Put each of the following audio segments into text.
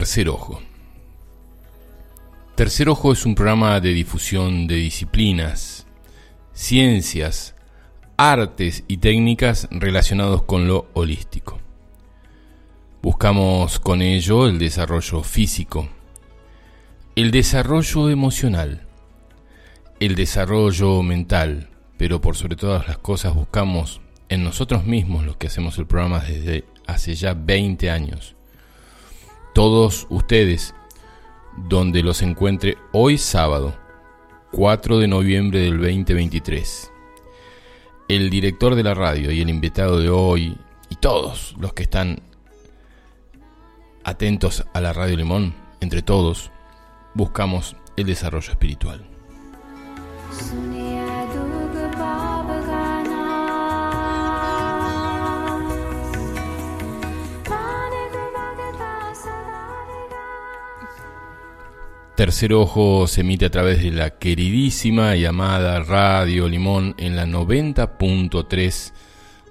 Tercer Ojo. Tercer Ojo es un programa de difusión de disciplinas, ciencias, artes y técnicas relacionados con lo holístico. Buscamos con ello el desarrollo físico, el desarrollo emocional, el desarrollo mental, pero por sobre todas las cosas buscamos en nosotros mismos los que hacemos el programa desde hace ya 20 años. Todos ustedes, donde los encuentre hoy sábado, 4 de noviembre del 2023. El director de la radio y el invitado de hoy, y todos los que están atentos a la Radio Limón, entre todos, buscamos el desarrollo espiritual. Tercer Ojo se emite a través de la queridísima y amada Radio Limón en la 90.3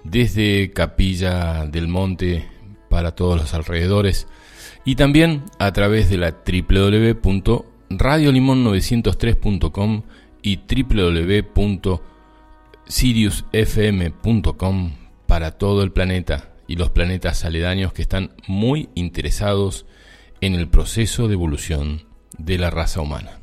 desde Capilla del Monte para todos los alrededores y también a través de la www.radiolimon903.com y www.siriusfm.com para todo el planeta y los planetas aledaños que están muy interesados en el proceso de evolución de la raza humana.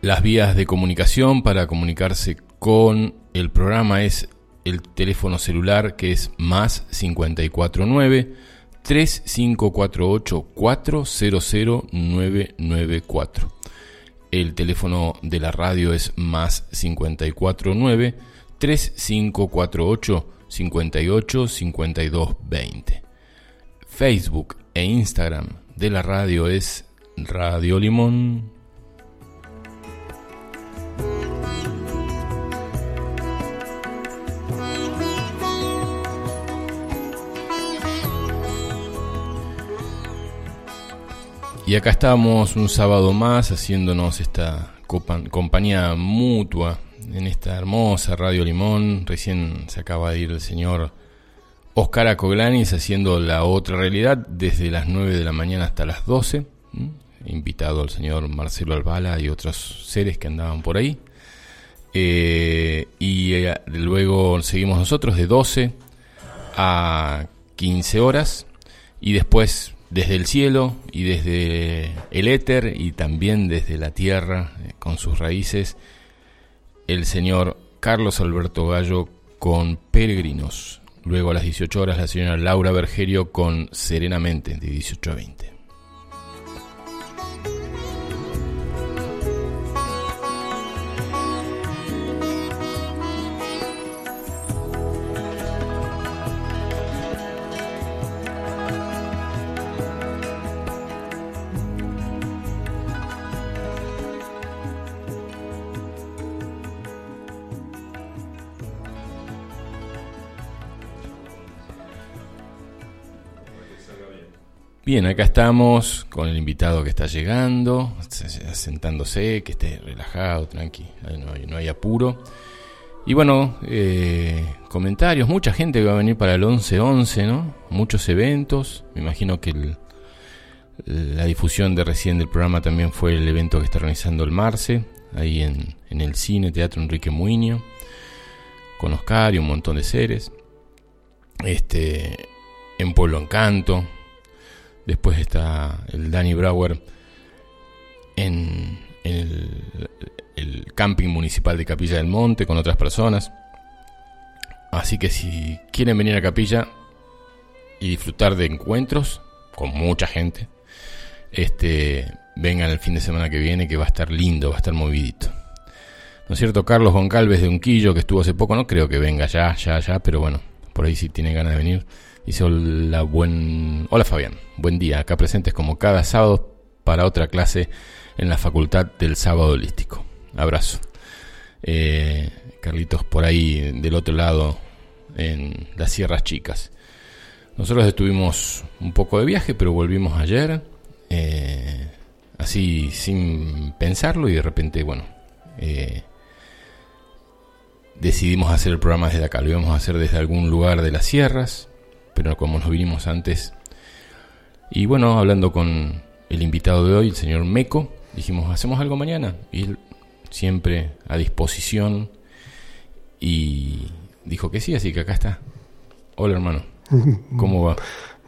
Las vías de comunicación para comunicarse con el programa es el teléfono celular que es más 549 3548 400994. El teléfono de la radio es más 549 3548 58 52 20. Facebook e Instagram de la radio es Radio Limón Y acá estamos un sábado más haciéndonos esta compañía mutua en esta hermosa Radio Limón. Recién se acaba de ir el señor Oscar Acoglanis haciendo la otra realidad desde las 9 de la mañana hasta las 12. Invitado al señor Marcelo Albala y otros seres que andaban por ahí. Eh, y eh, luego seguimos nosotros de 12 a 15 horas. Y después desde el cielo y desde el éter y también desde la tierra eh, con sus raíces, el señor Carlos Alberto Gallo con Peregrinos. Luego a las 18 horas la señora Laura Bergerio con Serenamente de 18 a 20. Bien, acá estamos con el invitado que está llegando, sentándose, que esté relajado, tranqui, no hay, apuro. Y bueno, eh, comentarios, mucha gente va a venir para el 11-11, ¿no? Muchos eventos, me imagino que la difusión de recién del programa también fue el evento que está organizando el Marce, ahí en, en el cine, Teatro Enrique Muñoz, con Oscar y un montón de seres. Este, en Pueblo Encanto, Después está el Danny Brower en, el, camping municipal de Capilla del Monte con otras personas. Así que si quieren venir a Capilla y disfrutar de encuentros con mucha gente, este, vengan el fin de semana que viene que va a estar lindo, va a estar movidito. ¿No es cierto? Carlos Goncalves de Unquillo, que estuvo hace poco, no creo que venga ya, ya, ya, pero bueno, por ahí si tiene ganas de venir Dice hola, buen... hola Fabián, buen día, acá presentes como cada sábado para otra clase en la Facultad del Sábado Holístico. Abrazo. Eh, Carlitos por ahí del otro lado en las Sierras Chicas. Nosotros estuvimos un poco de viaje, pero volvimos ayer. Eh, así sin pensarlo y de repente, bueno, eh, decidimos hacer el programa desde acá. Lo íbamos a hacer desde algún lugar de las sierras, pero como nos vinimos antes. Y bueno, hablando con el invitado de hoy, el señor Meco, dijimos, ¿hacemos algo mañana? Y él siempre a disposición y dijo que sí, así que acá está. Hola hermano, ¿cómo va?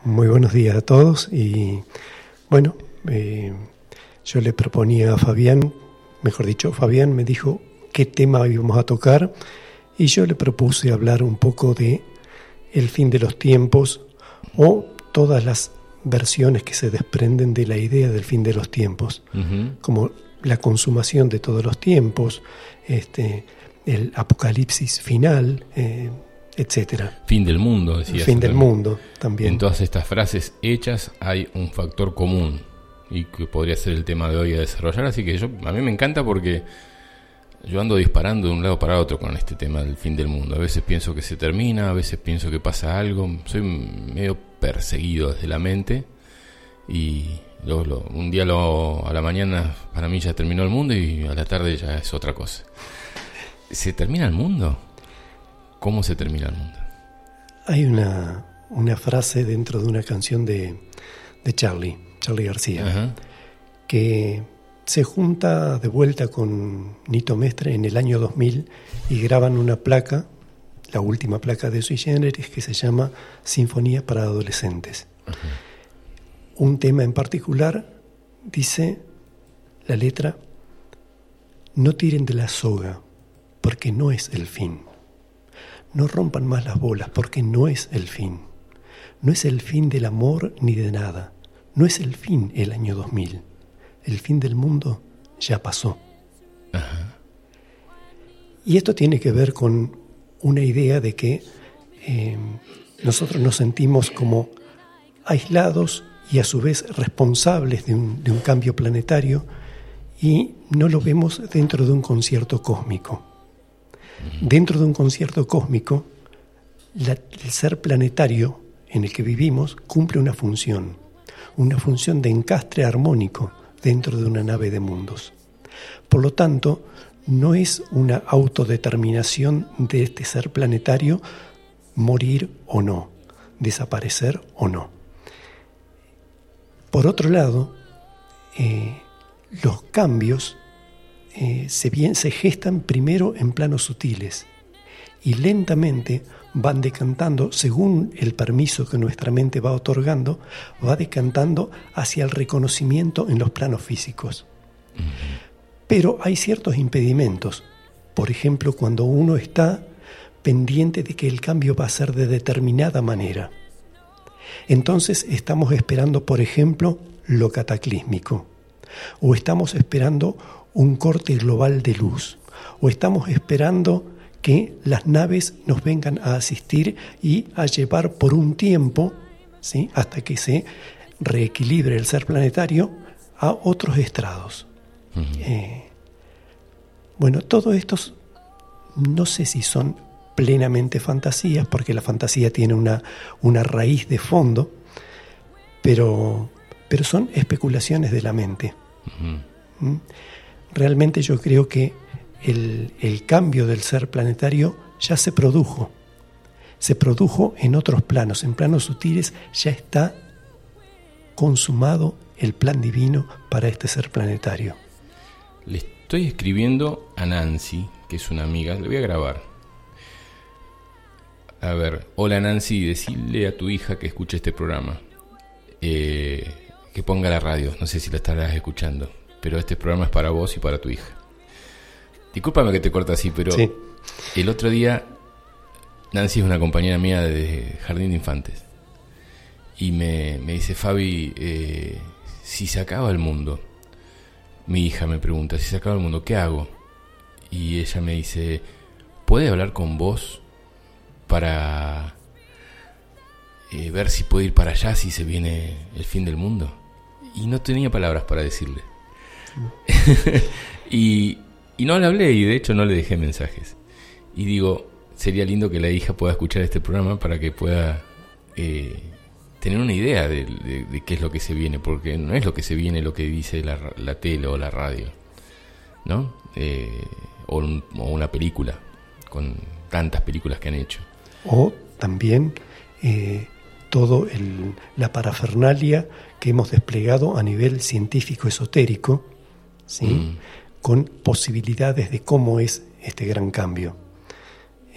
Muy buenos días a todos y bueno, eh, yo le proponía a Fabián, mejor dicho, Fabián me dijo qué tema íbamos a tocar y yo le propuse hablar un poco de el fin de los tiempos o todas las versiones que se desprenden de la idea del fin de los tiempos, como la consumación de todos los tiempos, este, el apocalipsis final, eh, etcétera. Fin del mundo, decía. Fin del mundo, también. En todas estas frases hechas hay un factor común y que podría ser el tema de hoy a desarrollar, así que yo a mí me encanta porque yo ando disparando de un lado para otro con este tema del fin del mundo. A veces pienso que se termina, a veces pienso que pasa algo. Soy medio perseguido desde la mente y un día lo, a la mañana para mí ya terminó el mundo y a la tarde ya es otra cosa. ¿Se termina el mundo? ¿Cómo se termina el mundo? Hay una, una frase dentro de una canción de, de Charlie, Charlie García, que se junta de vuelta con Nito Mestre en el año 2000 y graban una placa, la última placa de Sui Generis, que se llama Sinfonía para Adolescentes. Un tema en particular dice la letra, no tiren de la soga, porque no es el fin. No rompan más las bolas, porque no es el fin. No es el fin del amor ni de nada. No es el fin el año 2000 el fin del mundo ya pasó. Y esto tiene que ver con una idea de que eh, nosotros nos sentimos como aislados y a su vez responsables de un, cambio planetario y no lo vemos dentro de un concierto cósmico. Dentro de un concierto cósmico, el ser planetario en el que vivimos cumple una función, una función de encastre armónico dentro de una nave de mundos. Por lo tanto, no es una autodeterminación de este ser planetario morir o no, desaparecer o no. Por otro lado, eh, los cambios eh, se, bien, se gestan primero en planos sutiles y lentamente van decantando, según el permiso que nuestra mente va otorgando, va decantando hacia el reconocimiento en los planos físicos. Pero hay ciertos impedimentos. Por ejemplo, cuando uno está pendiente de que el cambio va a ser de determinada manera. Entonces estamos esperando, por ejemplo, lo cataclísmico. O estamos esperando un corte global de luz. O estamos esperando que las naves nos vengan a asistir y a llevar por un tiempo, ¿sí? hasta que se reequilibre el ser planetario, a otros estrados. Eh, bueno, todo esto no sé si son plenamente fantasías, porque la fantasía tiene una, una raíz de fondo, pero, pero son especulaciones de la mente. ¿Mm? Realmente yo creo que el, cambio del ser planetario ya se produjo. Se produjo en otros planos, en planos sutiles ya está consumado el plan divino para este ser planetario. Le estoy escribiendo a Nancy, que es una amiga, le voy a grabar. A ver, hola Nancy, decirle a tu hija que escuche este programa. Eh, que ponga la radio, no sé si la estarás escuchando, pero este programa es para vos y para tu hija. Discúlpame que te corte así, pero el otro día Nancy es una compañera mía de Jardín de Infantes y me, dice, Fabi, eh, si se acaba el mundo, mi hija me pregunta, si se acaba el mundo, ¿qué hago? Y ella me dice, ¿puede hablar con vos para eh, ver si puede ir para allá si se viene el fin del mundo? Y no tenía palabras para decirle. y, y no le hablé y de hecho no le dejé mensajes. Y digo, sería lindo que la hija pueda escuchar este programa para que pueda eh, tener una idea de, qué es lo que se viene, porque no es lo que se viene lo que dice la, la tele o la radio, ¿no? Eh, o, una película, con tantas películas que han hecho. O también eh, todo la parafernalia que hemos desplegado a nivel científico esotérico, ¿sí? Mm. Con posibilidades de cómo es este gran cambio.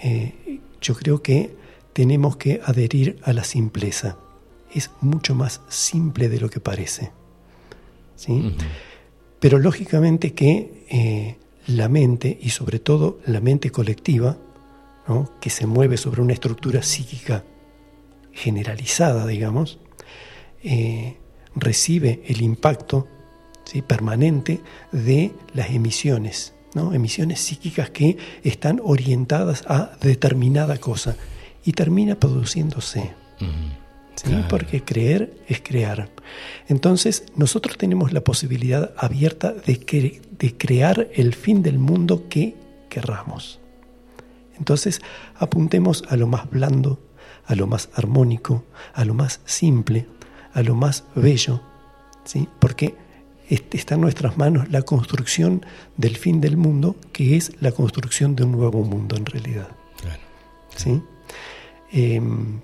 Eh, yo creo que tenemos que adherir a la simpleza. Es mucho más simple de lo que parece. ¿sí? Pero lógicamente que eh, la mente, y sobre todo la mente colectiva, que se mueve sobre una estructura psíquica generalizada, digamos, eh, recibe el impacto ¿sí? permanente de las emisiones, ¿no? emisiones psíquicas que están orientadas a determinada cosa y termina produciéndose. Porque creer es crear. Entonces, nosotros tenemos la posibilidad abierta de, de crear el fin del mundo que querramos. Entonces, apuntemos a lo más blando, a lo más armónico, a lo más simple, a lo más bello, ¿sí? porque está en nuestras manos la construcción del fin del mundo, que es la construcción de un nuevo mundo en realidad. ¿sí? Em,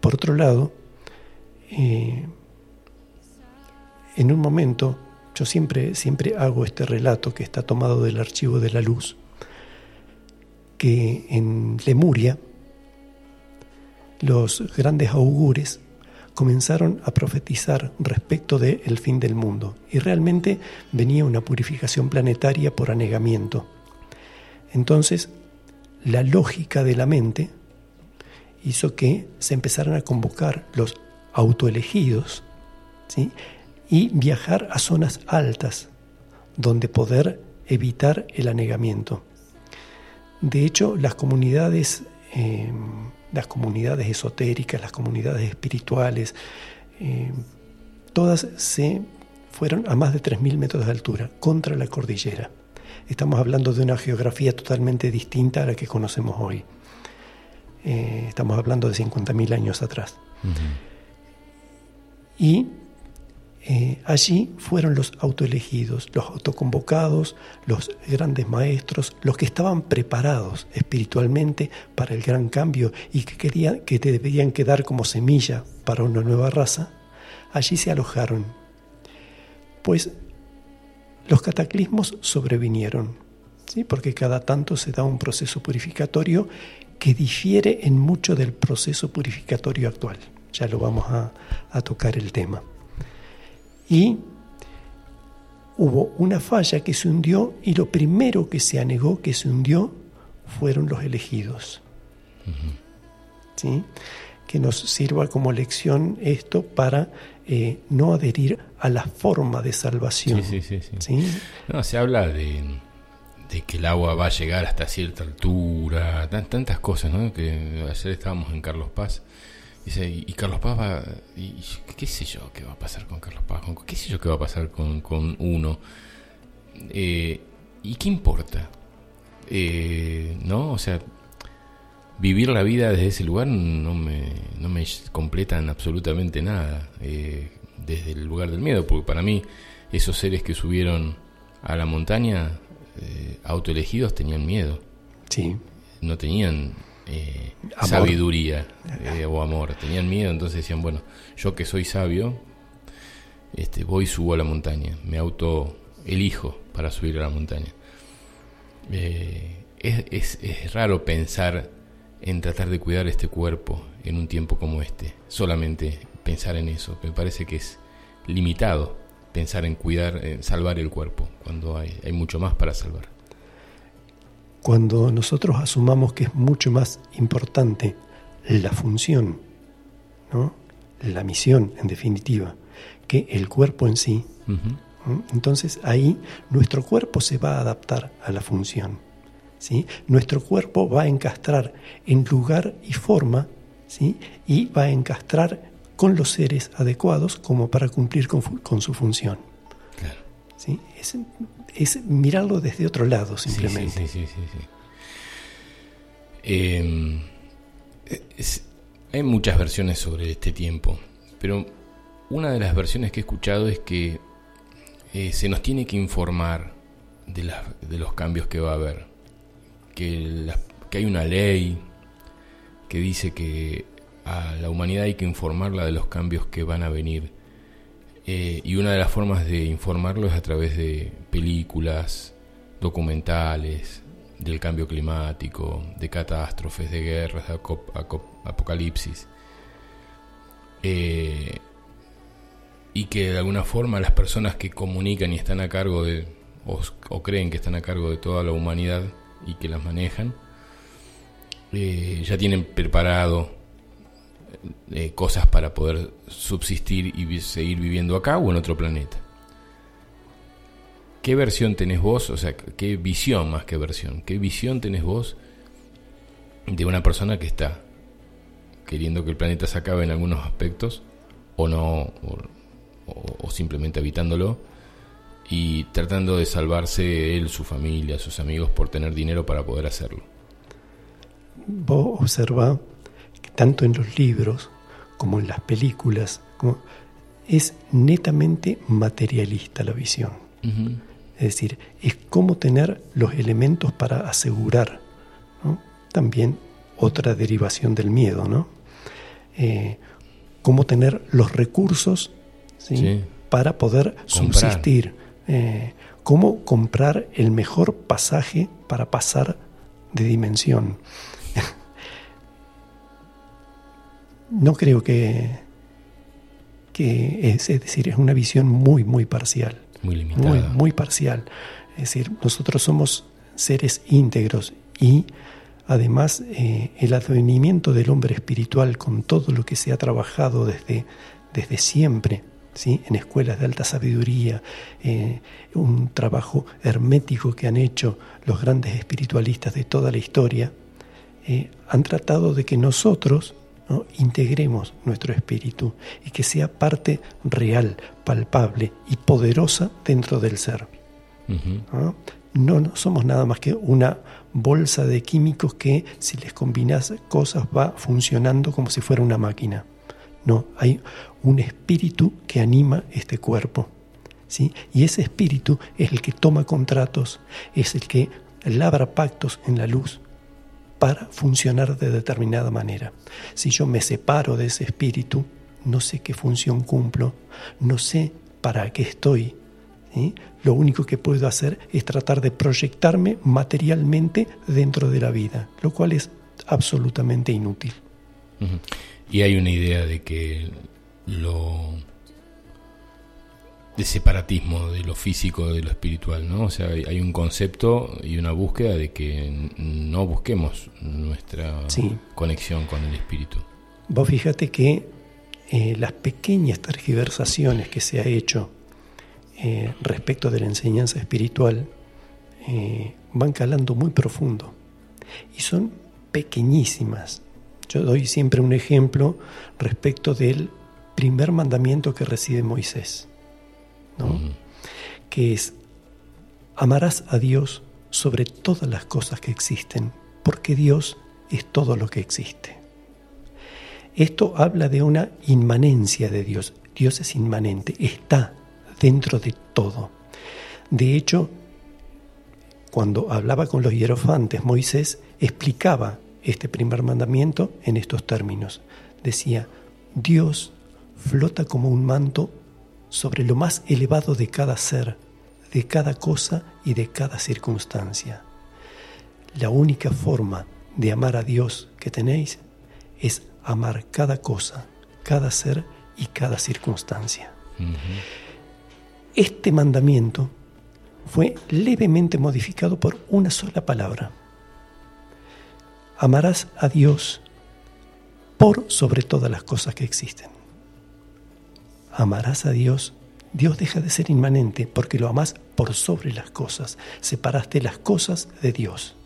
por otro lado, eh, en un momento, yo siempre, siempre hago este relato que está tomado del archivo de la luz, que en Lemuria, los grandes augures comenzaron a profetizar respecto del el fin del mundo y realmente venía una purificación planetaria por anegamiento. Entonces, la lógica de la mente hizo que se empezaran a convocar los autoelegidos ¿sí? y viajar a zonas altas donde poder evitar el anegamiento. De hecho, las comunidades eh, las comunidades esotéricas, las comunidades espirituales, eh, todas se fueron a más de 3.000 metros de altura, contra la cordillera. Estamos hablando de una geografía totalmente distinta a la que conocemos hoy. Eh, estamos hablando de 50.000 años atrás. Y eh, allí fueron los autoelegidos, los autoconvocados, los grandes maestros, los que estaban preparados espiritualmente para el gran cambio y que, querían, que debían quedar como semilla para una nueva raza, allí se alojaron. Pues los cataclismos sobrevinieron, ¿sí? porque cada tanto se da un proceso purificatorio que difiere en mucho del proceso purificatorio actual. Ya lo vamos a tocar el tema y hubo una falla que se hundió y lo primero que se anegó que se hundió fueron los elegidos. ¿Sí? Que nos sirva como lección esto para eh, no adherir a la forma de salvación. Sí, sí, sí, No, se habla de, de, que el agua va a llegar hasta cierta altura, tantas cosas, ¿no? Que ayer estábamos en Carlos Paz Dice, y Carlos Paz va. Y, ¿Qué sé yo qué va a pasar con Carlos Paz? ¿Qué sé yo qué va a pasar con, con uno? Eh, ¿Y qué importa? Eh, ¿No? O sea, vivir la vida desde ese lugar no me, no me completan absolutamente nada. Eh, desde el lugar del miedo, porque para mí, esos seres que subieron a la montaña, autoelegidos, tenían miedo. Sí. No tenían eh, sabiduría eh, o amor. Tenían miedo, entonces decían, bueno, yo que soy sabio, este, voy y subo a la montaña, me auto elijo para subir a la montaña. Eh, es, es, raro pensar en tratar de cuidar este cuerpo en un tiempo como este, solamente pensar en eso, me parece que es limitado pensar en cuidar, en salvar el cuerpo, cuando hay, hay mucho más para salvar cuando nosotros asumamos que es mucho más importante la función, ¿no? la misión en definitiva, que el cuerpo en sí, entonces ahí nuestro cuerpo se va a adaptar a la función. ¿sí? Nuestro cuerpo va a encastrar en lugar y forma ¿sí? y va a encastrar con los seres adecuados como para cumplir con, su función. ¿Sí? es mirarlo desde otro lado simplemente. Sí, sí, sí. Em, hay muchas versiones sobre este tiempo, pero una de las versiones que he escuchado es que eh, se nos tiene que informar de, de, los cambios que va a haber, que, que hay una ley que dice que a la humanidad hay que informarla de los cambios que van a venir. Eh, y una de las formas de informarlo es a través de películas, documentales, del cambio climático, de catástrofes, de guerras, de apocalipsis. Eh, y que de alguna forma las personas que comunican y están a cargo de, o, creen que están a cargo de toda la humanidad y que las manejan, eh, ya tienen preparado eh, cosas para poder subsistir y seguir viviendo acá o en otro planeta. ¿Qué versión tenés vos? O sea, ¿qué visión más que versión? ¿Qué visión tenés vos de una persona que está queriendo que el planeta se acabe en algunos aspectos o no, o, simplemente habitándolo y tratando de salvarse él, su familia, sus amigos por tener dinero para poder hacerlo? Vos observa tanto en los libros como en las películas es netamente materialista la visión. Es decir, es cómo tener los elementos para asegurar. También otra derivación del miedo, ¿no? Eh, cómo tener los recursos para poder subsistir. Eh, cómo comprar el mejor pasaje para pasar de dimensión. No creo que, que es, es decir, es una visión muy, muy parcial. Muy limitada. Muy, parcial. Es decir, nosotros somos seres íntegros y además eh, el advenimiento del hombre espiritual con todo lo que se ha trabajado desde, desde siempre, ¿sí? en escuelas de alta sabiduría, eh, un trabajo hermético que han hecho los grandes espiritualistas de toda la historia, eh, han tratado de que nosotros integremos nuestro espíritu y que sea parte real, palpable y poderosa dentro del ser. no, somos nada más que una bolsa de químicos que si les combinas cosas va funcionando como si fuera una máquina. No, hay un espíritu que anima este cuerpo. ¿sí? Y ese espíritu es el que toma contratos, es el que labra pactos en la luz, para funcionar de determinada manera. Si yo me separo de ese espíritu, no sé qué función cumplo, no sé para qué estoy. Lo único que puedo hacer es tratar de proyectarme materialmente dentro de la vida, lo cual es absolutamente inútil. Y hay una idea de que lo de separatismo de lo físico de lo espiritual, ¿no? O sea, hay un concepto y una búsqueda de que no busquemos nuestra conexión con el espíritu. Vos fíjate que eh, las pequeñas tergiversaciones que se ha hecho eh, respecto de la enseñanza espiritual eh, van calando muy profundo y son pequeñísimas. Yo doy siempre un ejemplo respecto del primer mandamiento que recibe Moisés que es amarás a Dios sobre todas las cosas que existen, porque Dios es todo lo que existe. Esto habla de una inmanencia de Dios. Dios es inmanente, está dentro de todo. De hecho, cuando hablaba con los hierofantes, Moisés explicaba este primer mandamiento en estos términos. Decía, Dios flota como un manto sobre lo más elevado de cada ser, de cada cosa y de cada circunstancia. La única forma de amar a Dios que tenéis es amar cada cosa, cada ser y cada circunstancia. Este mandamiento fue levemente modificado por una sola palabra. Amarás a Dios por sobre todas las cosas que existen amarás a Dios, Dios deja de ser inmanente porque lo amás por sobre las cosas. Separaste las cosas de Dios.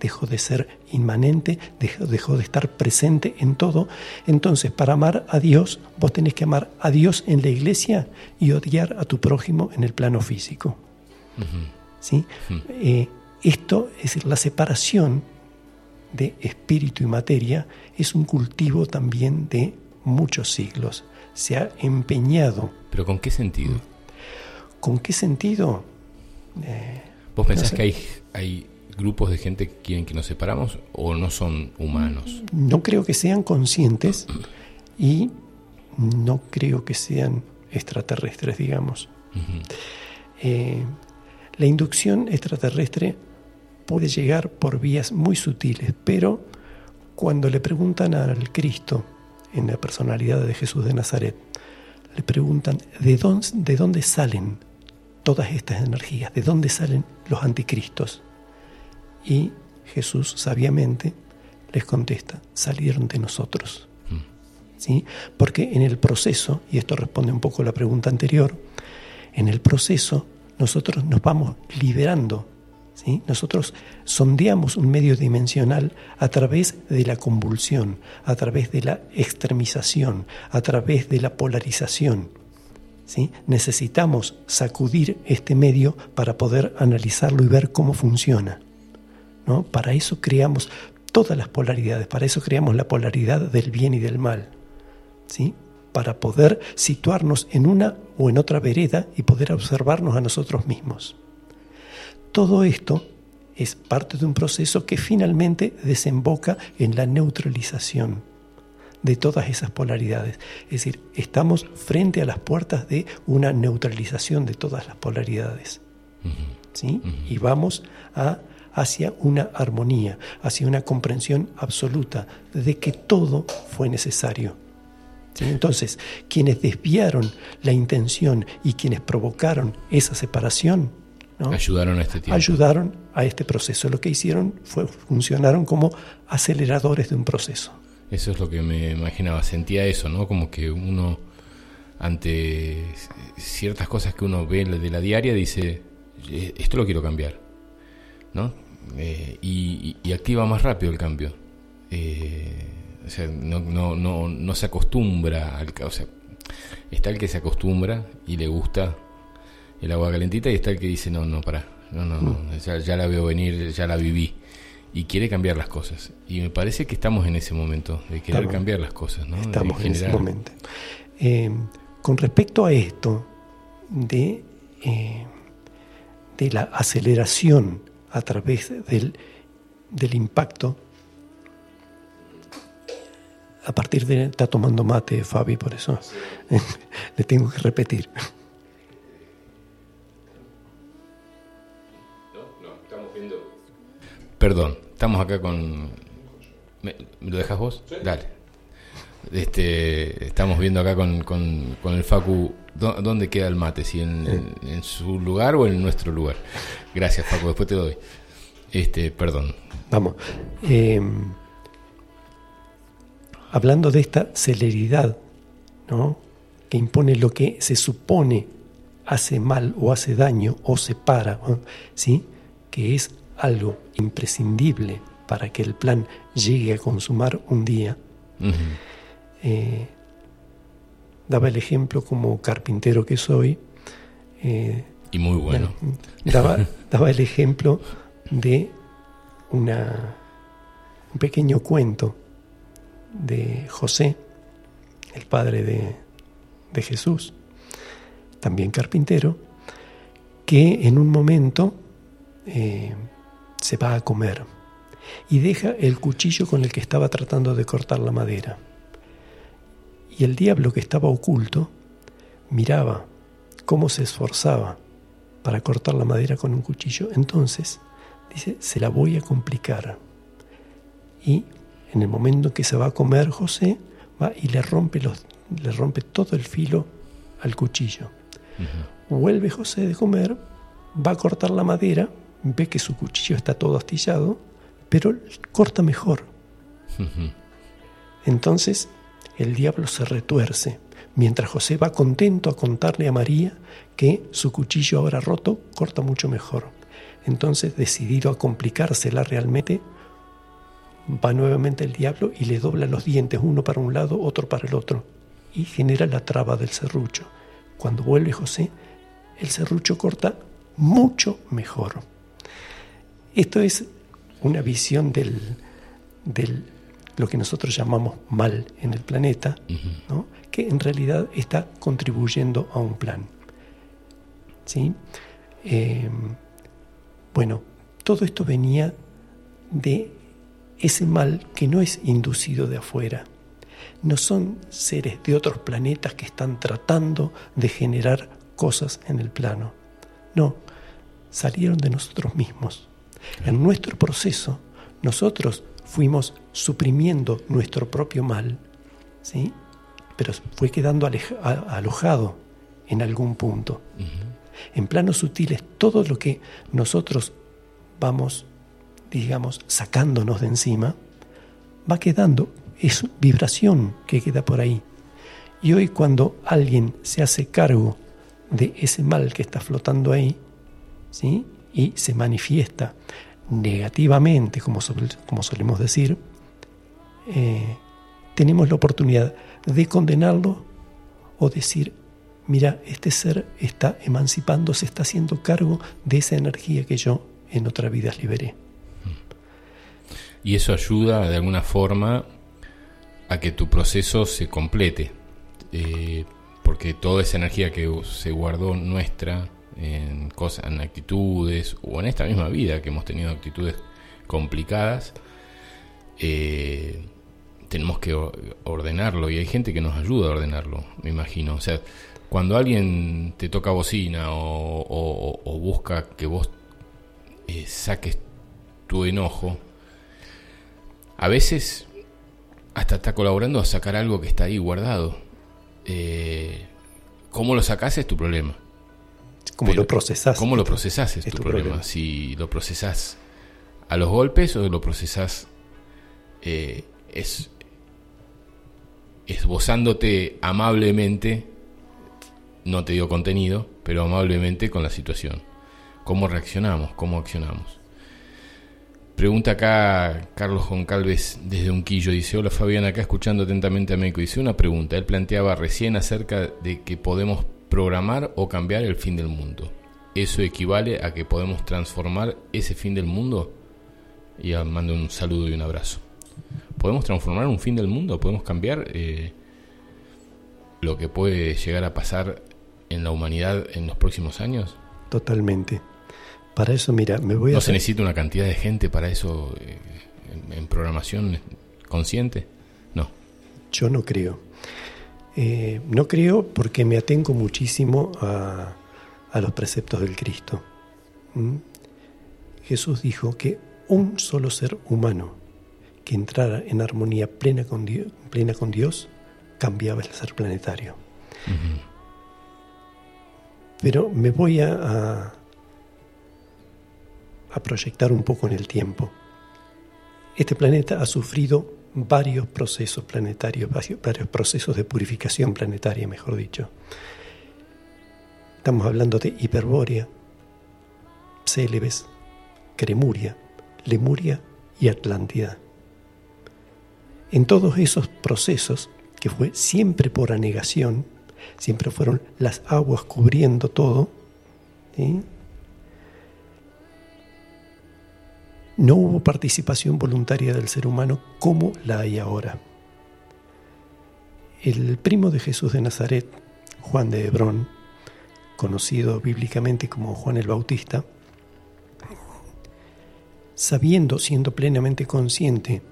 Dejó de ser inmanente, dejó, de estar presente en todo. Entonces, para amar a Dios, vos tenés que amar a Dios en la iglesia y odiar a tu prójimo en el plano físico. ¿Sí? Eh, esto es la separación de espíritu y materia es un cultivo también de muchos siglos. Se ha empeñado. ¿Pero con qué sentido? ¿Con qué sentido? Eh, ¿Vos pensás que hay, hay grupos de gente que quieren que nos separamos o no son humanos? No creo que sean conscientes y no creo que sean extraterrestres, digamos. Eh, la inducción extraterrestre puede llegar por vías muy sutiles, pero cuando le preguntan al Cristo, en la personalidad de Jesús de Nazaret, le preguntan de dónde, de dónde salen todas estas energías, de dónde salen los anticristos. Y Jesús sabiamente les contesta, salieron de nosotros. ¿Sí? Porque en el proceso, y esto responde un poco a la pregunta anterior, en el proceso nosotros nos vamos liberando. Nosotros sondeamos un medio dimensional a través de la convulsión, a través de la extremización, a través de la polarización. Necesitamos sacudir este medio para poder analizarlo y ver cómo funciona. ¿no? Para eso creamos todas las polaridades, para eso creamos la polaridad del bien y del mal, ¿sí? para poder situarnos en una o en otra vereda y poder observarnos a nosotros mismos. Todo esto es parte de un proceso que finalmente desemboca en la neutralización de todas esas polaridades. Es decir, estamos frente a las puertas de una neutralización de todas las polaridades. ¿sí? Y vamos a hacia una armonía, hacia una comprensión absoluta de que todo fue necesario. Entonces, quienes desviaron la intención y quienes provocaron esa separación, ayudaron a este tiempo. Ayudaron a este proceso. Lo que hicieron fue funcionaron como aceleradores de un proceso. Eso es lo que me imaginaba, sentía eso, ¿no? Como que uno ante ciertas cosas que uno ve de la diaria dice, eh, esto lo quiero cambiar ¿no? Eh, y, activa más rápido el cambio. Eh, o sea, no, no, no, no se acostumbra al o sea, está el que se acostumbra y le gusta el agua calentita y está el que dice no, no, para, no, no, no, mm. ya, la veo venir, ya la viví y quiere cambiar las cosas. Y me parece que estamos en ese momento de querer cambiar las cosas, ¿no? Estamos en ese momento. Eh, con respecto a esto de, de la aceleración a través del, del impacto. A partir de... Está tomando mate Fabi, por eso le tengo que repetir. Perdón, estamos acá con... ¿Me, lo dejas vos? Dale. Este, estamos viendo acá con, con, con el Facu ¿Dónde queda el mate? ¿Si en, su lugar o en nuestro lugar? Gracias, Paco. Después te doy. Este, perdón. Vamos. Em, hablando de esta celeridad, ¿no? Que impone lo que se supone hace mal o hace daño o separa, ¿sí? Que es algo imprescindible para que el plan llegue a consumar un día daba el ejemplo como carpintero que soy. Eh, y muy bueno. Daba, daba el ejemplo de una, un pequeño cuento de José, el padre de, de Jesús, también carpintero, que en un momento eh, se va a comer y deja el cuchillo con el que estaba tratando de cortar la madera y el diablo que estaba oculto miraba cómo se esforzaba para cortar la madera con un cuchillo. Entonces, dice, se la voy a complicar. Y en el momento en que se va a comer José, va y le rompe, los, le rompe todo el filo al cuchillo. Vuelve José de comer, va a cortar la madera, ve que su cuchillo está todo astillado, pero corta mejor. Entonces el diablo se retuerce, mientras José va contento a contarle a María que su cuchillo ahora roto corta mucho mejor. Entonces, decidido a complicársela realmente, va nuevamente el diablo y le dobla los dientes, uno para un lado, otro para el otro, y genera la traba del serrucho. Cuando vuelve José, el serrucho corta mucho mejor. Esto es una visión del, de lo que nosotros llamamos mal en el planeta, que en realidad está contribuyendo a un plan. ¿Sí? Em, bueno, todo esto venía de ese mal que no es inducido de afuera. No son seres de otros planetas que están tratando de generar cosas en el plano. No, salieron de nosotros mismos. En nuestro proceso, nosotros fuimos suprimiendo nuestro propio mal, ¿sí? pero fue quedando alojado en algún punto. En planos sutiles, todo lo que nosotros vamos, digamos, sacándonos de encima, va quedando, es vibración que queda por ahí. Y hoy cuando alguien se hace cargo de ese mal que está flotando ahí, ¿sí? Y se manifiesta negativamente, como, como solemos decir, eh, tenemos la oportunidad de condenarlo o decir, mira, este ser está emancipando, se está haciendo cargo de esa energía que yo en otra vida liberé. Y eso ayuda de alguna forma a que tu proceso se complete, eh, porque toda esa energía que se guardó nuestra en cosas, en actitudes o en esta misma vida que hemos tenido actitudes complicadas, eh, tenemos que ordenarlo y hay gente que nos ayuda a ordenarlo, me imagino. O sea, cuando alguien te toca bocina o busca que vos eh, saques tu enojo, a veces hasta está colaborando a sacar algo que está ahí guardado. Eh, ¿Cómo lo sacas es tu problema? ¿Cómo lo procesás? ¿Cómo lo procesás es, tu, problema. Si lo procesás a los golpes o lo procesás eh, es, esbozándote amablemente, no te dio contenido, pero amablemente con la situación. Cómo reaccionamos, cómo accionamos. Pregunta acá Carlos Goncalves desde Unquillo, dice, hola Fabián, acá escuchando atentamente a Meco, dice una pregunta, él planteaba recién acerca de que podemos programar o cambiar el fin del mundo. ¿Eso equivale a que podemos transformar ese fin del mundo? Y mando un saludo y un abrazo. ¿Podemos transformar un fin del mundo? ¿Podemos cambiar eh, lo que puede llegar a pasar en la humanidad en los próximos años? Totalmente. Para eso, mira, me voy a... ¿No se necesita una cantidad de gente para eso eh, en, programación consciente? No. Yo no creo. Eh, no creo porque me atengo muchísimo a, los preceptos del Cristo. ¿Mm? Jesús dijo que un solo ser humano que entrara en armonía plena con Dios, plena con Dios cambiaba el ser planetario. Pero me voy a, a proyectar un poco en el tiempo. Este planeta ha sufrido varios procesos planetarios, varios procesos de purificación planetaria, mejor dicho. Estamos hablando de Hiperbórea, Célebes, Cremuria, Lemuria y Atlántida. En todos esos procesos, que fue siempre por anegación, siempre fueron las aguas cubriendo todo, ¿sí? No hubo participación voluntaria del ser humano como la hay ahora. El primo de Jesús de Nazaret, Juan de Hebrón, conocido bíblicamente como Juan el Bautista, sabiendo, siendo plenamente consciente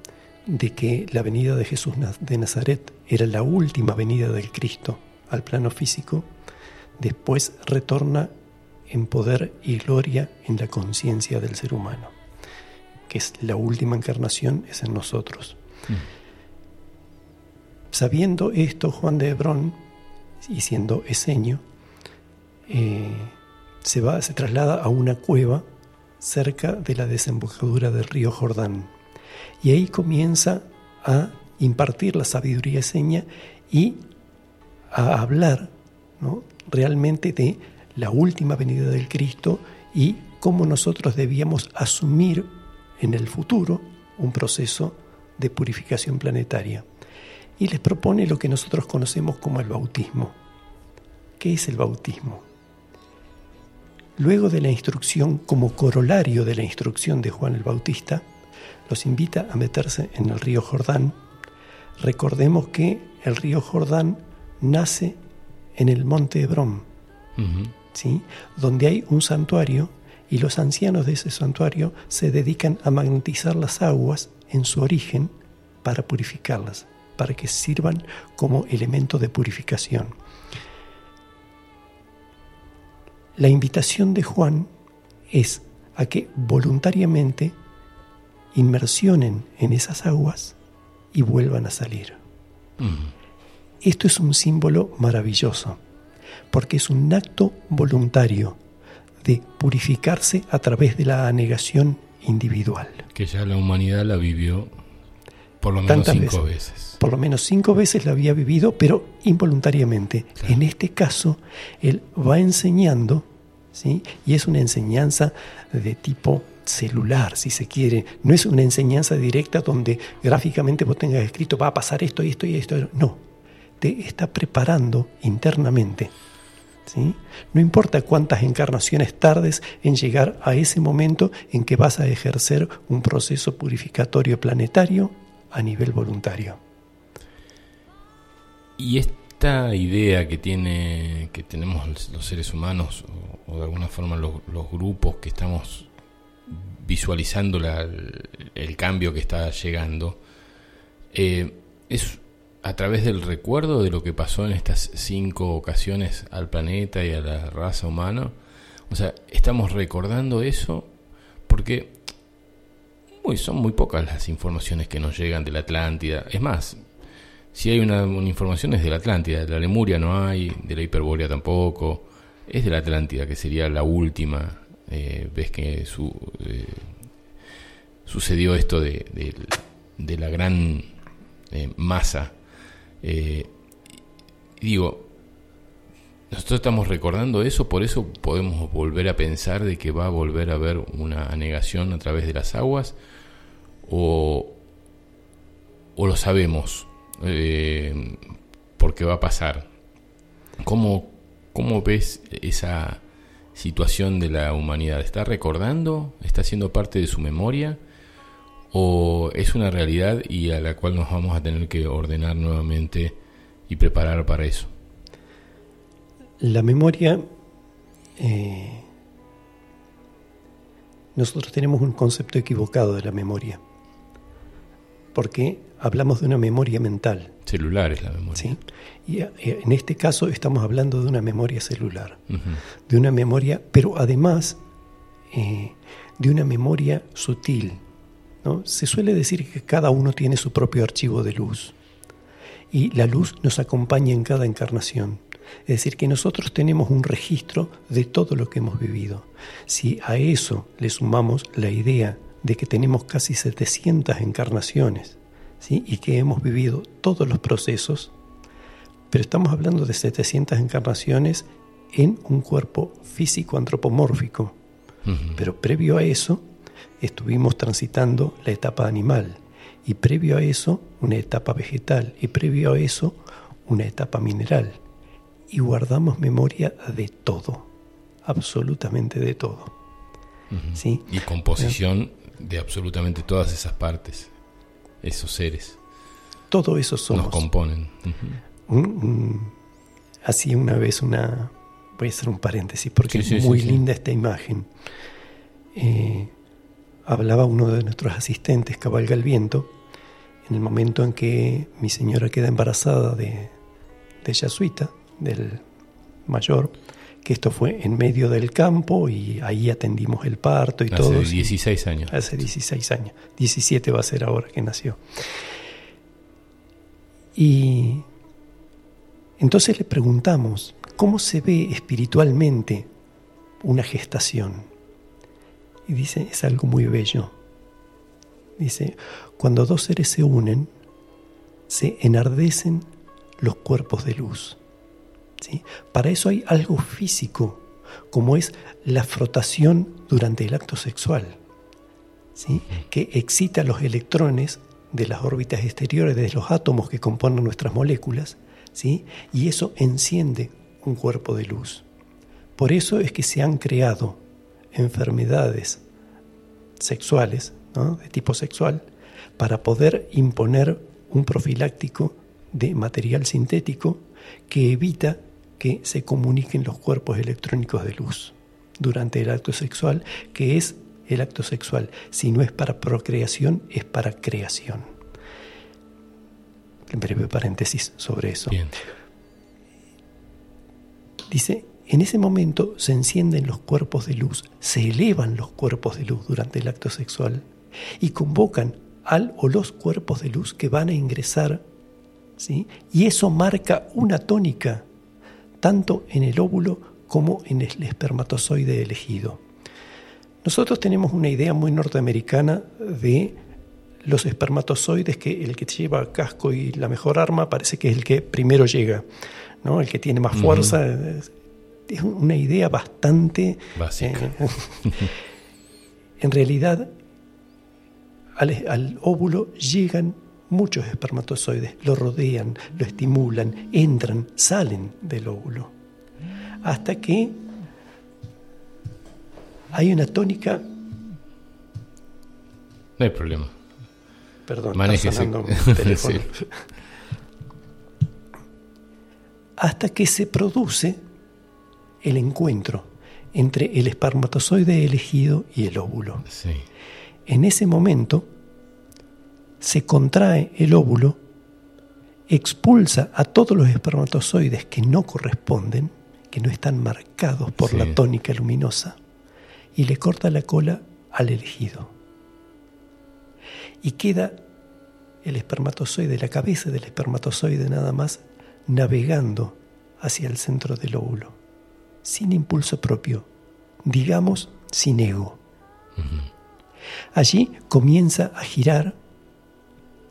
de que la venida de Jesús de Nazaret era la última venida del Cristo al plano físico, después retorna en poder y gloria en la conciencia del ser humano que es la última encarnación, es en nosotros. Mm. Sabiendo esto, Juan de Hebrón, y siendo eseño, eh, se, va, se traslada a una cueva cerca de la desembocadura del río Jordán. Y ahí comienza a impartir la sabiduría eseña y a hablar realmente de la última venida del Cristo y cómo nosotros debíamos asumir en el futuro un proceso de purificación planetaria y les propone lo que nosotros conocemos como el bautismo. ¿Qué es el bautismo? Luego de la instrucción, como corolario de la instrucción de Juan el Bautista, los invita a meterse en el río Jordán. Recordemos que el río Jordán nace en el monte Hebrón, ¿sí? donde hay un santuario y los ancianos de ese santuario se dedican a magnetizar las aguas en su origen para purificarlas, para que sirvan como elemento de purificación. La invitación de Juan es a que voluntariamente inmersionen en esas aguas y vuelvan a salir. Esto es un símbolo maravilloso, porque es un acto voluntario de purificarse a través de la anegación individual. Que ya la humanidad la vivió por lo menos cinco veces. Por lo menos cinco veces la había vivido, pero involuntariamente. En este caso, él va enseñando, ¿sí? y es una enseñanza de tipo celular, si se quiere. No es una enseñanza directa donde gráficamente vos tengas escrito va a pasar esto y esto y esto. No, te está preparando internamente. No importa cuántas encarnaciones tardes en llegar a ese momento en que vas a ejercer un proceso purificatorio planetario a nivel voluntario. Y esta idea que tiene que tenemos los seres humanos o, de alguna forma los, grupos que estamos visualizando el, cambio que está llegando eh, es a través del recuerdo de lo que pasó en estas cinco ocasiones al planeta y a la raza humana. O sea, estamos recordando eso porque son muy pocas las informaciones que nos llegan de la Atlántida. Es más, si hay una, información es de la Atlántida, de la Lemuria no hay, de la Hiperbórea tampoco, es de la Atlántida, que sería la última eh, vez que su, eh, sucedió esto de, la gran eh, masa. Digo, nosotros estamos recordando eso, por eso podemos volver a pensar de que va a volver a haber una anegación a través de las aguas, o, o lo sabemos eh, porque va a pasar. ¿Cómo, ¿Cómo ves esa situación de la humanidad? ¿Está recordando? ¿Está siendo parte de su memoria? ¿O es una realidad y a la cual nos vamos a tener que ordenar nuevamente y preparar para eso? La memoria, eh, nosotros tenemos un concepto equivocado de la memoria porque hablamos de una memoria mental. Celular es la memoria. Sí. Y eh, en este caso estamos hablando de una memoria celular, de una memoria, pero además eh, de una memoria sutil. ¿No? Se suele decir que cada uno tiene su propio archivo de luz y la luz nos acompaña en cada encarnación. Es decir, que nosotros tenemos un registro de todo lo que hemos vivido. Si a eso le sumamos la idea de que tenemos casi 700 encarnaciones ¿sí? y que hemos vivido todos los procesos, pero estamos hablando de 700 encarnaciones en un cuerpo físico antropomórfico. Pero previo a eso estuvimos transitando la etapa animal y previo a eso una etapa vegetal y previo a eso una etapa mineral. Y guardamos memoria de todo, absolutamente de todo. ¿Sí? Y composición de absolutamente todas esas partes, esos seres. Todo eso somos. Nos componen. así una vez una... Voy a hacer un paréntesis porque es muy linda esta imagen. Eh, hablaba uno de nuestros asistentes, Cabalga el Viento, en el momento en que mi señora queda embarazada de, de Yasuita, del mayor, que esto fue en medio del campo y ahí atendimos el parto y todo. Hace 16 años. Hace 16 años. 17 va a ser ahora que nació. Y entonces le preguntamos, ¿cómo se ve espiritualmente una gestación? Y dice, es algo muy bello. Dice, cuando dos seres se unen, se enardecen los cuerpos de luz. Para eso hay algo físico, como es la frotación durante el acto sexual, ¿sí? que excita los electrones de las órbitas exteriores de los átomos que componen nuestras moléculas, ¿sí? y eso enciende un cuerpo de luz. Por eso es que se han creado enfermedades sexuales de tipo sexual para poder imponer un profiláctico de material sintético que evita que se comuniquen los cuerpos electrónicos de luz durante el acto sexual, que es el acto sexual. Si no es para procreación, es para creación. En breve paréntesis sobre eso. Dice, en ese momento se encienden los cuerpos de luz, se elevan los cuerpos de luz durante el acto sexual y convocan al o los cuerpos de luz que van a ingresar, ¿sí? y eso marca una tónica, tanto en el óvulo como en el espermatozoide elegido. Nosotros tenemos una idea muy norteamericana de los espermatozoides, que el que lleva casco y la mejor arma parece que es el que primero llega, ¿no? el que tiene más fuerza. Es una idea bastante... Básica. Eh, en realidad, al, óvulo llegan muchos espermatozoides, lo rodean, lo estimulan, entran, salen del óvulo, hasta que hay una tónica. No hay problema. Perdón, está sonando teléfono. Hasta que se produce el encuentro entre el espermatozoide elegido y el óvulo. Sí. En ese momento se contrae el óvulo, expulsa a todos los espermatozoides que no corresponden, que no están marcados por la tónica luminosa, y le corta la cola al elegido. Y queda el espermatozoide, la cabeza del espermatozoide nada más, navegando hacia el centro del óvulo, sin impulso propio, digamos sin ego. Allí comienza a girar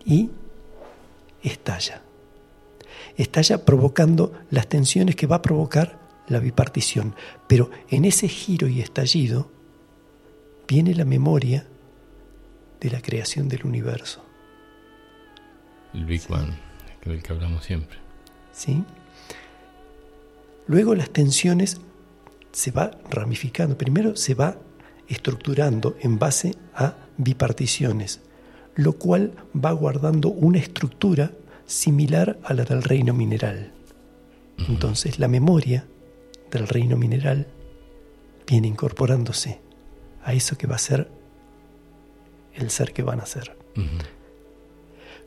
y estalla. Estalla provocando las tensiones que va a provocar la bipartición. Pero en ese giro y estallido viene la memoria de la creación del universo. El Big Bang, del que hablamos siempre. ¿Sí? Luego las tensiones se va ramificando. Primero se va estructurando en base a biparticiones, lo cual va guardando una estructura similar a la del reino mineral. Entonces la memoria del reino mineral viene incorporándose a eso que va a ser el ser que van a ser.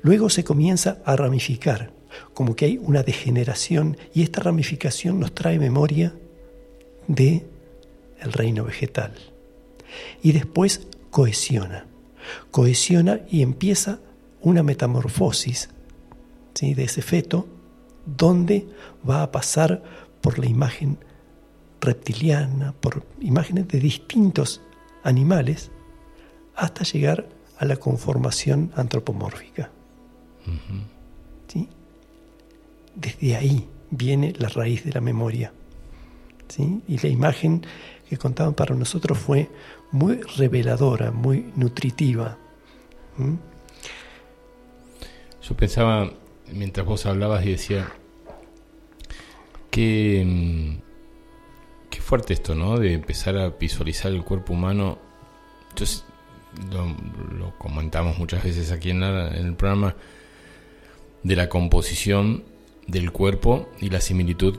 Luego se comienza a ramificar, como que hay una degeneración y esta ramificación nos trae memoria de el reino vegetal y después cohesiona. Cohesiona y empieza una metamorfosis ¿sí? de ese feto donde va a pasar por la imagen reptiliana, por imágenes de distintos animales, hasta llegar a la conformación antropomórfica. ¿Sí? Desde ahí viene la raíz de la memoria. Y la imagen que contaban para nosotros fue muy reveladora, muy nutritiva. ¿Mm? Yo pensaba, mientras vos hablabas y decía, que, mm, qué fuerte esto, ¿no? De empezar a visualizar el cuerpo humano. Entonces, lo, comentamos muchas veces aquí en el programa, de la composición del cuerpo y la similitud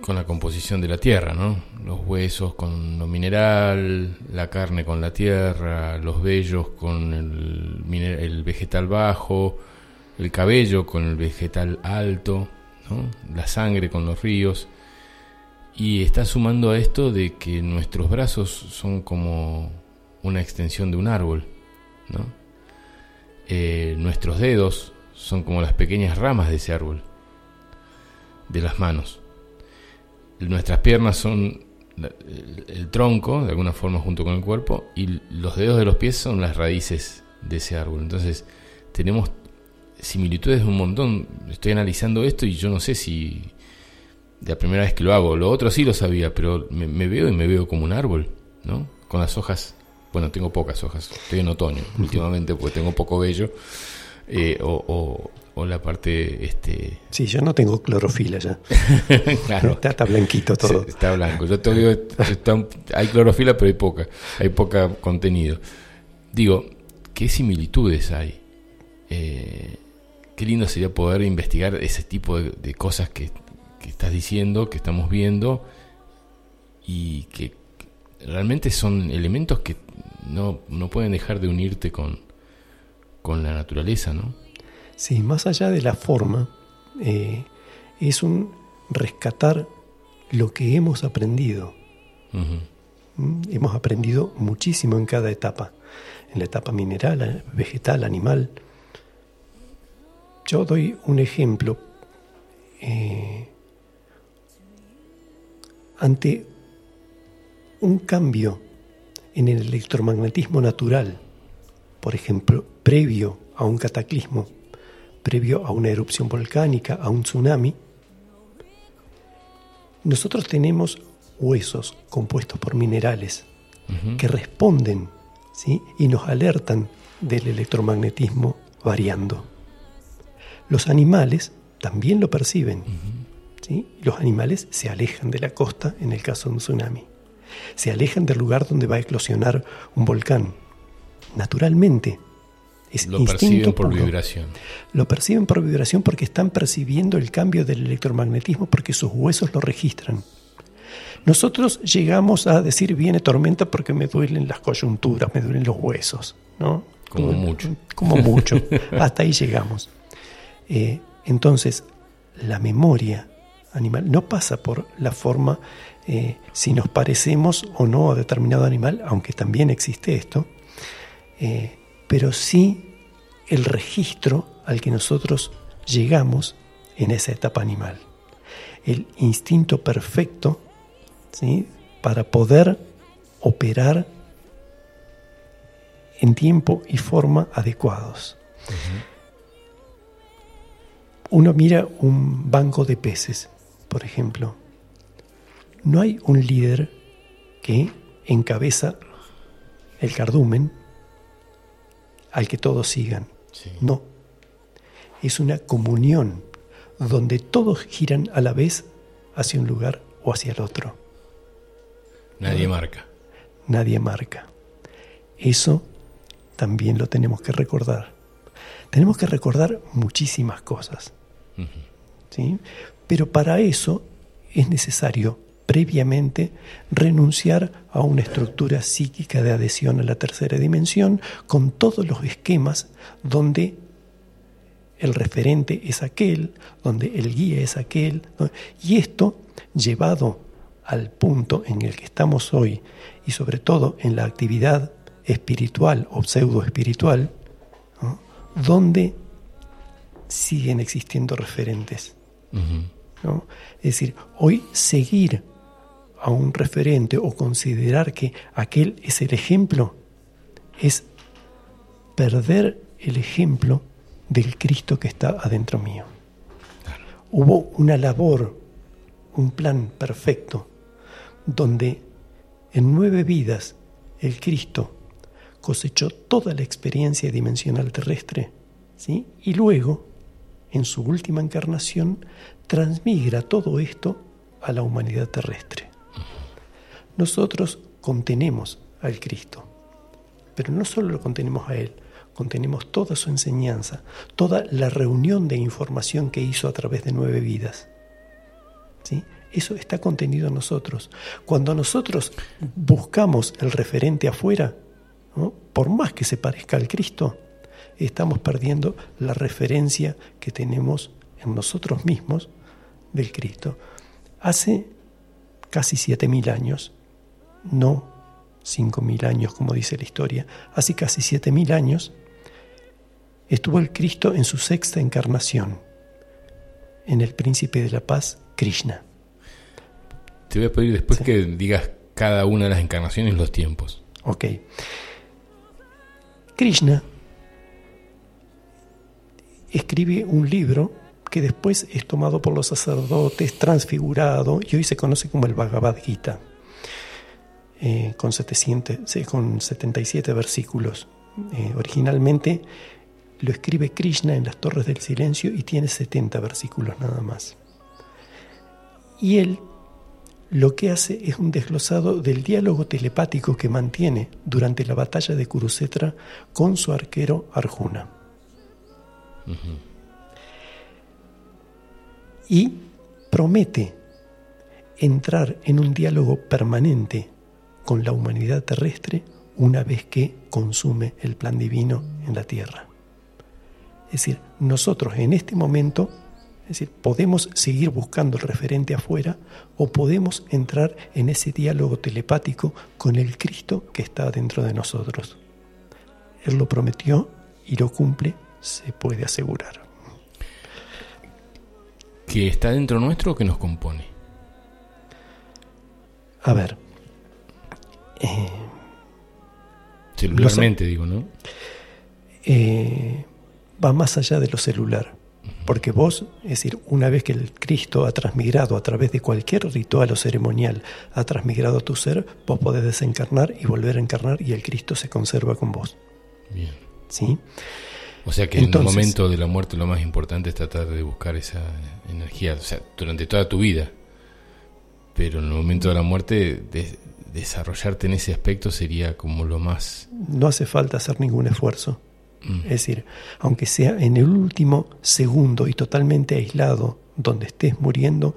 con la composición de la tierra, ¿no? Los huesos con lo mineral, la carne con la tierra, los vellos con el, el vegetal bajo, el cabello con el vegetal alto, ¿no? la sangre con los ríos. Y está sumando a esto de que nuestros brazos son como una extensión de un árbol, ¿no? Eh, nuestros dedos son como las pequeñas ramas de ese árbol, de las manos nuestras piernas son el, tronco, de alguna forma junto con el cuerpo, y los dedos de los pies son las raíces de ese árbol. Entonces, tenemos similitudes de un montón. Estoy analizando esto y yo no sé si la primera vez que lo hago, lo otro sí lo sabía, pero me, veo y me veo como un árbol, ¿no? Con las hojas, bueno, tengo pocas hojas, estoy en otoño últimamente porque tengo poco vello, eh, o, o la parte este sí yo no tengo clorofila ya. Claro. Está, blanquito todo. Está blanco. Yo te digo hay clorofila pero hay poca hay poca contenido. Digo qué similitudes hay. Eh, qué lindo sería poder investigar ese tipo de, cosas que, estás diciendo, que estamos viendo, y que realmente son elementos que no, no pueden dejar de unirte con, con la naturaleza, ¿no? Sí, más allá de la forma, eh, es un rescatar lo que hemos aprendido. ¿Mm? Hemos aprendido muchísimo en cada etapa, en la etapa mineral, vegetal, animal. Yo doy un ejemplo. Eh, ante un cambio en el electromagnetismo natural, por ejemplo, previo a un cataclismo, previo a una erupción volcánica, a un tsunami, nosotros tenemos huesos compuestos por minerales que responden ¿sí? y nos alertan del electromagnetismo variando. Los animales también lo perciben. ¿sí? Los animales se alejan de la costa en el caso de un tsunami. Se alejan del lugar donde va a eclosionar un volcán. Naturalmente. Es lo perciben por vibración. Lo perciben por vibración porque están percibiendo el cambio del electromagnetismo porque sus huesos lo registran. Nosotros llegamos a decir viene tormenta porque me duelen las coyunturas, me duelen los huesos, ¿no? Como, mucho. Como mucho. Hasta ahí llegamos. Eh, entonces, la memoria animal no pasa por la forma eh, si nos parecemos o no a determinado animal, aunque también existe esto, eh, pero sí el registro al que nosotros llegamos en esa etapa animal. El instinto perfecto ¿sí? para poder operar en tiempo y forma adecuados uno mira un banco de peces, por ejemplo. No hay un líder que encabeza el cardumen al que todos sigan. No. Es una comunión donde todos giran a la vez hacia un lugar o hacia el otro. Nadie marca. Nadie marca. Eso también lo tenemos que recordar. Tenemos que recordar muchísimas cosas. ¿sí? Pero para eso es necesario previamente renunciar a una estructura psíquica de adhesión a la tercera dimensión con todos los esquemas donde el referente es aquel, donde el guía es aquel, y esto llevado al punto en el que estamos hoy y sobre todo en la actividad espiritual o pseudo espiritual, donde siguen existiendo referentes. ¿no? Es decir, hoy seguir a un referente o considerar que aquel es el ejemplo es perder el ejemplo del Cristo que está adentro mío. Hubo una labor, un plan perfecto, donde en nueve vidas el Cristo cosechó toda la experiencia dimensional terrestre, ¿sí? y luego en su última encarnación, transmigra todo esto a la humanidad terrestre. Nosotros contenemos al Cristo, pero no solo lo contenemos a Él, contenemos toda su enseñanza, toda la reunión de información que hizo a través de nueve vidas. ¿Sí? Eso está contenido en nosotros. Cuando nosotros buscamos el referente afuera, por más que se parezca al Cristo, estamos perdiendo la referencia que tenemos en nosotros mismos del Cristo. Hace casi 7.000 años, no 5.000 años como dice la historia, hace casi 7.000 años estuvo el Cristo en su sexta encarnación, en el Príncipe de la Paz, Krishna. Te voy a pedir después que digas cada una de las encarnaciones los tiempos. Ok. Krishna escribe un libro que después es tomado por los sacerdotes, transfigurado, y hoy se conoce como el Bhagavad Gita, eh, con, 77 versículos. Eh, originalmente lo escribe Krishna en las Torres del Silencio y tiene 70 versículos nada más. Y él lo que hace es un desglosado del diálogo telepático que mantiene durante la batalla de Kurusetra con su arquero Arjuna. Y promete entrar en un diálogo permanente con la humanidad terrestre una vez que consume el plan divino en la tierra. Es decir, nosotros en este momento es decir, podemos seguir buscando el referente afuera o podemos entrar en ese diálogo telepático con el Cristo que está dentro de nosotros. Él lo prometió y lo cumple, se puede asegurar. ¿Que está dentro nuestro o que nos compone? A ver. Eh, Celularmente, digo, ¿no? Eh, va más allá de lo celular. Porque vos, es decir, una vez que el Cristo ha transmigrado a través de cualquier ritual o ceremonial, ha transmigrado a tu ser, vos podés desencarnar y volver a encarnar y el Cristo se conserva con vos. Bien. ¿Sí? O sea que en el momento de la muerte lo más importante es tratar de buscar esa energía, o sea, durante toda tu vida. Pero en el momento de la muerte, desarrollarte en ese aspecto sería como lo más... No hace falta hacer ningún esfuerzo. Mm. Es decir, aunque sea en el último segundo y totalmente aislado donde estés muriendo,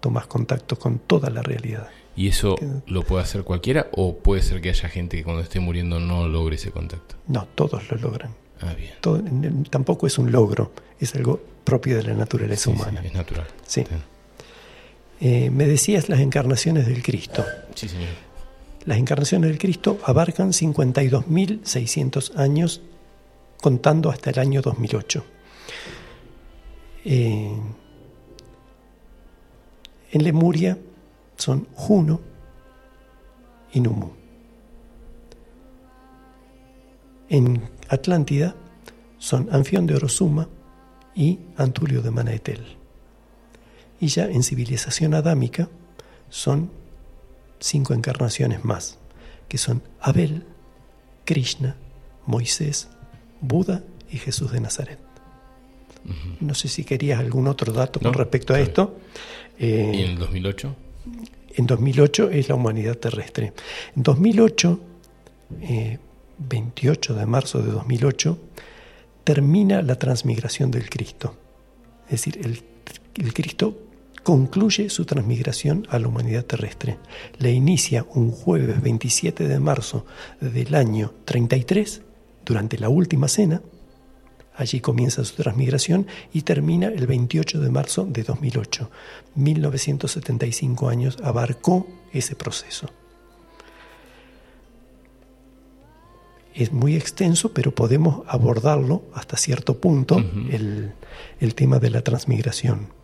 tomas contacto con toda la realidad. ¿Y eso lo puede hacer cualquiera o puede ser que haya gente que cuando esté muriendo no logre ese contacto? No, todos lo logran. Ah, bien. tampoco es un logro, es algo propio de la naturaleza humana. es natural. Sí. Eh, me decías las encarnaciones del Cristo. Sí, señor. Las encarnaciones del Cristo abarcan 52.600 años contando hasta el año 2008. Eh, en Lemuria son Juno y Numu. En Atlántida son Anfión de Orozuma y Antulio de Manaetel. Y ya en civilización adámica son cinco encarnaciones más, que son Abel, Krishna, Moisés, Buda y Jesús de Nazaret. No sé si querías algún otro dato con respecto a esto. Eh, ¿Y en el 2008? En 2008 es la humanidad terrestre. En 2008, 28 eh, de marzo de 2008, termina la transmigración del Cristo. Es decir, el, el Cristo concluye su transmigración a la humanidad terrestre. Le inicia un jueves 27 de marzo del año 33 durante la última cena. Allí comienza su transmigración y termina el 28 de marzo de 2008. 1975 años abarcó ese proceso. Es muy extenso, pero podemos abordarlo hasta cierto punto, el, el tema de la transmigración.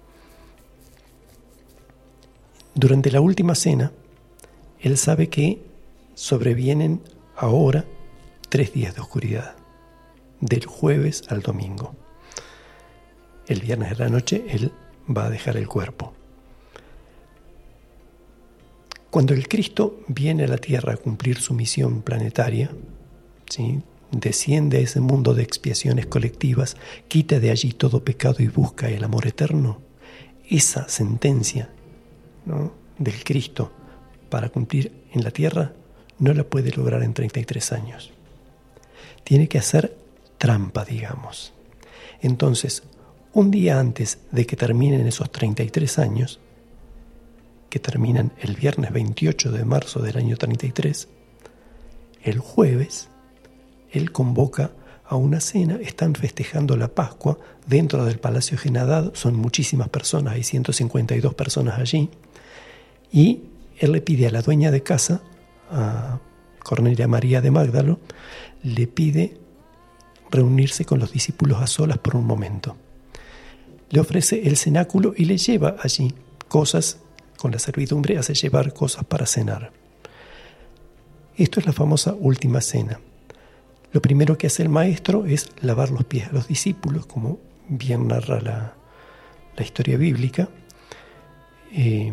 Durante la última cena, él sabe que sobrevienen ahora tres días de oscuridad, del jueves al domingo. El viernes de la noche él va a dejar el cuerpo. Cuando el Cristo viene a la tierra a cumplir su misión planetaria, ¿sí? desciende a ese mundo de expiaciones colectivas, quita de allí todo pecado y busca el amor eterno, esa sentencia del Cristo para cumplir en la tierra no la puede lograr en 33 años tiene que hacer trampa, digamos. Entonces, un día antes de que terminen esos 33 años, que terminan el viernes 28 de marzo del año 33, el jueves, él convoca a una cena, están festejando la Pascua dentro del Palacio Genadad, son muchísimas personas, hay 152 personas allí, y él le pide a la dueña de casa, a Cornelia María de Magdalo, le pide reunirse con los discípulos a solas por un momento. Le ofrece el cenáculo y le lleva allí cosas, con la servidumbre hace llevar cosas para cenar. Esto es la famosa última cena. Lo primero que hace el maestro es lavar los pies a los discípulos, como bien narra la, historia bíblica, eh,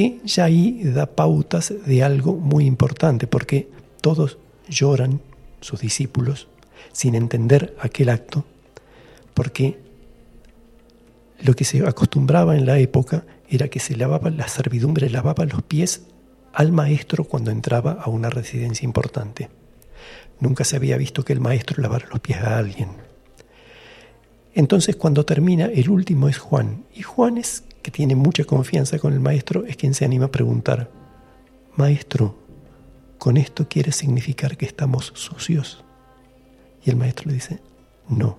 que ya ahí da pautas de algo muy importante, porque todos lloran sus discípulos sin entender aquel acto, porque lo que se acostumbraba en la época era que se lavaba, la servidumbre lavaba los pies al maestro cuando entraba a una residencia importante. Nunca se había visto que el maestro lavara los pies a alguien. Entonces cuando termina, el último es Juan. Y Juan es, que tiene mucha confianza con el maestro, es quien se anima a preguntar, Maestro, ¿con esto quiere significar que estamos sucios? Y el maestro le dice, no.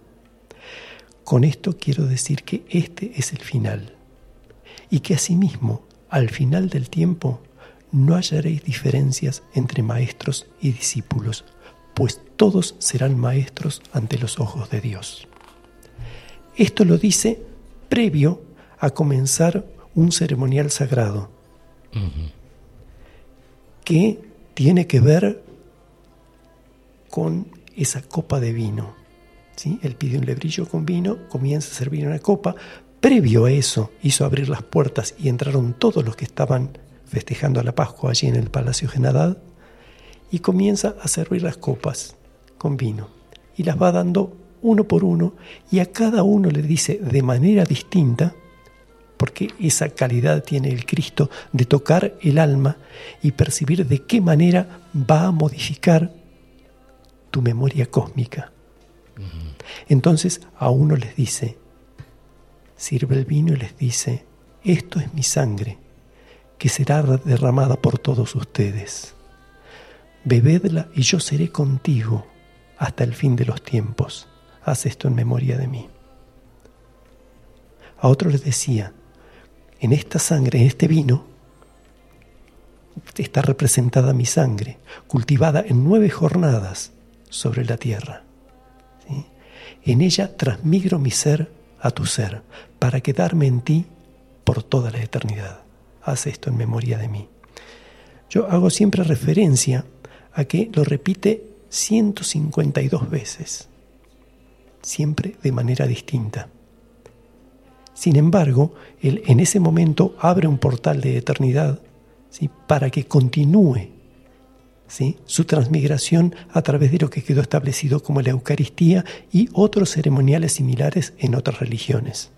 Con esto quiero decir que este es el final y que asimismo, al final del tiempo, no hallaréis diferencias entre maestros y discípulos, pues todos serán maestros ante los ojos de Dios. Esto lo dice previo a comenzar un ceremonial sagrado que tiene que ver con esa copa de vino. ¿sí? Él pide un lebrillo con vino, comienza a servir una copa. Previo a eso hizo abrir las puertas y entraron todos los que estaban festejando a la Pascua allí en el Palacio Genadad y comienza a servir las copas con vino y las va dando uno por uno y a cada uno le dice de manera distinta, porque esa calidad tiene el Cristo de tocar el alma y percibir de qué manera va a modificar tu memoria cósmica. Entonces a uno les dice, sirve el vino y les dice, esto es mi sangre, que será derramada por todos ustedes. Bebedla y yo seré contigo hasta el fin de los tiempos. Haz esto en memoria de mí. A otro les decía, en esta sangre, en este vino, está representada mi sangre, cultivada en nueve jornadas sobre la tierra. En ella transmigro mi ser a tu ser, para quedarme en ti por toda la eternidad. Haz esto en memoria de mí. Yo hago siempre referencia a que lo repite 152 veces, siempre de manera distinta. Sin embargo, él en ese momento abre un portal de eternidad ¿sí? para que continúe su transmigración a través de lo que quedó establecido como la Eucaristía y otros ceremoniales similares en otras religiones.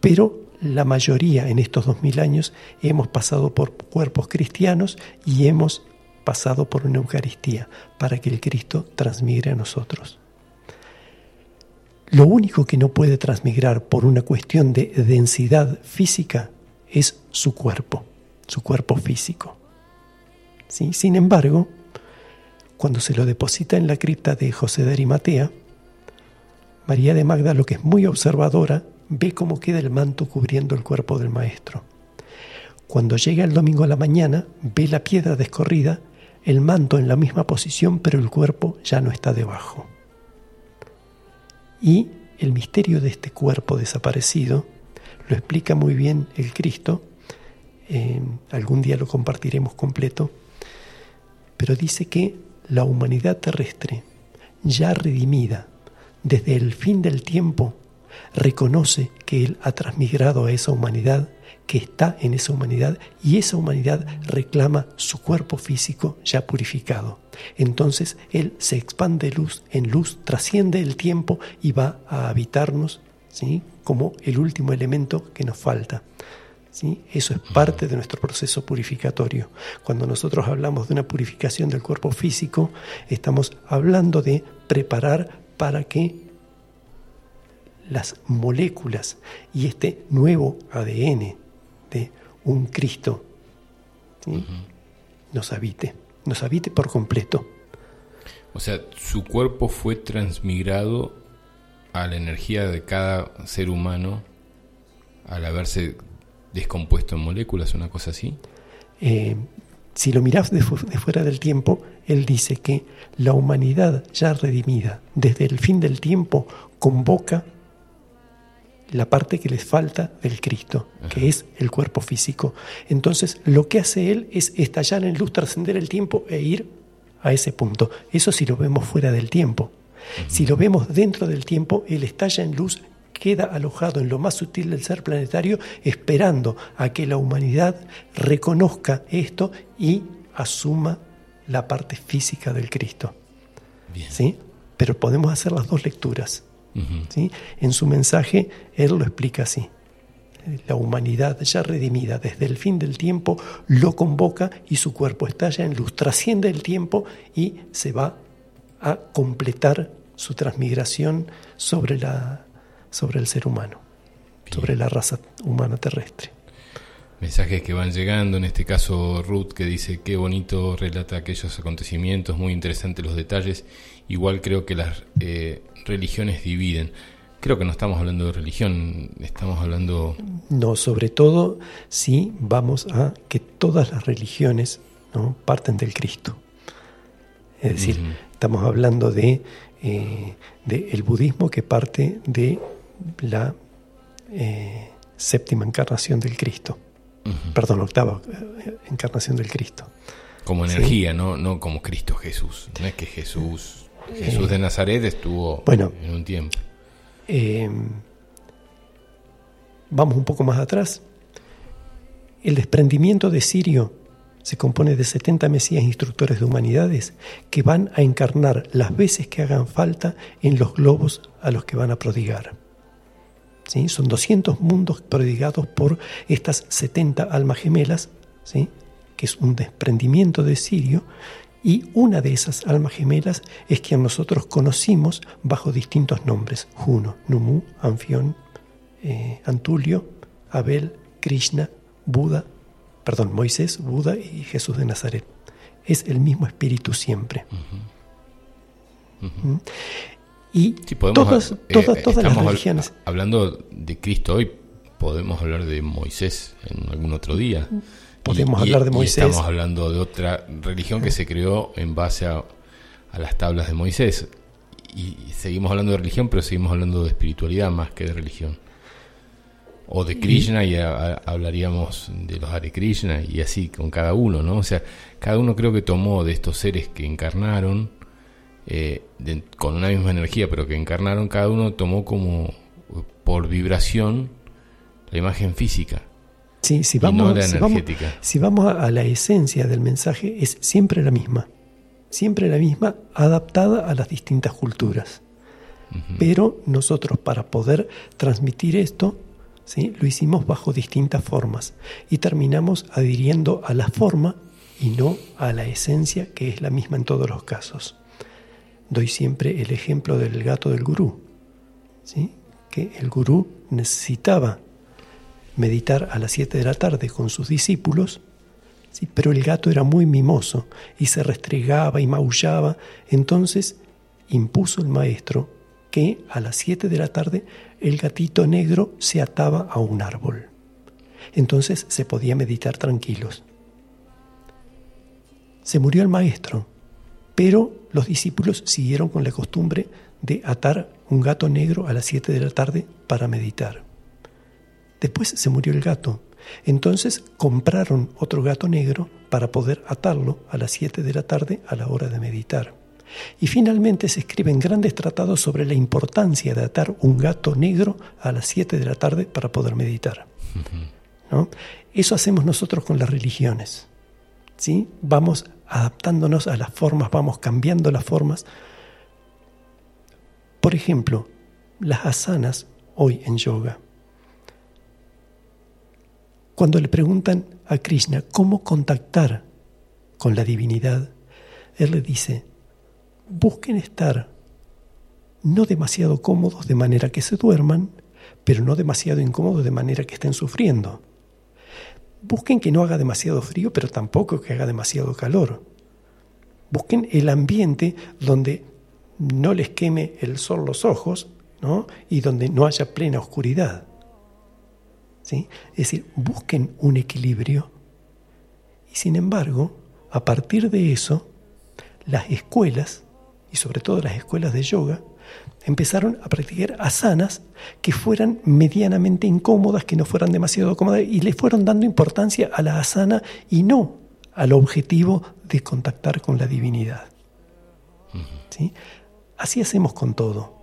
Pero la mayoría en estos dos mil años hemos pasado por cuerpos cristianos y hemos pasado por una Eucaristía para que el Cristo transmigre a nosotros. Lo único que no puede transmigrar por una cuestión de densidad física es su cuerpo, su cuerpo físico. Sin embargo, cuando se lo deposita en la cripta de José de Arimatea, María de Magda, lo que es muy observadora, ve cómo queda el manto cubriendo el cuerpo del maestro. Cuando llega el domingo a la mañana, ve la piedra descorrida, el manto en la misma posición, pero el cuerpo ya no está debajo. Y el misterio de este cuerpo desaparecido lo explica muy bien el Cristo, eh, algún día lo compartiremos completo, pero dice que la humanidad terrestre, ya redimida desde el fin del tiempo, reconoce que Él ha transmigrado a esa humanidad, que está en esa humanidad, y esa humanidad reclama su cuerpo físico ya purificado. Entonces Él se expande luz en luz, trasciende el tiempo y va a habitarnos ¿sí? como el último elemento que nos falta. Eso es parte de nuestro proceso purificatorio. Cuando nosotros hablamos de una purificación del cuerpo físico, estamos hablando de preparar para que las moléculas y este nuevo ADN de un Cristo nos habite, nos habite por completo. O sea, su cuerpo fue transmigrado a la energía de cada ser humano al haberse descompuesto en moléculas, una cosa así? Eh, si lo miras de, fuera del tiempo, él dice que la humanidad ya redimida desde el fin del tiempo convoca la parte que les falta del Cristo, que es el cuerpo físico. Entonces, lo que hace Él es estallar en luz, trascender el tiempo e ir a ese punto. Eso si lo vemos fuera del tiempo. Si lo vemos dentro del tiempo, Él estalla en luz queda alojado en lo más sutil del ser planetario, esperando a que la humanidad reconozca esto y asuma la parte física del Cristo. ¿Sí? Pero podemos hacer las dos lecturas. ¿Sí? En su mensaje, él lo explica así. la humanidad ya redimida desde el fin del tiempo lo convoca y su cuerpo estalla en luz, trasciende el tiempo y se va a completar su transmigración sobre, la, sobre el ser humano, sobre la raza humana terrestre. Mensajes que van llegando, en este caso Ruth que dice qué bonito relata aquellos acontecimientos, muy interesantes los detalles, igual creo que las eh, religiones dividen. Creo que no estamos hablando de religión, estamos hablando... No, sobre todo si vamos a que todas las religiones ¿no? parten del Cristo. Es decir, estamos hablando de, eh, el budismo que parte de la eh, séptima encarnación del Cristo. Perdón, octava encarnación del Cristo. Como energía, no, no como Cristo Jesús. No es que Jesús, Jesús de Nazaret estuvo bueno, en un tiempo. Eh, vamos un poco más atrás. El desprendimiento de Sirio se compone de 70 mesías instructores de humanidades que van a encarnar las veces que hagan falta en los globos a los que van a prodigar. ¿Sí? Son 200 mundos prodigados por estas 70 almas gemelas, ¿sí? que es un desprendimiento de Sirio, y una de esas almas gemelas es quien nosotros conocimos bajo distintos nombres: Juno, Numu, Anfión, eh, Antulio, Abel, Krishna, Buda, perdón, Moisés, Buda y Jesús de Nazaret. Es el mismo espíritu siempre. ¿Mm? Y todas, eh, todas, todas las religiones. Hablando de Cristo hoy, podemos hablar de Moisés en algún otro día. Podemos hablar de Moisés. estamos hablando de otra religión que se creó en base a, las tablas de Moisés. Y, seguimos hablando de religión, pero seguimos hablando de espiritualidad más que de religión. O de Krishna, y, hablaríamos de los Hare Krishna, y así con cada uno, ¿no? O sea, cada uno creo que tomó de estos seres que encarnaron, eh, con una misma energía, pero que encarnaron, cada uno tomó como por vibración la imagen física Sí, si vamos, si vamos, a, la esencia del mensaje, es siempre la misma. Siempre la misma, adaptada a las distintas culturas. Pero nosotros, para poder transmitir esto, ¿sí? lo hicimos bajo distintas formas. Y terminamos adhiriendo a la forma y no a la esencia, que es la misma en todos los casos. Doy siempre el ejemplo del gato del gurú. ¿sí? Que el gurú necesitaba meditar a las 7 de la tarde con sus discípulos, pero el gato era muy mimoso y se restregaba y maullaba, entonces impuso el maestro que a las 7 de la tarde el gatito negro se ataba a un árbol. Entonces se podía meditar tranquilos. Se murió el maestro, pero los discípulos siguieron con la costumbre de atar un gato negro a las 7 de la tarde para meditar. Después se murió el gato. Entonces compraron otro gato negro para poder atarlo a las 7 de la tarde a la hora de meditar. Y finalmente se escriben grandes tratados sobre la importancia de atar un gato negro a las 7 de la tarde para poder meditar. ¿No? Eso hacemos nosotros con las religiones. ¿sí? Vamos adaptándonos a las formas, vamos cambiando las formas. Por ejemplo, las asanas hoy en yoga cuando le preguntan a Krishna cómo contactar con la divinidad, él le dice, busquen estar no demasiado cómodos de manera que se duerman, pero no demasiado incómodos de manera que estén sufriendo. Busquen que no haga demasiado frío, pero tampoco que haga demasiado calor. Busquen el ambiente donde no les queme el sol los ojos ¿no? y donde no haya plena oscuridad. Es decir, busquen un equilibrio y sin embargo, a partir de eso, las escuelas, y sobre todo las escuelas de yoga, empezaron a practicar asanas que fueran medianamente incómodas, que no fueran demasiado cómodas, y le fueron dando importancia a la asana y no al objetivo de contactar con la divinidad. ¿Sí? Así hacemos con todo.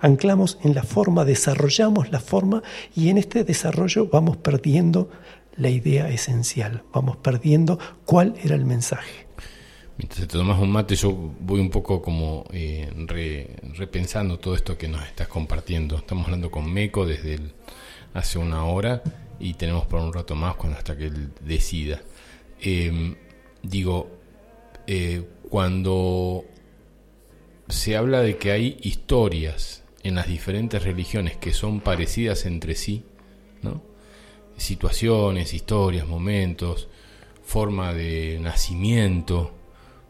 Anclamos en la forma, desarrollamos la forma y en este desarrollo vamos perdiendo la idea esencial, vamos perdiendo cuál era el mensaje. Mientras te tomas un mate, yo voy un poco como eh, repensando todo esto que nos estás compartiendo. Estamos hablando con Meco desde hace una hora y tenemos por un rato más hasta que él decida. Em, digo, eh, cuando se habla de que hay historias en las diferentes religiones que son parecidas entre sí, ¿no? situaciones, historias, momentos, forma de nacimiento,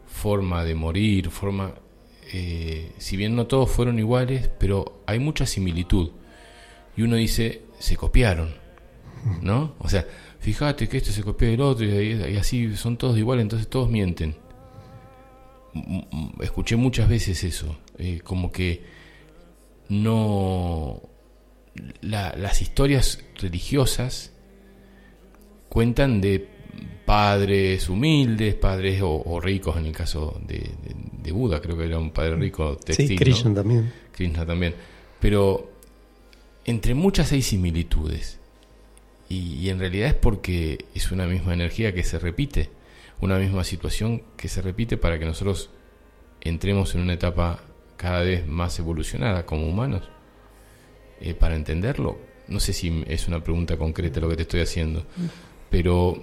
forma de morir, forma... Eh, si bien no todos fueron iguales, pero hay mucha similitud. Y uno dice, se copiaron, ¿no? O sea, fíjate que este se copió del otro y, así son todos iguales, entonces todos mienten. Escuché muchas veces eso, eh, como que no... las historias religiosas cuentan de padres humildes, padres o, ricos en el caso de, Buda, creo que era un padre rico textil. Sí, Krishna también. Krishna también. Pero entre muchas hay similitudes. Y, en realidad es porque es una misma energía que se repite, una misma situación que se repite para que nosotros entremos en una etapa cada vez más evolucionada como humanos. Eh, para entenderlo, no sé si es una pregunta concreta lo que te estoy haciendo, pero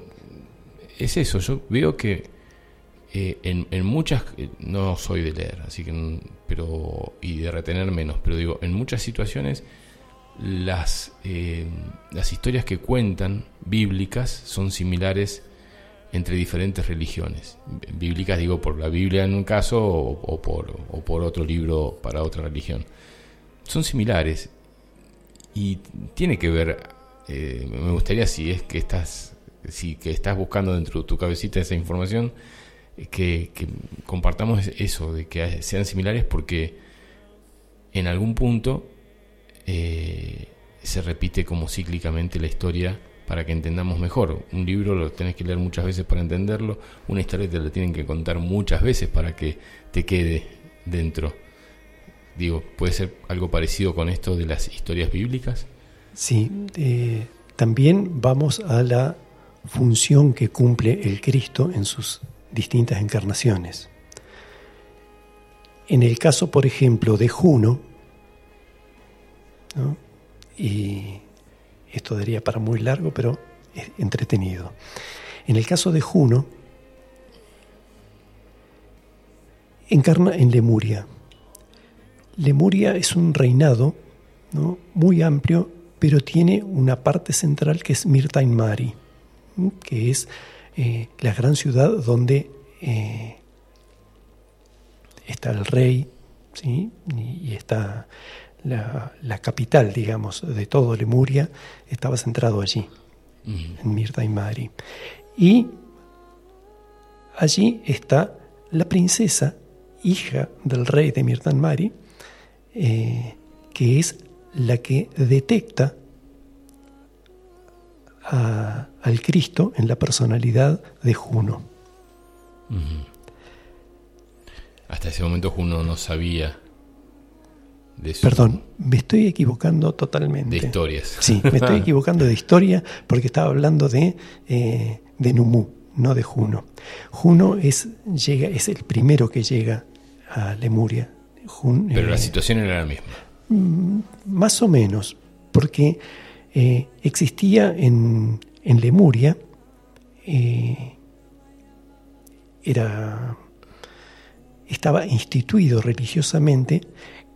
es eso, yo veo que eh, en, en, muchas, eh, no soy de leer, así que, pero, y de retener menos, pero digo, en muchas situaciones las, las historias que cuentan bíblicas son similares entre diferentes religiones. Bíblicas digo por la Biblia en un caso o, por, o por otro libro para otra religión. Son similares y tiene que ver, eh, me gustaría si es que estás, si que estás buscando dentro de tu cabecita esa información, que, compartamos eso, de que sean similares porque en algún punto eh, se repite como cíclicamente la historia para que entendamos mejor. Un libro lo tenés que leer muchas veces para entenderlo, una historia te la tienen que contar muchas veces para que te quede dentro. Digo, ¿puede ser algo parecido con esto de las historias bíblicas? Sí, eh, también vamos a la función que cumple el Cristo en sus distintas encarnaciones. En el caso, por ejemplo, de Juno, y esto daría para muy largo, pero es entretenido. En el caso de Juno, encarna en Lemuria. Lemuria es un reinado muy amplio, pero tiene una parte central que es Mirtain Mari, que es eh, la gran ciudad donde eh, está el rey ¿sí? y está la, capital, digamos, de todo Lemuria, estaba centrado allí, en Mirta y Mari. Y allí está la princesa, hija del rey de Mirta y Mari, eh, que es la que detecta al Cristo en la personalidad de Juno. Hasta ese momento Juno no sabía Perdón, me estoy equivocando totalmente. De historias. Sí, me estoy equivocando de historia porque estaba hablando de, eh, de Numú, no de Juno. Juno es, llega, es el primero que llega a Lemuria. Pero la eh, situación era la misma. Mm, más o menos, porque eh, existía en, en Lemuria, era, estaba instituido religiosamente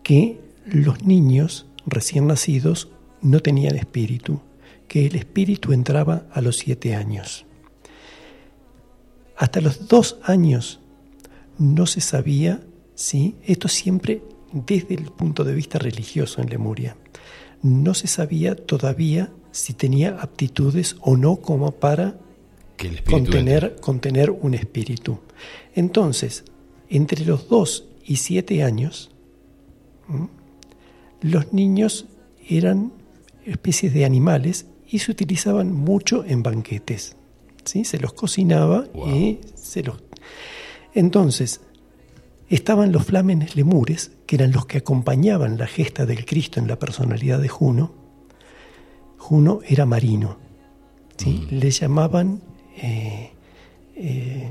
que los niños recién nacidos no tenían espíritu, que el espíritu entraba a los siete años. Hasta los dos años no se sabía, ¿sí? esto siempre desde el punto de vista religioso en Lemuria, no se sabía todavía si tenía aptitudes o no como para contener, contener un espíritu. Entonces, entre los dos y siete años, los niños eran especies de animales y se utilizaban mucho en banquetes. ¿sí? Se los cocinaba y se los... Entonces, estaban los flámenes lemures, que eran los que acompañaban la gesta del Cristo en la personalidad de Juno. Juno era marino. ¿sí? Mm. Le llamaban eh, eh,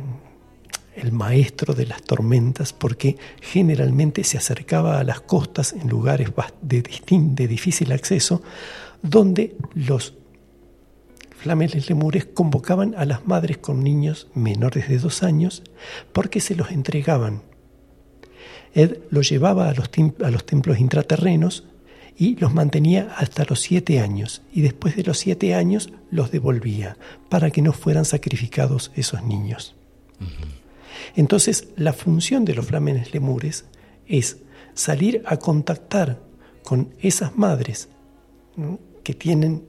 el maestro de las tormentas porque generalmente se acercaba a las costas en lugares de, de difícil acceso donde los flameles lemures convocaban a las madres con niños menores de dos años porque se los entregaban. Ed los llevaba a los, a los templos intraterrenos y los mantenía hasta los siete años y después de los siete años los devolvía para que no fueran sacrificados esos niños. Entonces la función de los flamenes lemures es salir a contactar con esas madres que tienen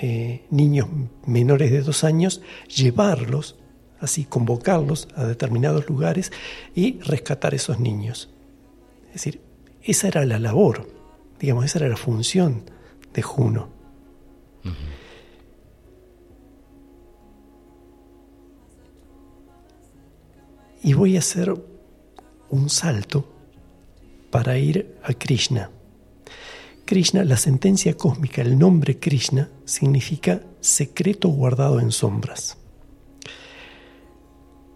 eh, niños menores de dos años, llevarlos, así convocarlos a determinados lugares y rescatar esos niños. Es decir, esa era la labor, digamos, esa era la función de Juno. Y voy a hacer un salto para ir a Krishna. Krishna, la sentencia cósmica, el nombre Krishna, significa secreto guardado en sombras.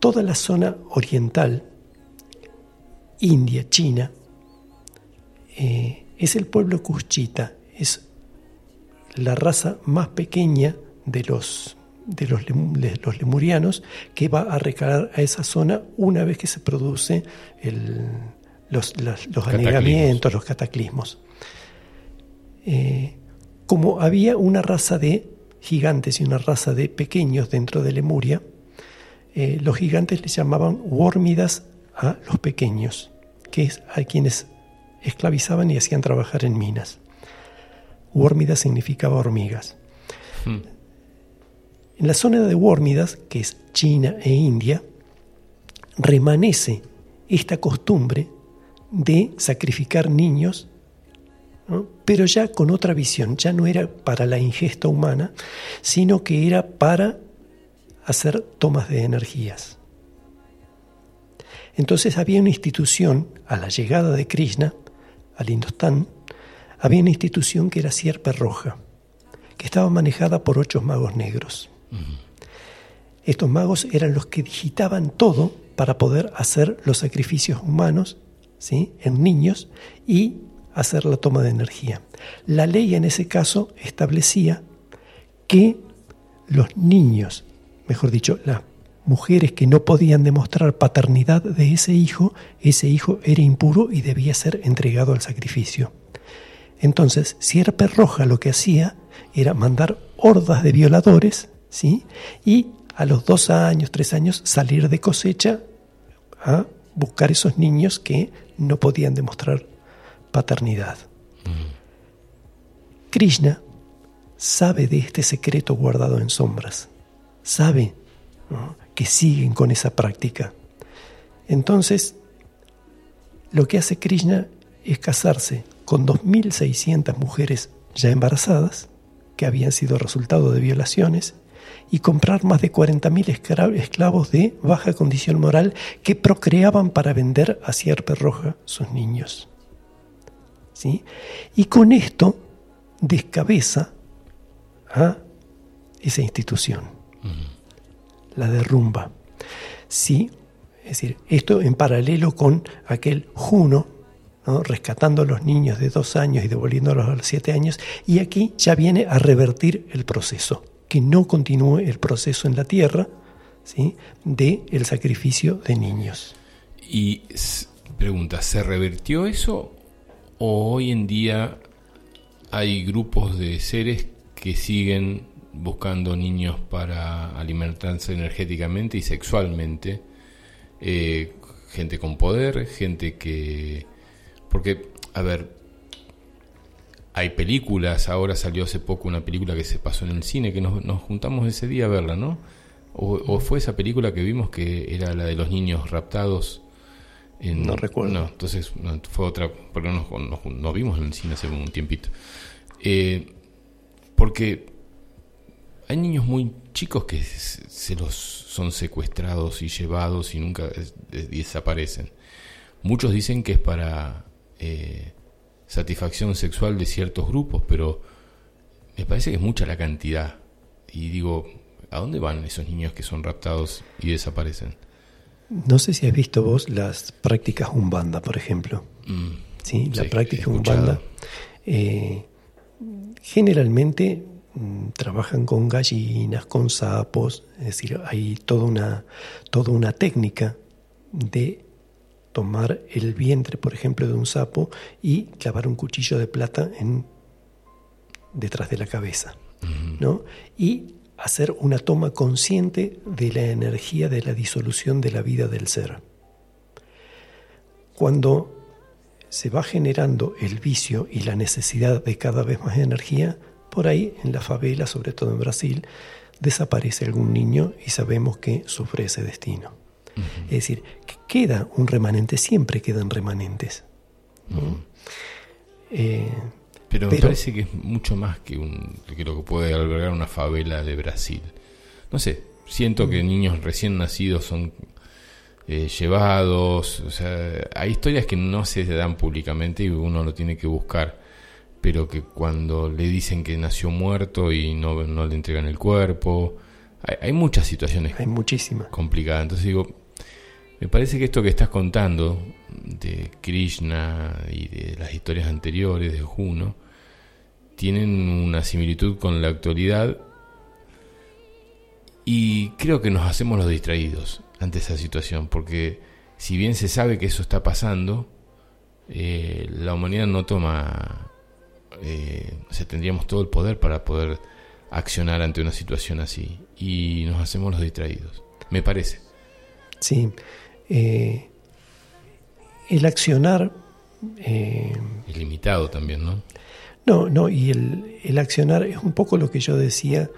Toda la zona oriental, India, China, eh, es el pueblo Kushita, es la raza más pequeña de los, de los, los, lemurianos que va a recalar a esa zona una vez que se produce los, los anegamientos, los cataclismos. Eh, como había una raza de gigantes y una raza de pequeños dentro de Lemuria, eh, los gigantes les llamaban wórmidas a los pequeños, que es a quienes esclavizaban y hacían trabajar en minas. Wórmidas significaba hormigas. Hmm. En la zona de Wórmidas, que es China e India, remanece esta costumbre de sacrificar niños pero ya con otra visión, ya no era para la ingesta humana, sino que era para hacer tomas de energías. Entonces había una institución, a la llegada de Krishna, al Indostán, había una institución que era Sierpe Roja, que estaba manejada por ocho magos negros. Estos magos eran los que digitaban todo para poder hacer los sacrificios humanos ¿sí? en niños y hacer la toma de energía. La ley en ese caso establecía que los niños, mejor dicho, las mujeres que no podían demostrar paternidad de ese hijo, ese hijo era impuro y debía ser entregado al sacrificio. Entonces, Sierpe Roja lo que hacía era mandar hordas de violadores, ¿sí? Y a los dos años, tres años, salir de cosecha a buscar esos niños que no podían demostrar paternidad. Krishna sabe de este secreto guardado en sombras, sabe que siguen con esa práctica. Entonces, lo que hace Krishna es casarse con 2.600 mujeres ya embarazadas, que habían sido resultado de violaciones, y comprar más de 40.000 esclavos de baja condición moral que procreaban para vender a Sierpe Roja sus niños. Y con esto descabeza a esa institución, la derrumba. ¿Sí? Es decir, esto en paralelo con aquel Juno, rescatando a los niños de dos años y devolviéndolos a los siete años, y aquí ya viene a revertir el proceso, que no continúe el proceso en la tierra ¿sí? de el sacrificio de niños. Y pregunta, ¿se revertió eso o hoy en día hay grupos de seres que siguen buscando niños para alimentarse energéticamente y sexualmente, eh, gente con poder, gente que... Porque, a ver, hay películas, ahora salió hace poco una película que se pasó en el cine, que nos, juntamos ese día a verla, ¿no? O, o, fue esa película que vimos que era la de los niños raptados no recuerdo. No, entonces fue otra, porque nos, vimos en el cine hace un tiempito. Eh, porque hay niños muy chicos que se los son secuestrados y llevados y nunca desaparecen. Muchos dicen que es para eh, satisfacción sexual de ciertos grupos, pero me parece que es mucha la cantidad. Y digo, ¿a dónde van esos niños que son raptados y desaparecen? No sé si has visto vos las prácticas umbanda, por ejemplo. Mm, sí, la práctica umbanda. Eh, generalmente mm, trabajan con gallinas, con sapos, es decir, hay toda una, toda una técnica de tomar el vientre, por ejemplo, de un sapo y clavar un cuchillo de plata en, detrás de la cabeza, ¿no? Y hacer una toma consciente de la energía de la disolución de la vida del ser. Cuando se va generando el vicio y la necesidad de cada vez más energía, por ahí en la favela, sobre todo en Brasil, desaparece algún niño y sabemos que sufre ese destino. Es decir, que queda un remanente, siempre quedan remanentes. Eh, pero, me parece que es mucho más que, un, que lo que puede albergar una favela de Brasil. No sé, siento que niños recién nacidos son eh, llevados, o sea, hay historias que no se dan públicamente y uno lo tiene que buscar, pero que cuando le dicen que nació muerto y no, no le entregan el cuerpo, hay, hay muchas situaciones hay muchísimas complicadas. Entonces digo, me parece que esto que estás contando de Krishna y de las historias anteriores de Juno tienen una similitud con la actualidad y creo que nos hacemos los distraídos ante esa situación porque si bien se sabe que eso está pasando eh, la humanidad no toma eh, o sea, tendríamos todo el poder para poder accionar ante una situación así y nos hacemos los distraídos me parece. Sí eh, el accionar... Eh, limitado también, ¿no? No, no, y el, accionar es un poco lo que yo decía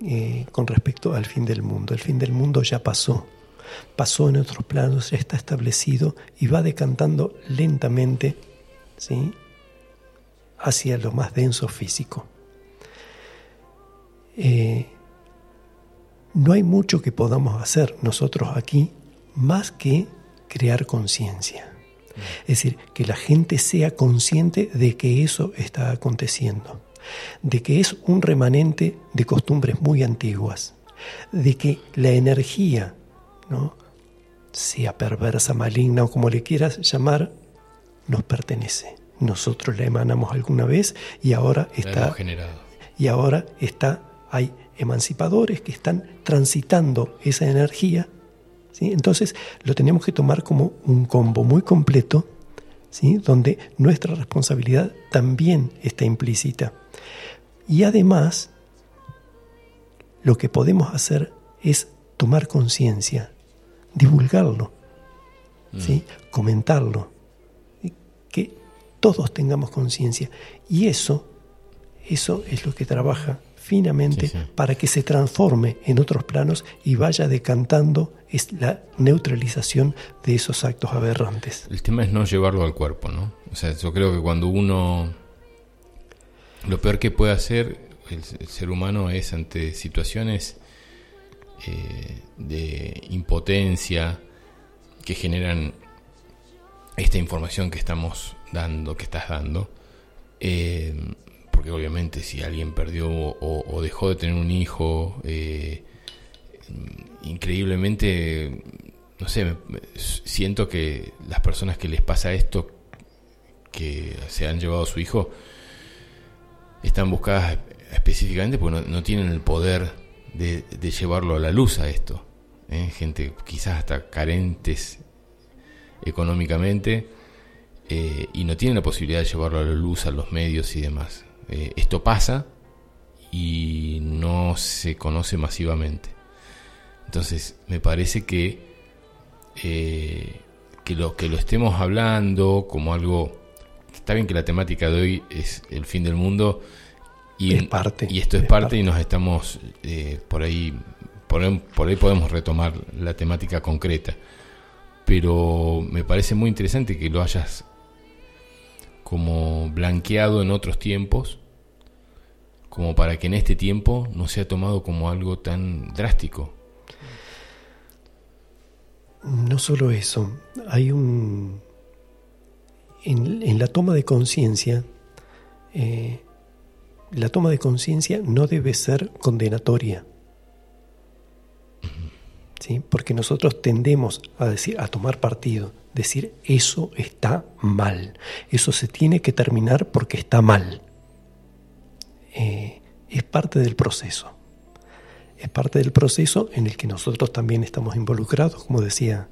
eh, con respecto al fin del mundo. El fin del mundo ya pasó, pasó en otros planos, ya está establecido y va decantando lentamente ¿sí? hacia lo más denso físico. no hay mucho que podamos hacer nosotros aquí más que crear conciencia. Es decir, que la gente sea consciente de que eso está aconteciendo, de que es un remanente de costumbres muy antiguas, de que la energía, ¿no? sea perversa, maligna o como le quieras llamar, nos pertenece. Nosotros la emanamos alguna vez y ahora está y ahora está hay emancipadores que están transitando esa energía entonces lo tenemos que tomar como un combo muy completo, ¿sí? donde nuestra responsabilidad también está implícita. Y además, lo que podemos hacer es tomar conciencia, divulgarlo, ¿sí? Mm. comentarlo, que todos tengamos conciencia. Y eso, eso es lo que trabaja finamente para que se transforme en otros planos y vaya decantando es la neutralización de esos actos aberrantes. El tema es no llevarlo al cuerpo, ¿no? O sea, yo creo que cuando uno... Lo peor que puede hacer el, ser humano es ante situaciones eh, de impotencia que generan esta información que estamos dando, que estás dando, eh, porque obviamente si alguien perdió o, dejó de tener un hijo, eh, increíblemente, no sé, siento que las personas que les pasa esto, que se han llevado a su hijo, están buscadas específicamente porque no, tienen el poder de, llevarlo a la luz a esto. ¿eh? Gente quizás hasta carentes económicamente eh, y no tienen la posibilidad de llevarlo a la luz a los medios y demás. Eh, esto pasa y no se conoce masivamente. Entonces, me parece que, eh, que, lo, que lo estemos hablando como algo... Está bien que la temática de hoy es el fin del mundo y, parte, y esto es, parte, y nos estamos eh, por ahí por, por ahí podemos retomar la temática concreta pero me parece muy interesante que lo hayas como blanqueado en otros tiempos, como para que en este tiempo no sea tomado como algo tan drástico. No solo eso, hay un... En, la toma de conciencia, eh, la toma de conciencia no debe ser condenatoria. ¿Sí? Porque nosotros tendemos a decir, a tomar partido decir eso está mal, eso se tiene que terminar porque está mal. es parte del proceso. Es parte del proceso en el que nosotros también estamos involucrados, como decía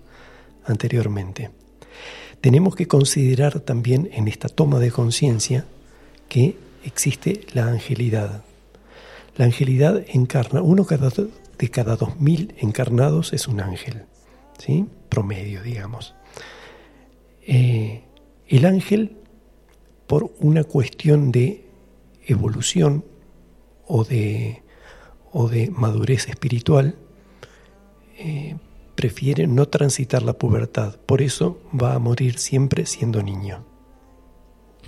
anteriormente. Tenemos que considerar también en esta toma de conciencia que existe la angelidad. La angelidad encarna, uno de cada dos mil encarnados es un ángel, ¿sí? promedio, digamos. Eh, el ángel, por una cuestión de evolución o de, o de madurez espiritual, eh, prefiere no transitar la pubertad. Por eso va a morir siempre siendo niño.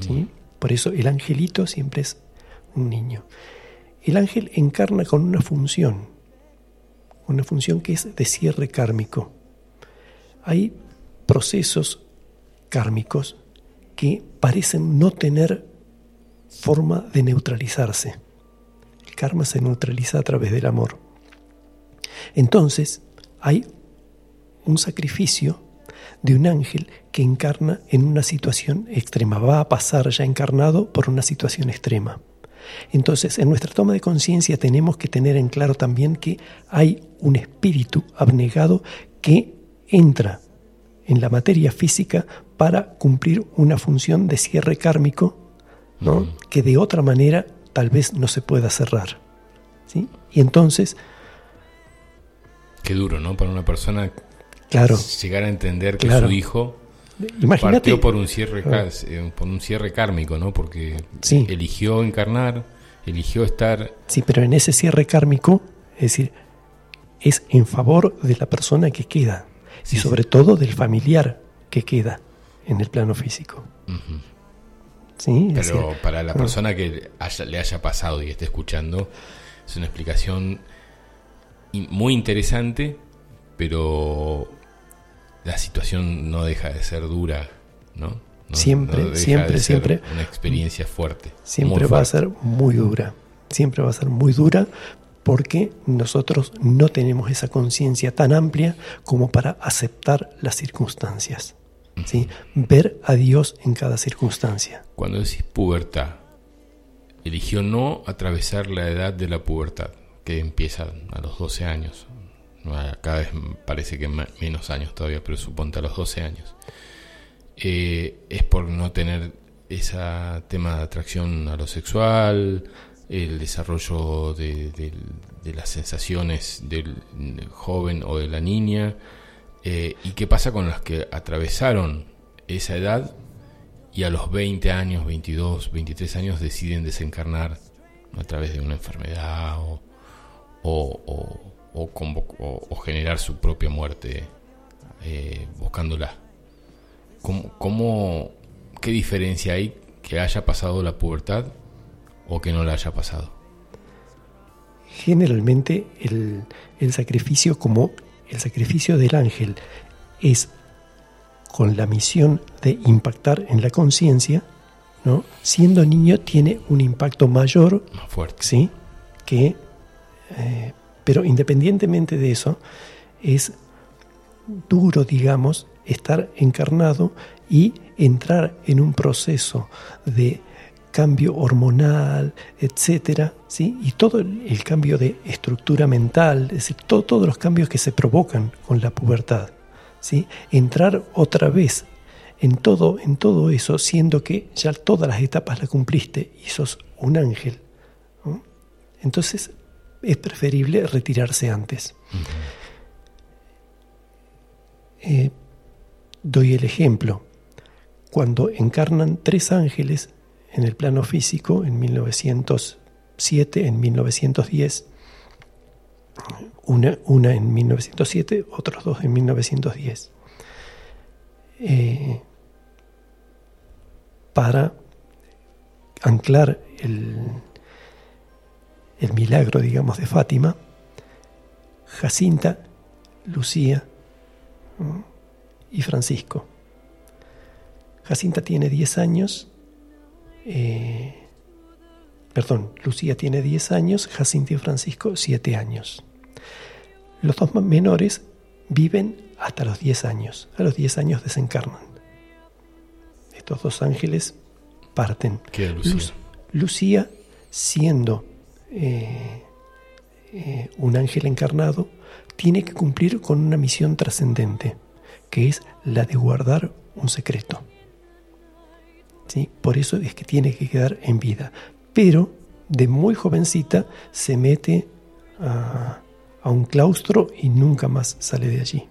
¿sí? Mm. Por eso el angelito siempre es un niño. El ángel encarna con una función, una función que es de cierre kármico. Hay procesos kármicos que parecen no tener forma de neutralizarse. El karma se neutraliza a través del amor. Entonces, hay un sacrificio de un ángel que encarna en una situación extrema, va a pasar ya encarnado por una situación extrema. Entonces, en nuestra toma de conciencia tenemos que tener en claro también que hay un espíritu abnegado que entra en la materia física para cumplir una función de cierre kármico ¿no? que de otra manera tal vez no se pueda cerrar. ¿sí? Y entonces... Qué duro, ¿no? Para una persona claro, llegar a entender que su hijo Imagínate, partió por un cierre eh, por un cierre kármico, ¿no? Porque eligió encarnar, eligió estar. Sí, pero en ese cierre kármico, es decir, es en favor de la persona que queda y sobre todo del familiar que queda en el plano físico. ¿Sí? Pero para la persona que le haya pasado y esté escuchando, es una explicación muy interesante, pero la situación no deja de ser dura, ¿no? siempre, siempre, siempre. Una experiencia fuerte. Siempre va a ser muy dura. Siempre va a ser muy dura porque nosotros no tenemos esa conciencia tan amplia como para aceptar las circunstancias. ¿sí? Ver a Dios en cada circunstancia. Cuando decís pubertad, eligió no atravesar la edad de la pubertad, que empieza a los 12 años, cada vez parece que menos años todavía, pero suponte a los 12 años, eh, es por no tener ese tema de atracción a lo sexual, el desarrollo de, las sensaciones del joven o de la niña, eh, y qué pasa con las que atravesaron esa edad y a los 20 años, 22, 23 años deciden desencarnar a través de una enfermedad o, generar su propia muerte eh, buscándola. ¿Cómo, qué diferencia hay que haya pasado la pubertad o que no la haya pasado? Generalmente el, el sacrificio como el sacrificio del ángel es con la misión de impactar en la conciencia, ¿no? siendo niño tiene un impacto mayor Más fuerte. ¿sí? que eh, pero independientemente de eso, es duro, digamos, estar encarnado y entrar en un proceso de cambio hormonal, etcétera, ¿sí? y todo el, cambio de estructura mental, es decir, todos los cambios que se provocan con la pubertad, ¿sí? entrar otra vez en todo, en todo eso, siendo que ya todas las etapas las cumpliste y sos un ángel. Entonces, es preferible retirarse antes. Eh, doy el ejemplo. Cuando encarnan tres ángeles en el plano físico en 1907, en 1910, una, una en 1907, otros dos en 1910, eh, para anclar el, el milagro, digamos, de Fátima, Jacinta, Lucía y Francisco. Jacinta tiene 10 años, eh, perdón, Lucía tiene 10 años, Jacinta y Francisco 7 años. Los dos menores viven hasta los 10 años, a los 10 años desencarnan. Estos dos ángeles parten. ¿Qué Lucía? Lucía siendo eh, eh, un ángel encarnado, tiene que cumplir con una misión trascendente, que es la de guardar un secreto. ¿Sí? Por eso es que tiene que quedar en vida. Pero de muy jovencita se mete a, un claustro y nunca más sale de allí.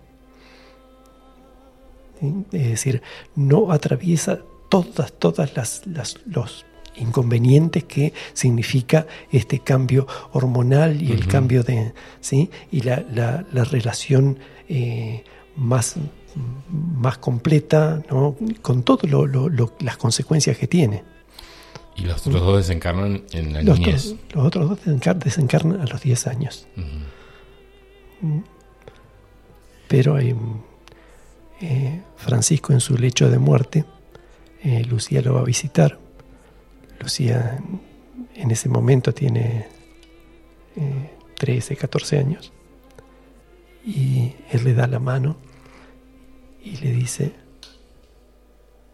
Es decir, no atraviesa todas, todas las, los inconvenientes que significa este cambio hormonal y el cambio de, ¿sí? Y la, la, relación eh, más, más completa, ¿no? Con todas las consecuencias que tiene. Y los otros dos desencarnan en la los niñez. los otros dos desencarnan a los 10 años. Pero eh, Francisco en su lecho de muerte, eh, Lucía lo va a visitar. Lucía en ese momento tiene 13, eh, 14 años. Y él le da la mano y le dice,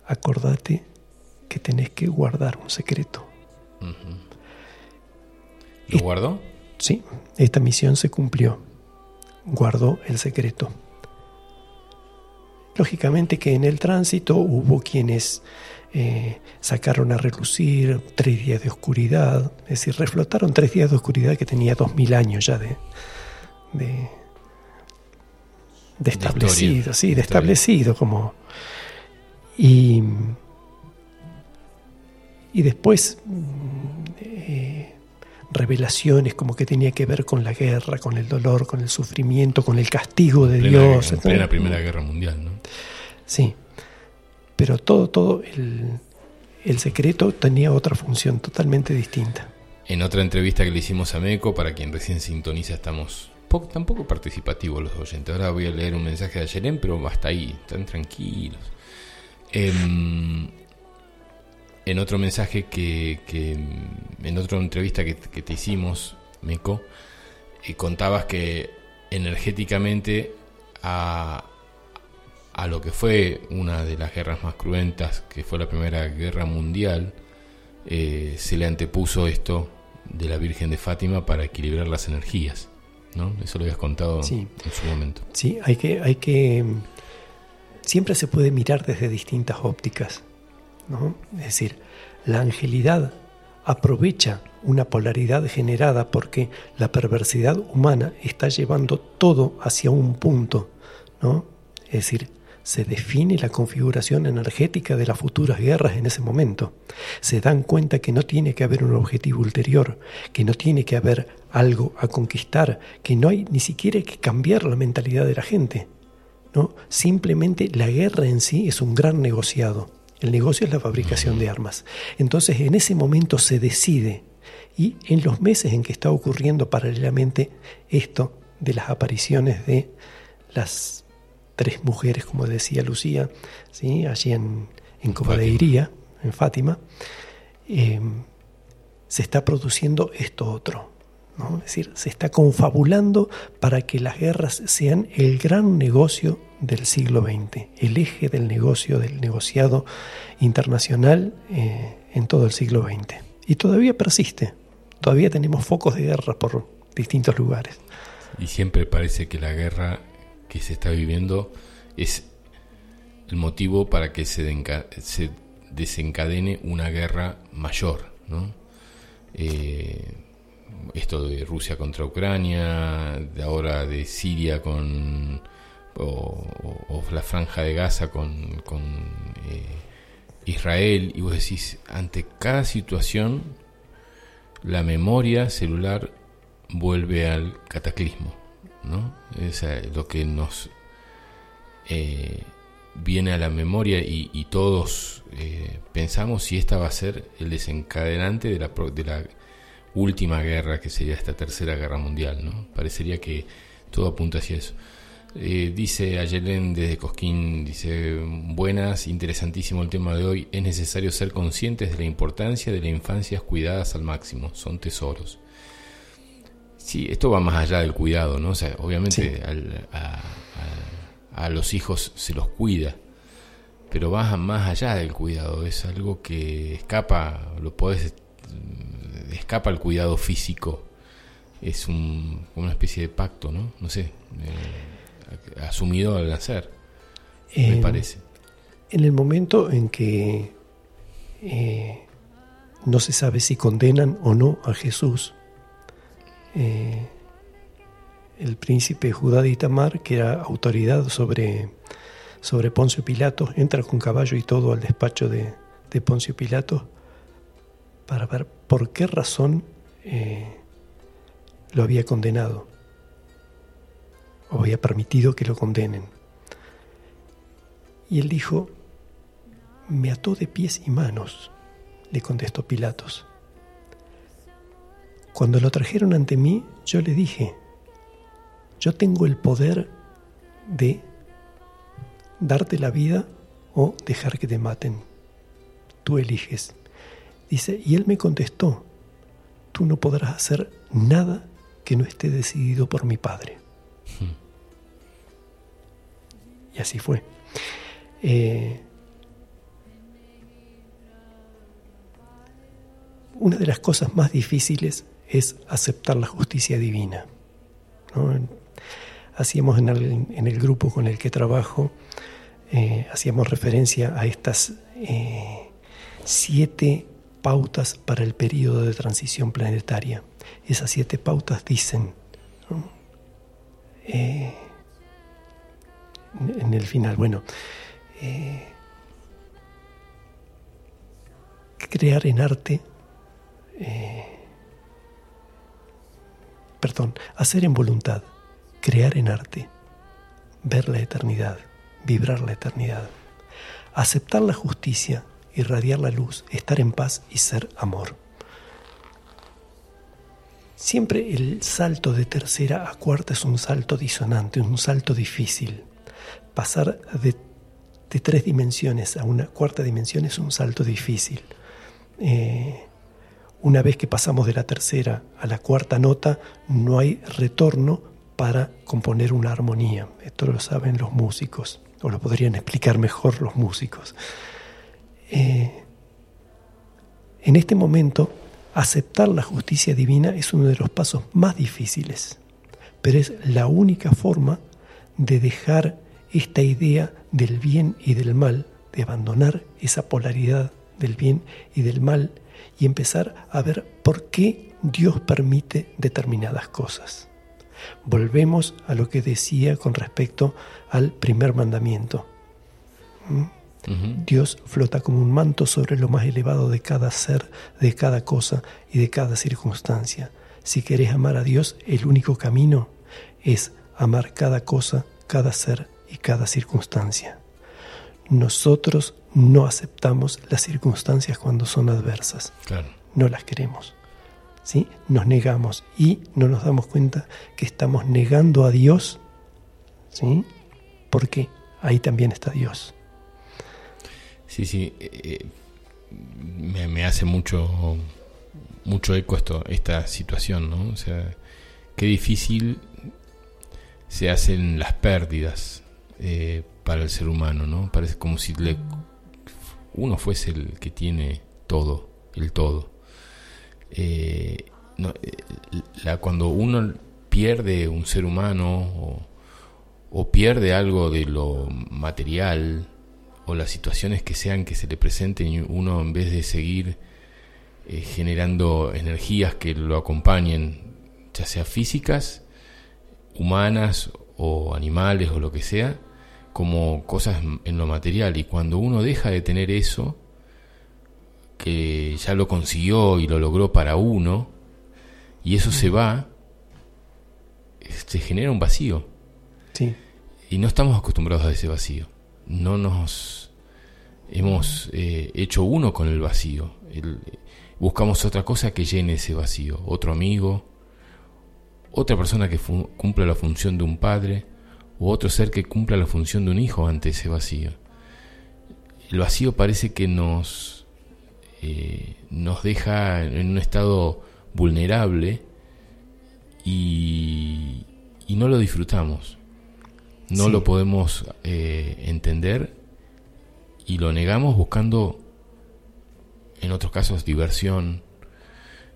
acordate que tenés que guardar un secreto. ¿Lo guardó? Sí, esta misión se cumplió. Guardó el secreto. Lógicamente que en el tránsito hubo quienes eh, sacaron a relucir tres días de oscuridad, es decir, reflotaron tres días de oscuridad que tenía dos mil años ya de, de, establecido, sí, de establecido como... Y y después eh, revelaciones como que tenía que ver con la guerra, con el dolor, con el sufrimiento, con el castigo de Dios. En plena Primera Guerra Mundial, ¿no? Sí, pero todo, todo el, el secreto tenía otra función totalmente distinta. En otra entrevista que le hicimos a Meco, para quien recién sintoniza, estamos tampoco participativos los oyentes. Ahora voy a leer un mensaje de Ayelén, pero hasta ahí, están tranquilos. Eh, en otro mensaje que, en otra entrevista que, te hicimos, Meco, y contabas que energéticamente a, a lo que fue una de las guerras más cruentas, que fue la Primera Guerra Mundial, eh, se le antepuso esto de la Virgen de Fátima para equilibrar las energías. ¿no? Eso lo habías contado en su momento. Sí, hay que, hay que. Siempre se puede mirar desde distintas ópticas. Es decir, la angelidad aprovecha una polaridad generada porque la perversidad humana está llevando todo hacia un punto, ¿no? Es decir, se define la configuración energética de las futuras guerras en ese momento. Se dan cuenta que no tiene que haber un objetivo ulterior, que no tiene que haber algo a conquistar, que no hay ni siquiera que cambiar la mentalidad de la gente. ¿no? Simplemente la guerra en sí es un gran negociado. El negocio es la fabricación de armas. Entonces en ese momento se decide y en los meses en que está ocurriendo paralelamente esto de las apariciones de las tres mujeres, como decía Lucía, ¿sí? allí en, en Iría, en Fátima, eh, se está produciendo esto otro. Es decir, se está confabulando para que las guerras sean el gran negocio del siglo XX, el eje del negocio, del negociado internacional eh, en todo el siglo XX. Y todavía persiste, todavía tenemos focos de guerra por distintos lugares. Y siempre parece que la guerra que se está viviendo es el motivo para que se, desencadene una guerra mayor, ¿no? Eh, esto de Rusia contra Ucrania, de ahora de Siria con o, la franja de Gaza con, con eh, Israel, y vos decís, ante cada situación, la memoria celular vuelve al cataclismo, ¿no? Es lo que nos eh, viene a la memoria y, todos eh, pensamos si esta va a ser el desencadenante de la, de la última guerra, que sería esta tercera guerra mundial, ¿no? Parecería que todo apunta hacia eso. Eh, dice Ayelen desde Cosquín, dice, buenas, interesantísimo el tema de hoy, es necesario ser conscientes de la importancia de las infancias cuidadas al máximo, son tesoros. Sí, esto va más allá del cuidado, ¿no? O sea, obviamente a, a, los hijos se los cuida, pero va más allá del cuidado, es algo que escapa, lo podés escapa al cuidado físico. Es un, una especie de pacto, ¿no? No sé, eh, asumido al nacer, me parece. En el momento en que eh, no se sabe si condenan o no a Jesús, eh, el príncipe Judá de Itamar, que era autoridad sobre, sobre Poncio Pilato, entra con caballo y todo al despacho de, de Poncio Pilato para ver por qué razón eh, lo había condenado o había permitido que lo condenen. Y él dijo, me ató de pies y manos, le contestó Pilatos. Cuando lo trajeron ante mí, yo le dije, yo tengo el poder de darte la vida o dejar que te maten. Tú eliges. Dice, y él me contestó, tú no podrás hacer nada que no esté decidido por mi Padre. Así fue. Eh, una de las cosas más difíciles es aceptar la justicia divina. Hacíamos en el, grupo con el que trabajo, eh, hacíamos referencia a estas eh, siete pautas para el periodo de transición planetaria. Esas siete pautas dicen, en el final, bueno, crear en arte perdón, hacer en voluntad, crear en arte, ver la eternidad, vibrar la eternidad, aceptar la justicia, irradiar la luz, estar en paz y ser amor. Siempre el salto de tercera a cuarta es un salto disonante, un salto difícil. Pasar de, tres dimensiones a una cuarta dimensión es un salto difícil. Eh, una vez que pasamos de la tercera a la cuarta nota, no hay retorno para componer una armonía. Esto lo saben los músicos, o lo podrían explicar mejor los músicos. Eh, en este momento, aceptar la justicia divina es uno de los pasos más difíciles, pero es la única forma de dejar esta idea del bien y del mal, de abandonar esa polaridad del bien y del mal y empezar a ver por qué Dios permite determinadas cosas. Volvemos a lo que decía con respecto al primer mandamiento. ¿Mm? Dios flota como un manto sobre lo más elevado de cada ser, de cada cosa y de cada circunstancia. Si querés amar a Dios, el único camino es amar cada cosa, cada ser y cada circunstancia. Nosotros no aceptamos las circunstancias cuando son adversas. No las queremos. ¿sí? Nos negamos y no nos damos cuenta que estamos negando a Dios, ¿sí? porque ahí también está Dios. Sí, sí. Eh, me, me, hace mucho, mucho eco esto, esta situación, ¿no? O sea, qué difícil se hacen las pérdidas eh, para el ser humano, ¿no? Parece como si uno fuese el que tiene todo, el todo. Eh, eh, cuando uno pierde un ser humano o, pierde algo de lo material o las situaciones que sean que se le presenten, uno en vez de seguir eh, generando energías que lo acompañen, ya sea físicas, humanas o animales o lo que sea, como cosas en lo material. Y cuando uno deja de tener eso, que ya lo consiguió y lo logró para uno, y eso se va, se genera un vacío. Sí. Y no estamos acostumbrados a ese vacío. No nos hemos eh, hecho uno con el vacío. buscamos otra cosa que llene ese vacío. Otro amigo, otra persona que cumpla la función de un padre, u otro ser que cumpla la función de un hijo ante ese vacío. El vacío parece que nos, eh, nos deja en un estado vulnerable y, y no lo disfrutamos, no lo podemos eh, entender y lo negamos buscando, en otros casos, diversión,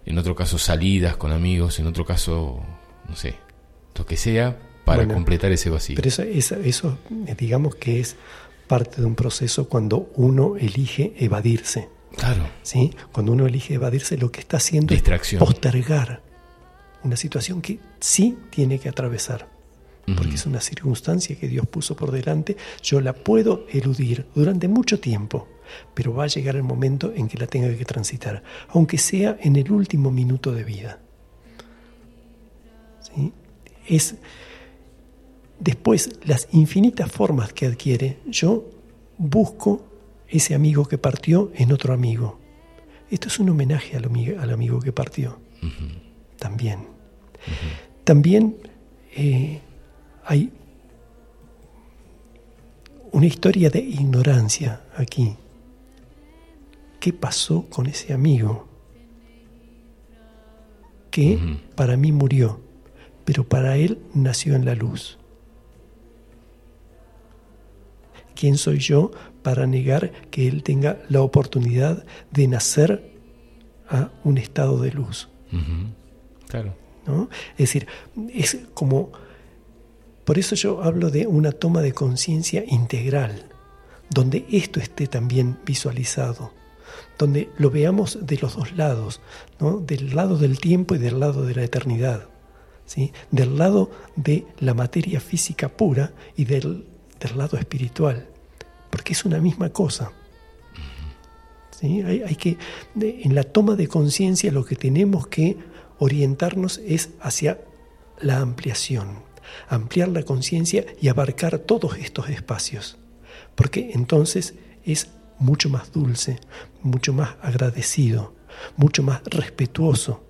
en otro caso salidas con amigos, en otro caso, no sé, lo que sea, para completar ese vacío. Pero eso, eso, digamos que es parte de un proceso cuando uno elige evadirse. Claro. ¿Sí? Cuando uno elige evadirse, lo que está haciendo es postergar una situación que sí tiene que atravesar. Porque es una circunstancia que Dios puso por delante. Yo la puedo eludir durante mucho tiempo, pero va a llegar el momento en que la tenga que transitar, aunque sea en el último minuto de vida. ¿Sí? Es después las infinitas formas que adquiere. Yo busco ese amigo que partió en otro amigo. Esto es un homenaje al, amigo, que partió. También. También eh, hay una historia de ignorancia aquí. ¿Qué pasó con ese amigo? Que para mí murió, pero para él nació en la luz. ¿Quién soy yo para negar que Él tenga la oportunidad de nacer a un estado de luz. Claro. ¿no? Es decir, es como... Por eso yo hablo de una toma de conciencia integral, donde esto esté también visualizado, donde lo veamos de los dos lados, ¿no? del lado del tiempo y del lado de la eternidad, ¿sí? del lado de la materia física pura y del, del lado espiritual porque es una misma cosa. ¿Sí? Hay, que, en la toma de conciencia lo que tenemos que orientarnos es hacia la ampliación, ampliar la conciencia y abarcar todos estos espacios, porque entonces es mucho más dulce, mucho más agradecido, mucho más respetuoso.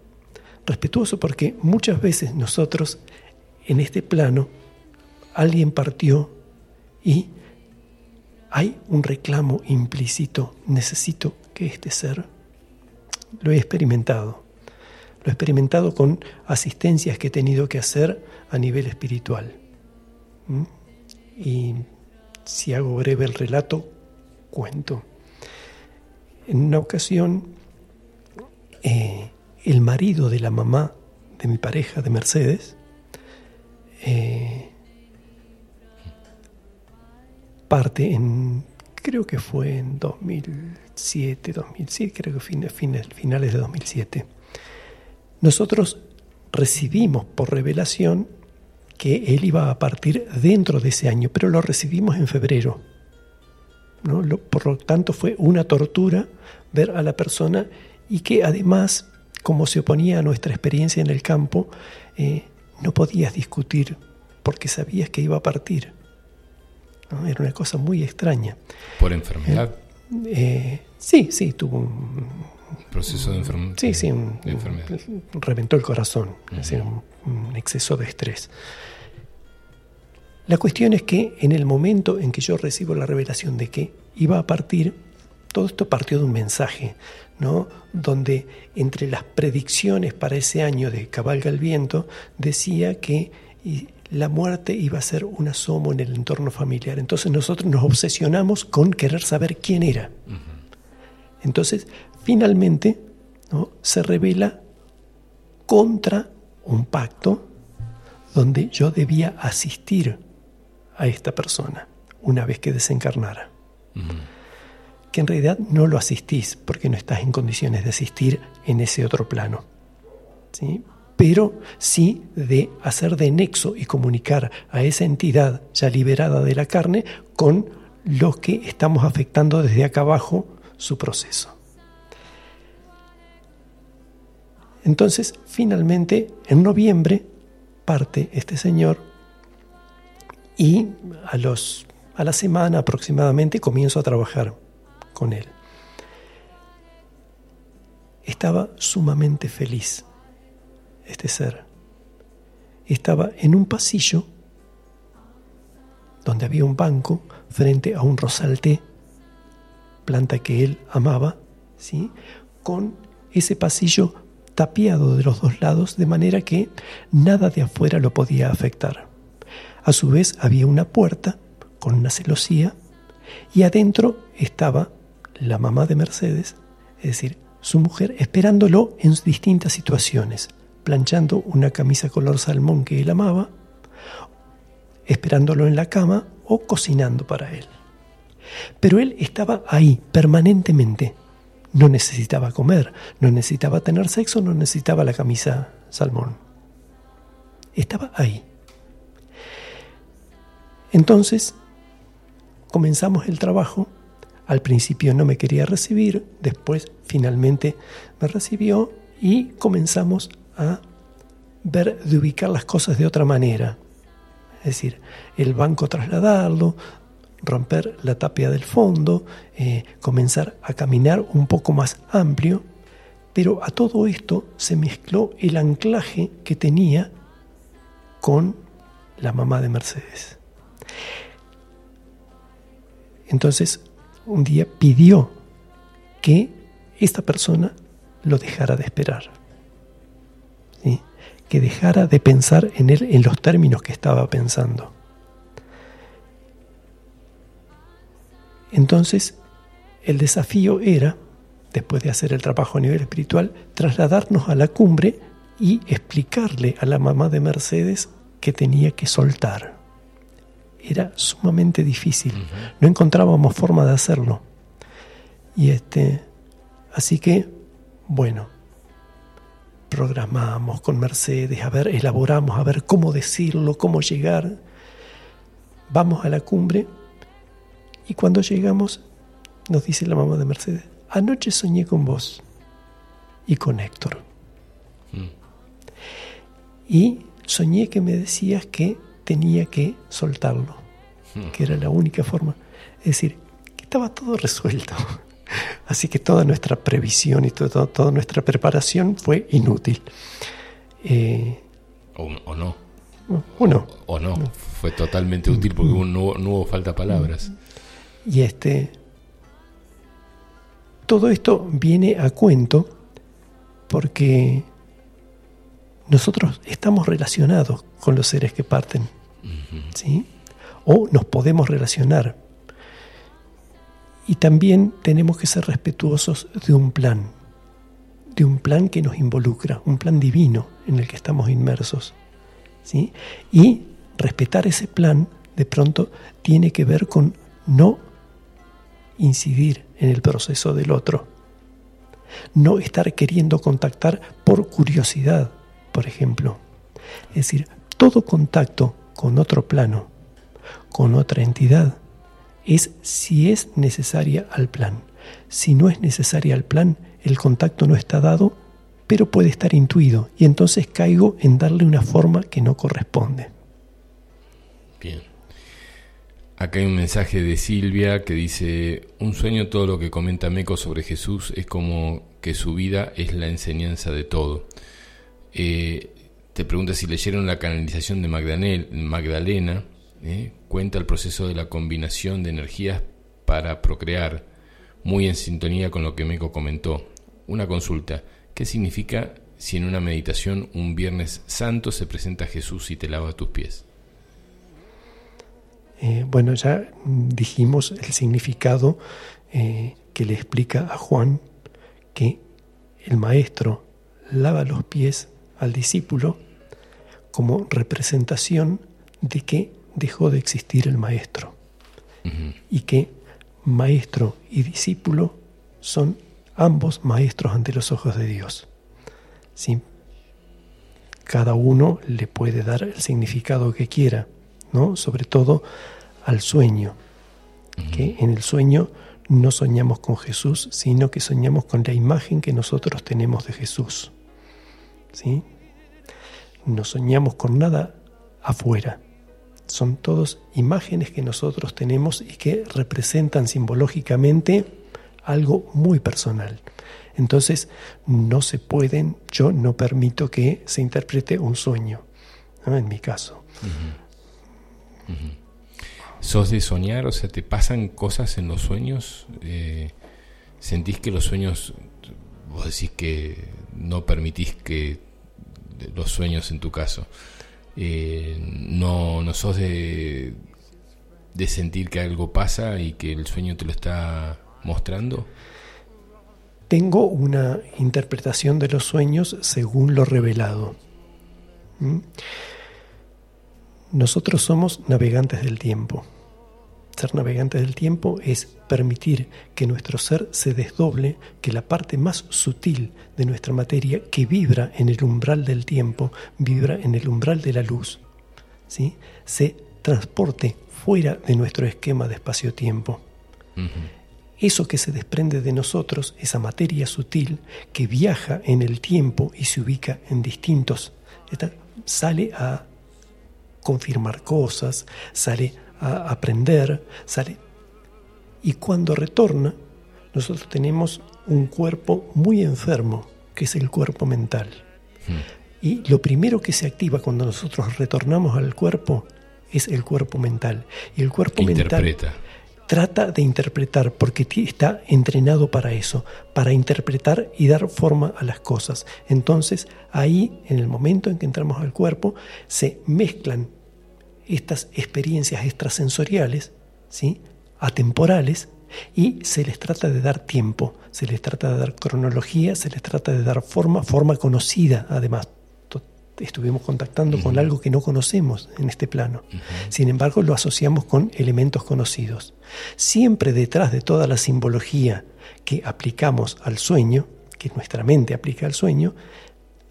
Respetuoso porque muchas veces nosotros en este plano alguien partió y hay un reclamo implícito, necesito que este ser, lo he experimentado, lo he experimentado con asistencias que he tenido que hacer a nivel espiritual. Y si hago breve el relato, cuento. En una ocasión, eh, el marido de la mamá de mi pareja, de Mercedes, eh, parte en, creo que fue en 2007, 2007 creo que fines, finales de 2007. Nosotros recibimos por revelación que él iba a partir dentro de ese año, pero lo recibimos en febrero. ¿no? por lo tanto fue una tortura ver a la persona y que además, como se oponía a nuestra experiencia en el campo, eh, no podías discutir porque sabías que iba a partir. Era una cosa muy extraña. ¿Por enfermedad? Eh, eh, sí, sí, tuvo un proceso de, enfermedad. Sí, sí, reventó el corazón, un, exceso de estrés. La cuestión es que en el momento en que yo recibo la revelación de que iba a partir, todo esto partió de un mensaje, ¿no? donde entre las predicciones para ese año de Cabalga el Viento decía que la muerte iba a ser un asomo en el entorno familiar. Entonces nosotros nos obsesionamos con querer saber quién era. Entonces, finalmente, ¿no? se revela contra un pacto donde yo debía asistir a esta persona una vez que desencarnara. Que en realidad no lo asistís porque no estás en condiciones de asistir en ese otro plano. ¿sí? Pero sí de hacer de nexo y comunicar a esa entidad ya liberada de la carne con los que estamos afectando desde acá abajo su proceso. Entonces, finalmente, en noviembre parte este señor y a, los, a la semana aproximadamente comienzo a trabajar con él. Estaba sumamente feliz este ser. Estaba en un pasillo donde había un banco frente a un rosalte, planta que él amaba, ¿sí? con ese pasillo tapiado de los dos lados de manera que nada de afuera lo podía afectar. A su vez había una puerta con una celosía y adentro estaba la mamá de Mercedes, es decir, su mujer esperándolo en distintas situaciones, planchando una camisa color salmón que él amaba, esperándolo en la cama o cocinando para él. Pero él estaba ahí permanentemente. No necesitaba comer, no necesitaba tener sexo, no necesitaba la camisa salmón. Estaba ahí. Entonces, comenzamos el trabajo. Al principio no me quería recibir, después finalmente me recibió y comenzamos a ver de ubicar las cosas de otra manera. Es decir, el banco trasladarlo, romper la tapia del fondo, eh, comenzar a caminar un poco más amplio, pero a todo esto se mezcló el anclaje que tenía con la mamá de Mercedes. Entonces, un día pidió que esta persona lo dejara de esperar, que dejara de pensar en él en los términos que estaba pensando. Entonces, el desafío era, después de hacer el trabajo a nivel espiritual, trasladarnos a la cumbre y explicarle a la mamá de Mercedes que tenía que soltar. Era sumamente difícil, no encontrábamos forma de hacerlo. Y este, así que, bueno, programamos con Mercedes, a ver, elaboramos, a ver cómo decirlo, cómo llegar. Vamos a la cumbre y cuando llegamos, nos dice la mamá de Mercedes, anoche soñé con vos y con Héctor. Mm. Y soñé que me decías que tenía que soltarlo, mm. que era la única forma. Es decir, que estaba todo resuelto. Así que toda nuestra previsión y toda nuestra preparación fue inútil. Eh, o, no. O no. O no. Fue totalmente útil porque no, no hubo falta palabras. Y este, todo esto viene a cuento porque nosotros estamos relacionados con los seres que parten, ¿sí? O nos podemos relacionar. Y también tenemos que ser respetuosos de un plan, de un plan que nos involucra, un plan divino en el que estamos inmersos. ¿sí? Y respetar ese plan de pronto tiene que ver con no incidir en el proceso del otro. No estar queriendo contactar por curiosidad, por ejemplo. Es decir, todo contacto con otro plano, con otra entidad, es si es necesaria al plan. Si no es necesaria al plan, el contacto no está dado, pero puede estar intuido y entonces caigo en darle una forma que no corresponde. Bien. Acá hay un mensaje de Silvia que dice, un sueño todo lo que comenta Meco sobre Jesús es como que su vida es la enseñanza de todo. Eh, te pregunta si leyeron la canalización de Magdalena, eh, cuenta el proceso de la combinación de energías para procrear, muy en sintonía con lo que Meco comentó. Una consulta, ¿qué significa si en una meditación un viernes santo se presenta Jesús y te lava tus pies? Eh, bueno, ya dijimos el significado eh, que le explica a Juan que el maestro lava los pies al discípulo como representación de que dejó de existir el maestro y que maestro y discípulo son ambos maestros ante los ojos de Dios. ¿Sí? Cada uno le puede dar el significado que quiera, ¿no? Sobre todo al sueño, que en el sueño no soñamos con Jesús, sino que soñamos con la imagen que nosotros tenemos de Jesús. ¿Sí? No soñamos con nada afuera. Son todos imágenes que nosotros tenemos y que representan simbológicamente algo muy personal. Entonces, no se pueden, yo no permito que se interprete un sueño, en mi caso. ¿Sos de soñar? O sea, ¿te pasan cosas en los sueños? Eh, ¿Sentís que los sueños, vos decís que no permitís que los sueños en tu caso, eh, no, no sos de, de sentir que algo pasa y que el sueño te lo está mostrando? tengo una interpretación de los sueños según lo revelado. ¿Mm? Nosotros somos navegantes del tiempo. Ser navegantes del tiempo es permitir que nuestro ser se desdoble, que la parte más sutil de nuestra materia que vibra en el umbral del tiempo, vibra en el umbral de la luz, ¿sí? se transporte fuera de nuestro esquema de espacio-tiempo. Eso que se desprende de nosotros, esa materia sutil que viaja en el tiempo y se ubica en distintos, sale a confirmar cosas, sale a aprender, sale. Y cuando retorna, nosotros tenemos un cuerpo muy enfermo, que es el cuerpo mental. Hmm. Y lo primero que se activa cuando nosotros retornamos al cuerpo es el cuerpo mental. Y el cuerpo mental trata de interpretar, porque está entrenado para eso, para interpretar y dar forma a las cosas. Entonces, ahí, en el momento en que entramos al cuerpo, se mezclan estas experiencias extrasensoriales, ¿sí? atemporales, y se les trata de dar tiempo, se les trata de dar cronología, se les trata de dar forma, forma conocida además. Estuvimos contactando con algo que no conocemos en este plano. Sin embargo, lo asociamos con elementos conocidos. Siempre detrás de toda la simbología que aplicamos al sueño, que nuestra mente aplica al sueño,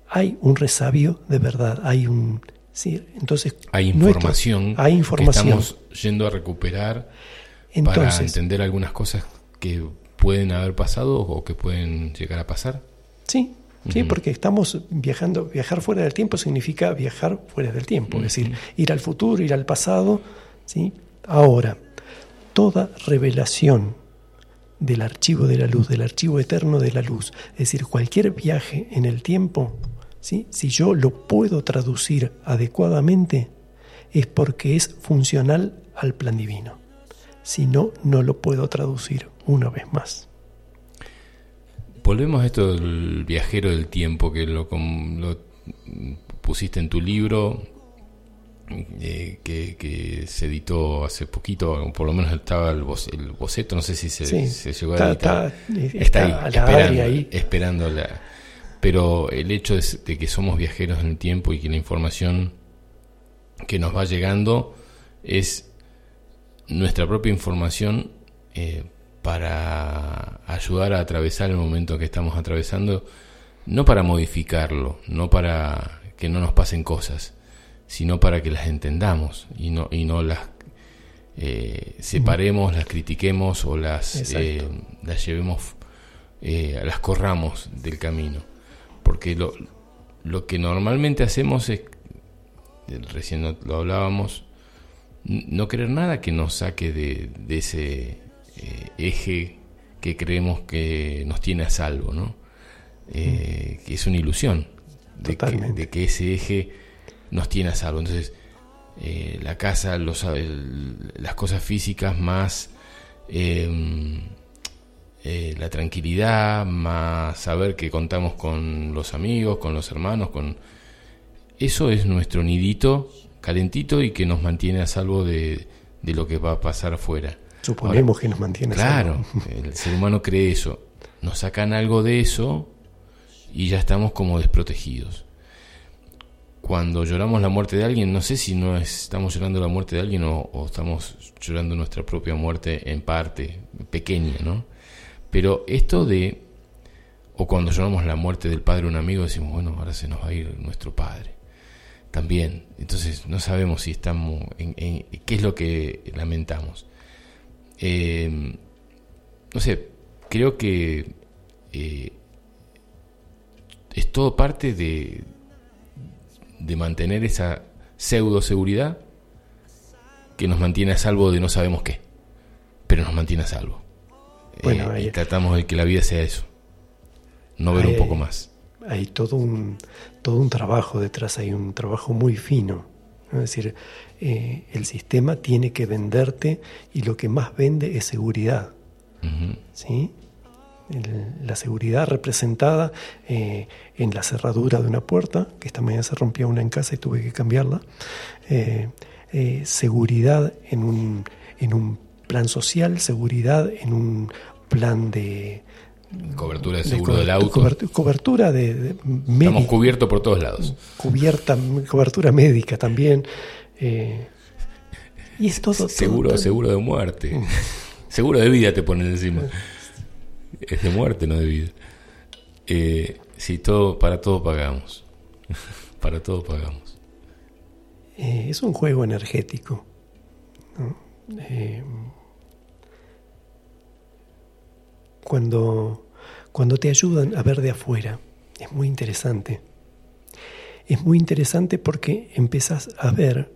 hay un resabio de verdad, hay un, Sí, entonces hay información, hay información. que estamos yendo a recuperar para entender algunas cosas que pueden haber pasado o que pueden llegar a pasar. Sí, sí, porque estamos viajando, viajar fuera del tiempo significa viajar fuera del tiempo, es decir, ir al futuro, ir al pasado, ¿sí? Ahora, toda revelación del archivo de la luz, del archivo eterno de la luz, es decir, cualquier viaje en el tiempo si yo lo puedo traducir adecuadamente, es porque es funcional al plan divino. Si no, no lo puedo traducir una vez más. Volvemos a esto del viajero del tiempo, que lo, pusiste en tu libro, eh, que, se editó hace poquito, por lo menos estaba el, boceto, no sé si se, llegó a editar. Está, ahí, esperando la pero el hecho de, que somos viajeros en el tiempo y que la información que nos va llegando es nuestra propia información eh, para ayudar a atravesar el momento que estamos atravesando, no para modificarlo, no para que no nos pasen cosas, sino para que las entendamos y no, y no las eh, separemos, las critiquemos o las, eh, las llevemos, las corramos del camino porque lo, lo que normalmente hacemos es, recién lo hablábamos, no querer nada que nos saque de, ese eh, eje que creemos que nos tiene a salvo, ¿no? Eh, que es una ilusión de que, ese eje nos tiene a salvo. Entonces, eh, la casa, los, las cosas físicas más eh, la tranquilidad, más saber que contamos con los amigos, con los hermanos, con eso es nuestro nidito calentito y que nos mantiene a salvo de, lo que va a pasar afuera. Suponemos que nos mantiene a salvo. Claro, el ser humano cree eso. Nos sacan algo de eso y ya estamos como desprotegidos. Cuando lloramos la muerte de alguien, no sé si no estamos llorando la muerte de alguien o, o estamos llorando nuestra propia muerte en parte, pequeña, ¿no? Pero esto de, o cuando lloramos la muerte del padre de un amigo, decimos, bueno, ahora se nos va a ir nuestro padre. También, entonces no sabemos si estamos, en, qué es lo que lamentamos. Eh, no sé, creo que eh, es todo parte de, de mantener esa pseudo seguridad que nos mantiene a salvo de no sabemos qué, pero nos mantiene a salvo. Bueno, eh, y tratamos de que la vida sea eso, no ver un poco más. Hay todo un, todo un trabajo detrás, hay un trabajo muy fino. Es decir, eh, el sistema tiene que venderte y lo que más vende es seguridad. ¿sí? la seguridad representada eh, en la cerradura de una puerta, que esta mañana se rompía una en casa y tuve que cambiarla. seguridad en un, en un plan social, seguridad en un plan de cobertura de seguro del auto. cobertura de, Estamos cubiertos por todos lados. Cubierta, cobertura médica también. Eh, y es todo. Seguro, seguro de muerte. Seguro de vida te ponen encima. Es de muerte, no de vida. Eh, si todo, para todo pagamos. para todo pagamos. Eh, es un juego energético. Cuando, cuando te ayudan a ver de afuera, es muy interesante. Es muy interesante porque empezás a ver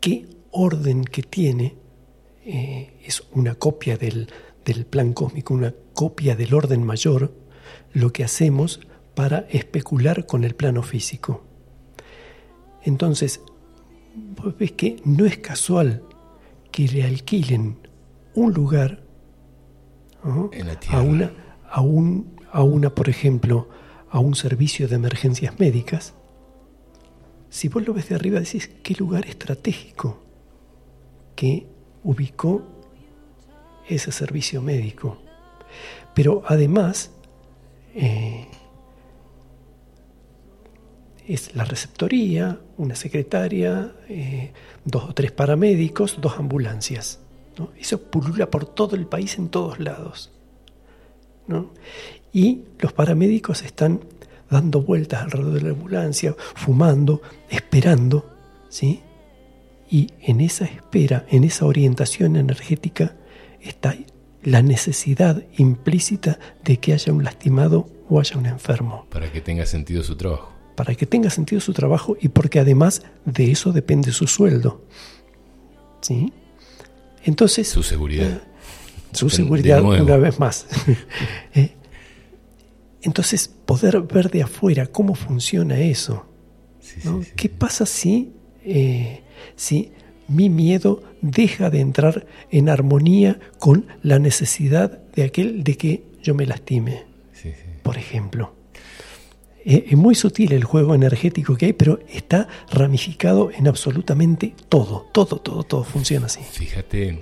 qué orden que tiene eh, es una copia del, del plan cósmico, una copia del orden mayor, lo que hacemos para especular con el plano físico. Entonces, ves que no es casual que le alquilen un lugar a una, a, un, a una, por ejemplo, a un servicio de emergencias médicas, si vos lo ves de arriba decís, qué lugar estratégico que ubicó ese servicio médico. Pero además, eh, es la receptoría, una secretaria, eh, dos o tres paramédicos, dos ambulancias. Eso pulula por todo el país en todos lados. Y los paramédicos están dando vueltas alrededor de la ambulancia, fumando, esperando, ¿sí? Y en esa espera, en esa orientación energética, está la necesidad implícita de que haya un lastimado o haya un enfermo. Para que tenga sentido su trabajo. Para que tenga sentido su trabajo y porque además de eso depende su sueldo. ¿Sí? Entonces... Su seguridad. Eh, su seguridad una vez más. Eh, entonces, poder ver de afuera cómo funciona eso. ¿Qué pasa si, eh, si mi miedo deja de entrar en armonía con la necesidad de aquel de que yo me lastime? Por ejemplo. Es muy sutil el juego energético que hay, pero está ramificado en absolutamente todo. Todo, todo, todo funciona así. Fíjate,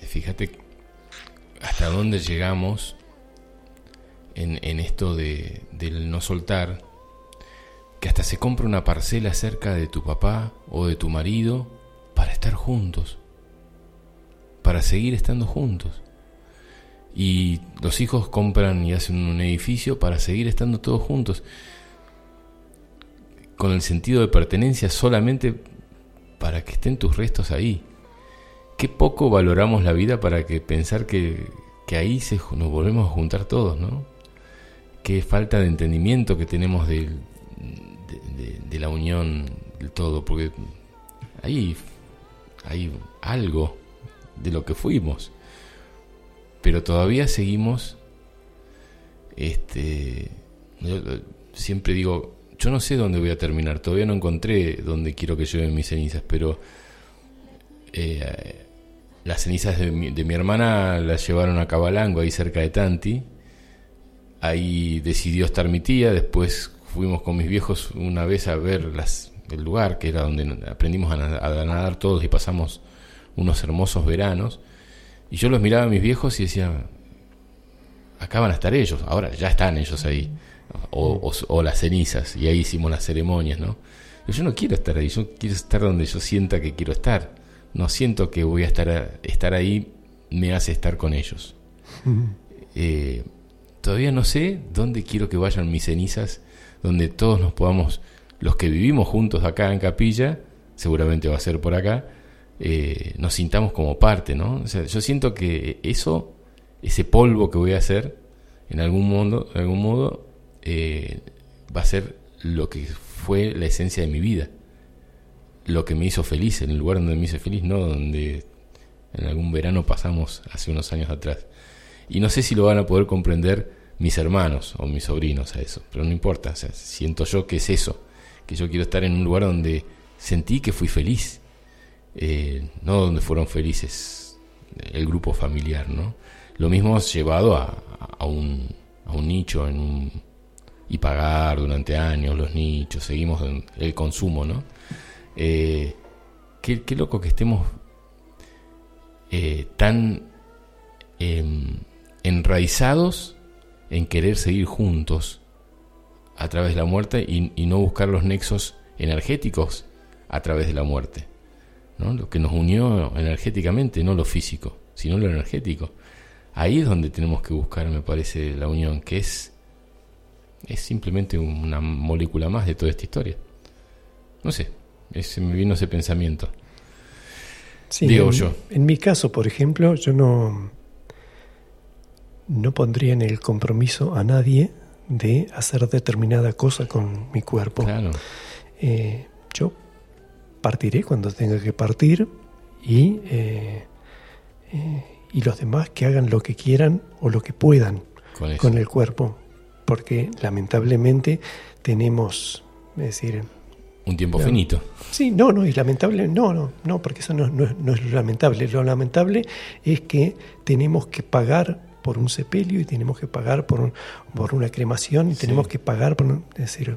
fíjate hasta dónde llegamos en, esto de, del no soltar, que hasta se compra una parcela cerca de tu papá o de tu marido para estar juntos, para seguir estando juntos. Y los hijos compran y hacen un edificio para seguir estando todos juntos, con el sentido de pertenencia solamente para que estén tus restos ahí. Qué poco valoramos la vida para que pensar que, que ahí nos volvemos a juntar todos, ¿no? qué falta de entendimiento que tenemos de, de, la unión del todo, porque ahí hay algo de lo que fuimos, pero todavía seguimos, este, siempre digo, yo no sé dónde voy a terminar, todavía no encontré dónde quiero que lleven mis cenizas, pero eh, las cenizas de mi, de mi hermana las llevaron a Cabalango, ahí cerca de Tanti, Ahí decidió estar mi tía, después fuimos con mis viejos una vez a ver el lugar, que era donde aprendimos a, nadar todos y pasamos unos hermosos veranos. Y yo los miraba a mis viejos y decía, acá van a estar ellos, ahora ya están ellos ahí, o, o, las cenizas, y ahí hicimos las ceremonias, ¿no? yo no quiero estar ahí, yo quiero estar donde yo sienta que quiero estar. No siento que voy a estar, estar ahí, me hace estar con ellos. eh, todavía no sé dónde quiero que vayan mis cenizas, donde todos nos podamos, los que vivimos juntos acá en Capilla, seguramente va a ser por acá, eh, nos sintamos como parte, ¿no? yo siento que eso, ese polvo que voy a hacer, en algún modo, en algún modo eh, va a ser lo que fue la esencia de mi vida, lo que me hizo feliz, en el lugar donde me hice feliz, no donde en algún verano pasamos hace unos años atrás. Y no sé si lo van a poder comprender mis hermanos o mis sobrinos a eso, pero no importa, siento yo que es eso, que yo quiero estar en un lugar donde sentí que fui feliz, eh, no donde fueron felices el grupo familiar, ¿no? Lo mismo llevado a, a, un, a un nicho en un, y pagar durante años los nichos, seguimos en el consumo, ¿no? Eh, qué, qué, loco que estemos eh, tan em, enraizados en querer seguir juntos a través de la muerte y, no buscar los nexos energéticos a través de la muerte. ¿no? Lo que nos unió energéticamente, no lo físico, sino lo energético. Ahí es donde tenemos que buscar, me parece, la unión, que es, es simplemente una molécula más de toda esta historia. No sé, ese, me vino ese pensamiento. Digo yo. En mi caso, por ejemplo, yo no, no pondría en el compromiso a nadie de hacer determinada cosa con mi cuerpo. Claro. Eh, yo partiré cuando tenga que partir y, eh, eh, y los demás que hagan lo que quieran o lo que puedan con, el cuerpo. Porque lamentablemente tenemos, es decir, un tiempo finito. Sí, no, no, y lamentable, no, no, no, porque eso no, no, es lo lamentable. Lo lamentable es que tenemos que pagar por un sepelio y tenemos que pagar por, por una cremación y tenemos que pagar por... es decir,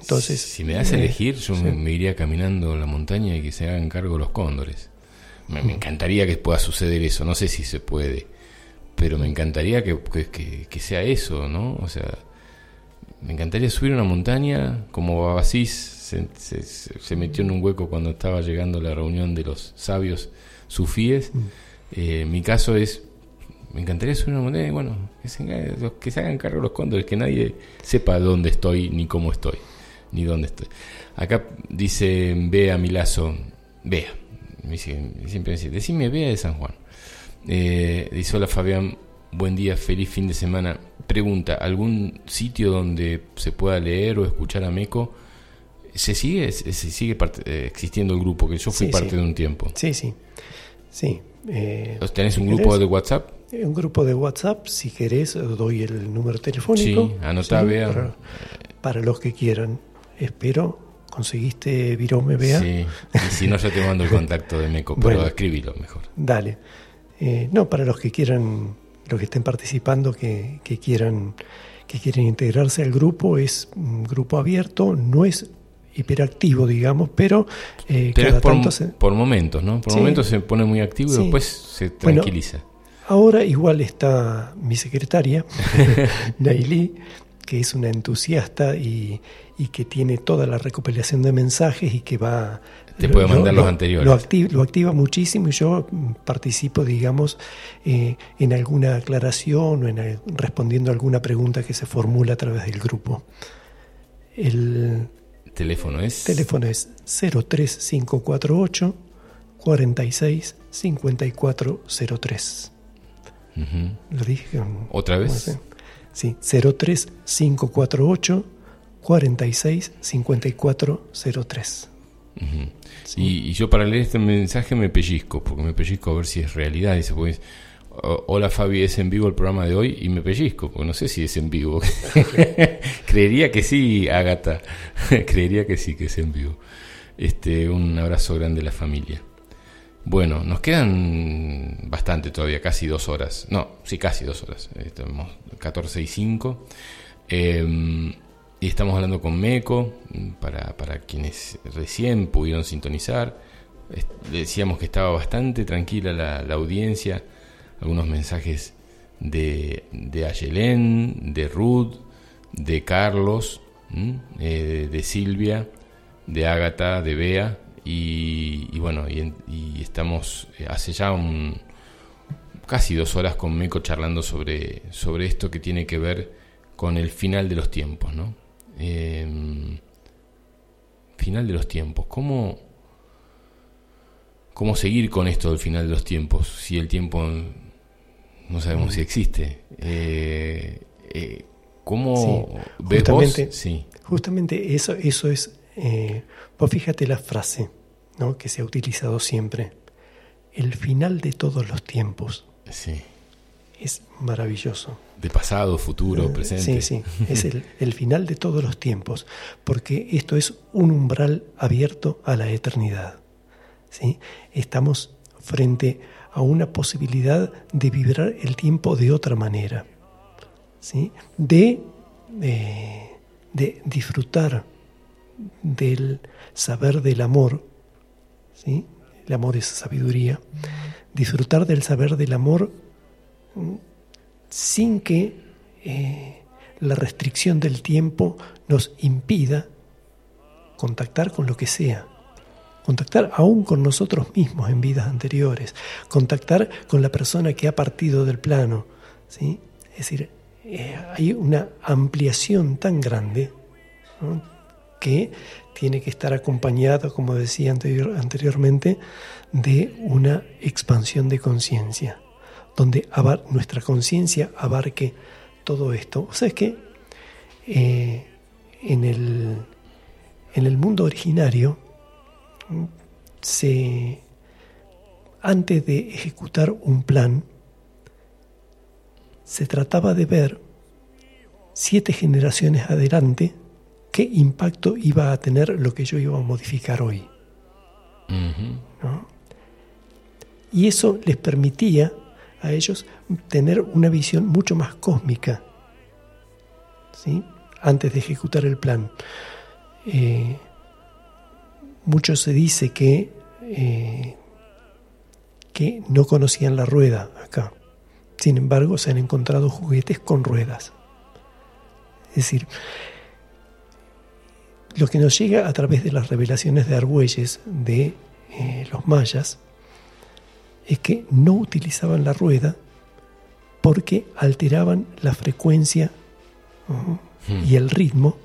entonces... Si me das a eh, elegir, yo me iría caminando la montaña y que se hagan cargo los cóndores. Me, mm. encantaría que pueda suceder eso, no sé si se puede, pero me encantaría que, que, sea eso, ¿no? O sea, me encantaría subir una montaña como Babasís se, se, metió en un hueco cuando estaba llegando la reunión de los sabios sufíes. Mm. Eh, mi caso es me encantaría subir una moneda y bueno, que se, que se hagan cargo los cóndores, que nadie sepa dónde estoy ni cómo estoy, ni dónde estoy. Acá dice Bea Milazo, Bea, me siempre dice, decime Bea de San Juan. Eh, dice hola Fabián, buen día, feliz fin de semana. Pregunta, ¿algún sitio donde se pueda leer o escuchar a Meco? ¿Se sigue, se sigue eh, existiendo el grupo? Que yo fui parte de un tiempo. Sí, sí. Sí. Eh, ¿Tenés un grupo de WhatsApp? Un grupo de WhatsApp, si querés, doy el número telefónico. Sí, anotá, vea. Para, los que quieran. Espero. ¿Conseguiste virome, vea? Sí, y si no, yo te mando el contacto de Meco, pero escribilo mejor. Dale. Eh, no, para los que quieran, los que estén participando, que, que quieran que quieren integrarse al grupo, es un grupo abierto, no es hiperactivo, digamos, pero, eh, cada por, tanto por momentos, ¿no? Por momentos se pone muy activo y después se tranquiliza. ahora igual está mi secretaria, Naili, que es una entusiasta y, que tiene toda la recopilación de mensajes y que va... Te puede mandar los anteriores. Lo activa, lo activa, muchísimo y yo participo, digamos, eh, en alguna aclaración o en respondiendo a alguna pregunta que se formula a través del grupo. El, Teléfono es. Teléfono es 03548 46 5403. ¿Lo dije? ¿Otra vez? Sí, 03548 46 5403. Y, yo para leer este mensaje me pellizco, porque me pellizco a ver si es realidad. Dice, pues, Hola Fabi, es en vivo el programa de hoy y me pellizco, porque no sé si es en vivo. Creería que sí, Agata. Creería que sí, que es en vivo. Este, un abrazo grande a la familia. Bueno, nos quedan bastante todavía, casi dos horas. No, sí, casi dos horas. Estamos 14 y 5. Em, y estamos hablando con Meco, para, para quienes recién pudieron sintonizar. Decíamos que estaba bastante tranquila la, audiencia algunos mensajes de, de Ayelén, de Ruth, de Carlos, eh, de Silvia, de Ágata, de Bea, y, bueno, y, estamos eh, hace ya un, casi dos horas con Meco charlando sobre, sobre esto que tiene que ver con el final de los tiempos, ¿no? Em, final de los tiempos, ¿cómo, cómo seguir con esto del final de los tiempos? Si el tiempo no sabemos si existe. Eh, eh, ¿Cómo justamente, Sí. Justamente eso, eso es, eh, vos fíjate la frase ¿no? que se ha utilizado siempre, el final de todos los tiempos. Sí. Es maravilloso. De pasado, futuro, eh, presente. Sí, sí, es el, el final de todos los tiempos, porque esto es un umbral abierto a la eternidad. ¿sí? Estamos frente a una posibilidad de vibrar el tiempo de otra manera, ¿sí? de, eh, de disfrutar del saber del amor, ¿sí? el amor es sabiduría, disfrutar del saber del amor mm, sin que eh, la restricción del tiempo nos impida contactar con lo que sea, contactar aún con nosotros mismos en vidas anteriores, contactar con la persona que ha partido del plano. ¿sí? Es decir, eh, hay una ampliación tan grande que tiene que estar acompañada, como decía anteriormente, de una expansión de conciencia, donde nuestra conciencia abarque todo esto. O sea, es que eh, en, el, en el mundo originario, se, antes de ejecutar un plan, se trataba de ver siete generaciones adelante qué impacto iba a tener lo que yo iba a modificar hoy. Y eso les permitía a ellos tener una visión mucho más cósmica, ¿sí? antes de ejecutar el plan. Eh, mucho se dice que, eh, que no conocían la rueda acá. Sin embargo, se han encontrado juguetes con ruedas. Es decir, lo que nos llega a través de las revelaciones de Argüelles de eh, los mayas es que no utilizaban la rueda porque alteraban la frecuencia hmm. y el ritmo,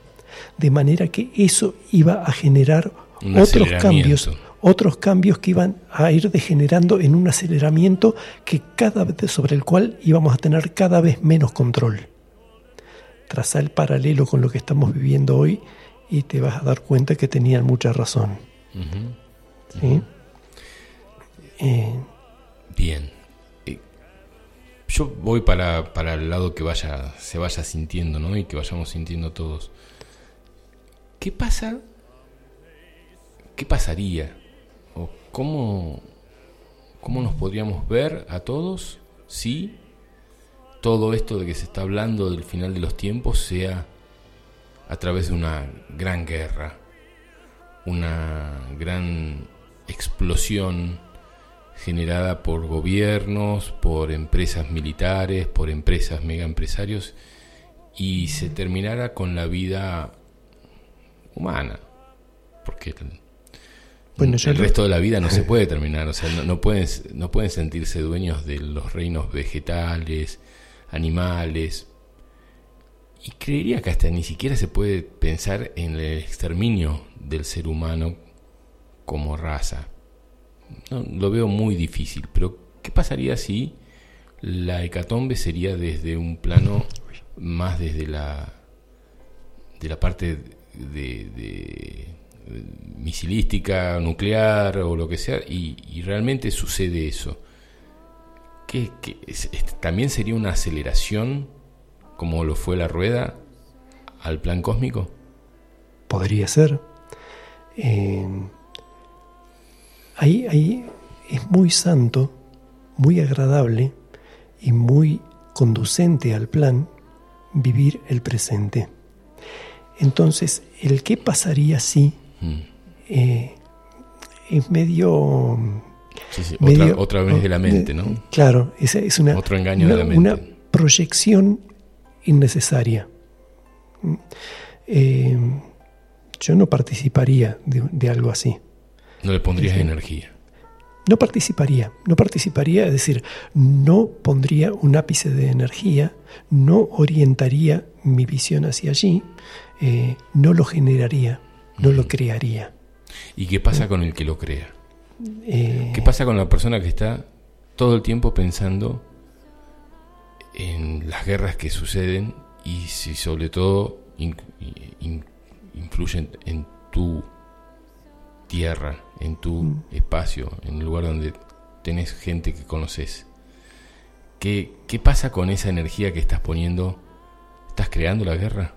de manera que eso iba a generar otros cambios, otros cambios que iban a ir degenerando en un aceleramiento que cada vez sobre el cual íbamos a tener cada vez menos control. Traza el paralelo con lo que estamos viviendo hoy y te vas a dar cuenta que tenían mucha razón. Eh, Bien. Yo voy para, para, el lado que vaya, se vaya sintiendo, ¿no? Y que vayamos sintiendo todos. ¿Qué pasa? ¿Qué pasaría? ¿O cómo, cómo nos podríamos ver a todos si todo esto de que se está hablando del final de los tiempos sea a través de una gran guerra, una gran explosión generada por gobiernos, por empresas militares, por empresas mega empresarios y se terminara con la vida humana, porque el, resto de la vida no se puede terminar, o sea, no, no, pueden, no pueden sentirse dueños de los reinos vegetales, animales, y creería que hasta ni siquiera se puede pensar en el exterminio del ser humano como raza. No, lo veo muy difícil, pero ¿qué pasaría si la hecatombe sería desde un plano más desde la de la parte de, misilística, nuclear o lo que sea, y, realmente sucede eso? ¿Qué, también sería una aceleración como lo fue la rueda al plan cósmico? Podría ser. Eh, ahí, ahí es muy santo, muy agradable y muy conducente al plan vivir el presente. Entonces, el qué pasaría si mm. eh, es medio... otra, vez de la mente, ¿no? Claro, es, es una, Otro engaño de la mente. una proyección innecesaria. Eh, yo no participaría de, algo así. No le pondrías energía. No participaría, no participaría, es decir, no pondría un ápice de energía, no orientaría mi visión hacia allí, eh, no lo generaría, no lo crearía. ¿Y qué pasa con el que lo crea? Eh, ¿Qué pasa con la persona que está todo el tiempo pensando en las guerras que suceden y si sobre todo influyen en tu tierra, en tu mm. espacio, en el lugar donde tenés gente que conoces. ¿Qué, ¿Qué pasa con esa energía que estás poniendo? ¿Estás creando la guerra?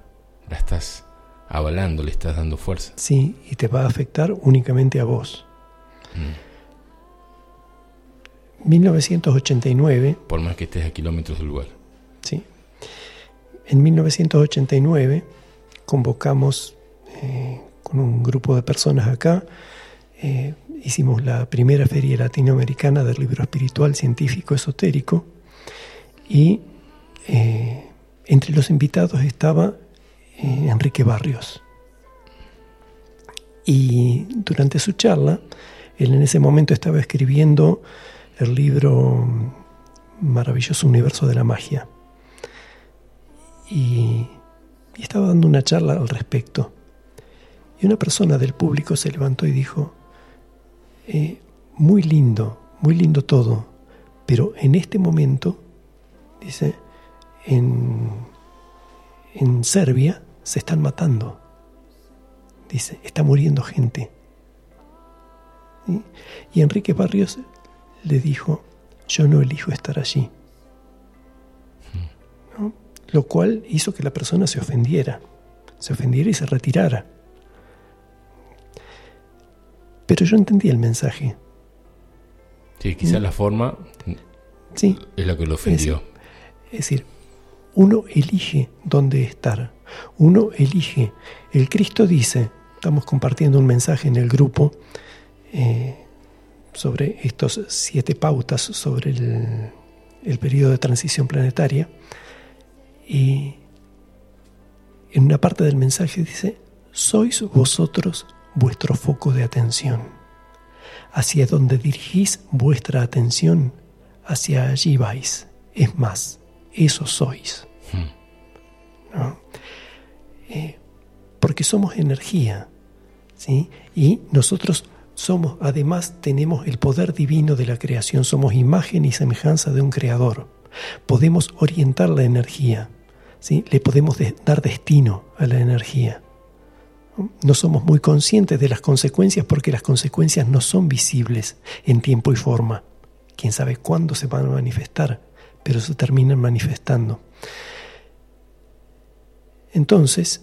¿La estás avalando? ¿Le estás dando fuerza? Sí, y te va a afectar únicamente a vos. Mm. 1989. Por más que estés a kilómetros del lugar. Sí. En 1989 convocamos eh, con un grupo de personas acá, eh, hicimos la primera feria latinoamericana del libro espiritual científico esotérico y eh, Entre los invitados estaba eh, Enrique Barrios. Y durante su charla, él en ese momento estaba escribiendo el libro Maravilloso Universo de la Magia. Y, estaba dando una charla al respecto. Y una persona del público se levantó y dijo, eh, muy lindo, muy lindo todo, pero en este momento, dice, en, en Serbia se están matando. Dice, está muriendo gente. Y Enrique Barrios le dijo, yo no elijo estar allí. Lo cual hizo que la persona se ofendiera, se ofendiera y se retirara. Pero yo entendí el mensaje. Sí, quizás la forma sí, es la que lo ofendió. Es, decir, uno elige dónde estar. Uno elige. El Cristo dice, estamos compartiendo un mensaje en el grupo, eh, sobre estos siete pautas sobre el, periodo de transición planetaria. Y en una parte del mensaje dice, sois vosotros vuestro foco de atención. Hacia donde dirigís vuestra atención, hacia allí vais. Es más, eso sois. Hmm. Eh, porque somos energía, ¿sí? Y nosotros somos, además, tenemos el poder divino de la creación, somos imagen y semejanza de un creador. Podemos orientar la energía, ¿sí? le podemos dar destino a la energía. No somos muy conscientes de las consecuencias porque las consecuencias no son visibles en tiempo y forma. Quién sabe cuándo se van a manifestar, pero se terminan manifestando. Entonces,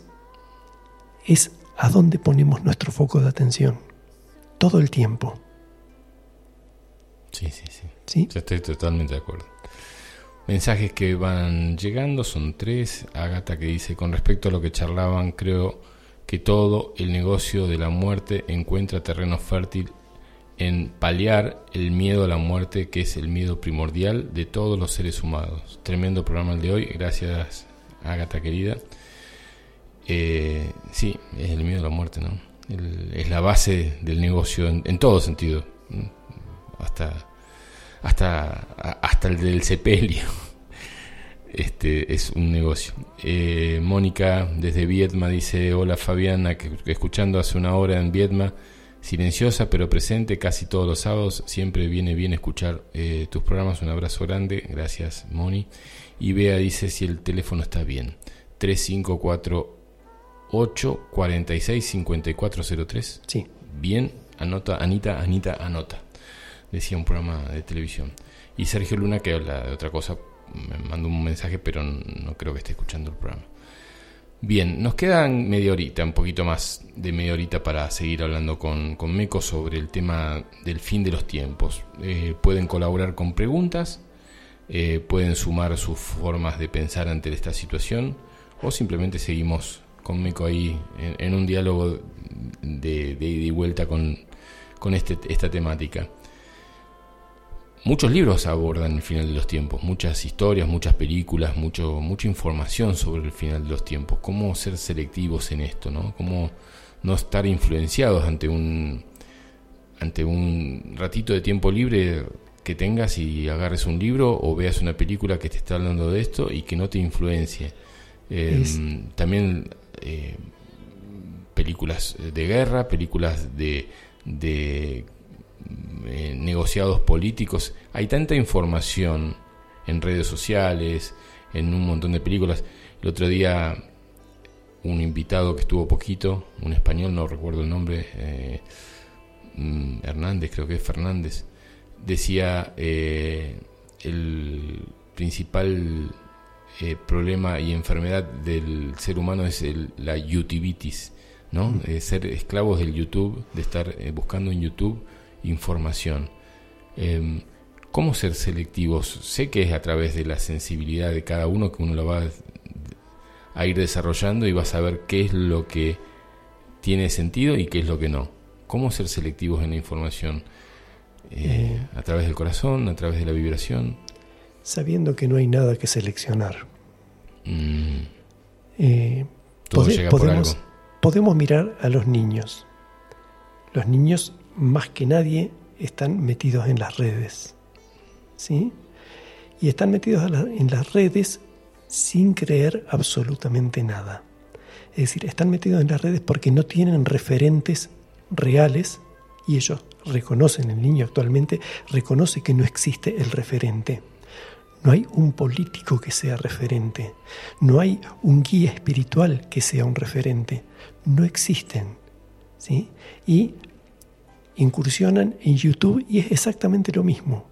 es a dónde ponemos nuestro foco de atención todo el tiempo. Sí, sí, sí. ¿Sí? estoy totalmente de acuerdo. Mensajes que van llegando son tres. Agata que dice, con respecto a lo que charlaban, creo que todo el negocio de la muerte encuentra terreno fértil en paliar el miedo a la muerte, que es el miedo primordial de todos los seres humanos. Tremendo programa el de hoy. Gracias, Agata querida. Eh, sí, es el miedo a la muerte, ¿no? es la base del negocio en, todo sentido, hasta, hasta, hasta el del sepelio. Este es un negocio. Eh, Mónica desde Vietma dice: Hola Fabiana, que, escuchando hace una hora en Vietma, silenciosa pero presente casi todos los sábados. Siempre viene bien escuchar eh, tus programas. Un abrazo grande. Gracias, Moni. Y Bea dice si el teléfono está bien. 354 8 46 5403. Sí. Bien, anota, Anita, Anita, anota. Decía un programa de televisión. Y Sergio Luna, que habla de otra cosa, me mandó un mensaje, pero no creo que esté escuchando el programa. Bien, nos quedan media horita, un poquito más de media horita para seguir hablando con, con Meco sobre el tema del fin de los tiempos. Eh, pueden colaborar con preguntas, eh, pueden sumar sus formas de pensar ante esta situación o simplemente seguimos con ahí en, un diálogo de, ida y vuelta con, con este, esta temática. Muchos libros abordan el final de los tiempos, muchas historias, muchas películas, mucho, mucha información sobre el final de los tiempos. Cómo ser selectivos en esto, ¿no? Cómo no estar influenciados ante un, ante un ratito de tiempo libre que tengas y agarres un libro o veas una película que te está hablando de esto y que no te influencie. Em, también eh, películas de guerra, películas de, de eh, negociados políticos. Hay tanta información en redes sociales, en un montón de películas. El otro día un invitado que estuvo poquito, un español, no recuerdo el nombre, eh, mm, Hernández, creo que es Fernández, decía el principal eh, problema y enfermedad del ser humano es la YouTubitis, ¿no? Mm. ser esclavos del YouTube, de estar eh, buscando en YouTube información. Em, ¿Cómo ser selectivos? Sé que es a través de la sensibilidad de cada uno que uno lo va a ir desarrollando y va a saber qué es lo que tiene sentido y qué es lo que no. ¿Cómo ser selectivos en la información? Eh, a través del corazón, a través de la vibración sabiendo que no hay nada que seleccionar. Mm. Todo Pode- llega por podemos, algo. podemos mirar a los niños. Los niños, más que nadie, están metidos en las redes. ¿Sí? Y están metidos en las redes sin creer absolutamente nada. Es decir, están metidos en las redes porque no tienen referentes reales y ellos reconocen, el niño actualmente reconoce que no existe el referente. No hay un político que sea referente. No hay un guía espiritual que sea un referente. No existen. ¿sí? Y incursionan en YouTube y es exactamente lo mismo.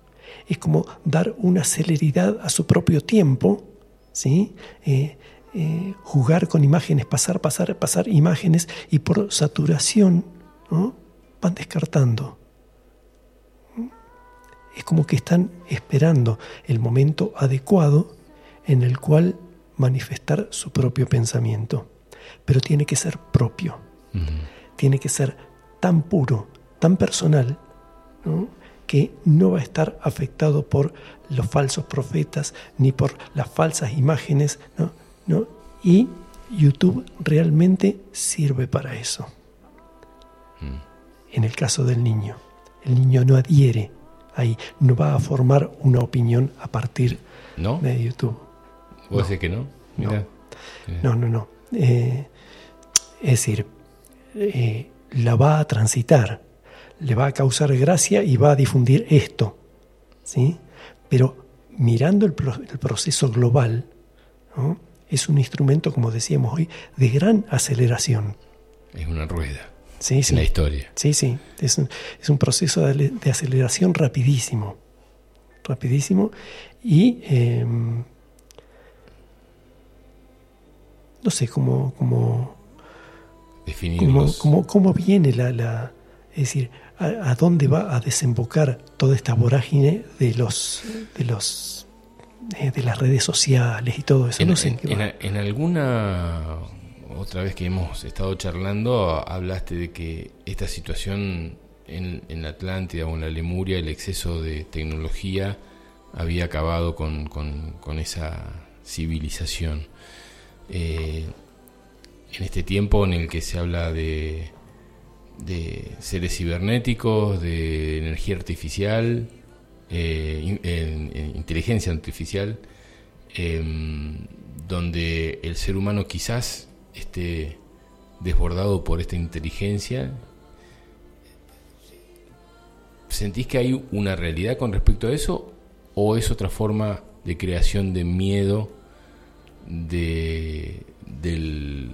Es como dar una celeridad a su propio tiempo, ¿sí? Eh, eh, jugar con imágenes, pasar, pasar, pasar imágenes y por saturación ¿no? van descartando. Es como que están esperando el momento adecuado en el cual manifestar su propio pensamiento. Pero tiene que ser propio, tiene que ser tan puro, tan personal, ¿no? que no va a estar afectado por los falsos profetas ni por las falsas imágenes. ¿no? ¿no? Y YouTube realmente sirve para eso. En el caso del niño, el niño no adhiere ahí, no va a formar una opinión a partir ¿No? de YouTube. ¿Vos decís que no? No, no, no. Eh, es decir, eh, la va a transitar, le va a causar gracia y va a difundir esto. ¿sí? Pero mirando el, pro- el proceso global, ¿no? es un instrumento, como decíamos hoy, de gran aceleración. Es una rueda Sí, en sí. la historia. Sí, sí, es un, es un proceso de, de aceleración rapidísimo, rapidísimo y eh, no sé cómo, cómo, cómo- cómo viene la, la- es decir, a, a dónde va a desembocar toda esta vorágine de los, de los, eh, de las redes sociales y todo eso. En, no sé en en- qué en va. a- en alguna otra vez que hemos estado charlando, hablaste de que esta situación en, en la Atlántida o en la Lemuria, el exceso de tecnología había acabado con, con- con esa civilización. Eh, en este tiempo en el que se habla de, de seres cibernéticos, de energía artificial, eh, in- en- en inteligencia artificial, em, donde el ser humano quizás esté desbordado por esta inteligencia. ¿Sentís que hay una realidad con respecto a eso o es otra forma de creación de miedo de, del,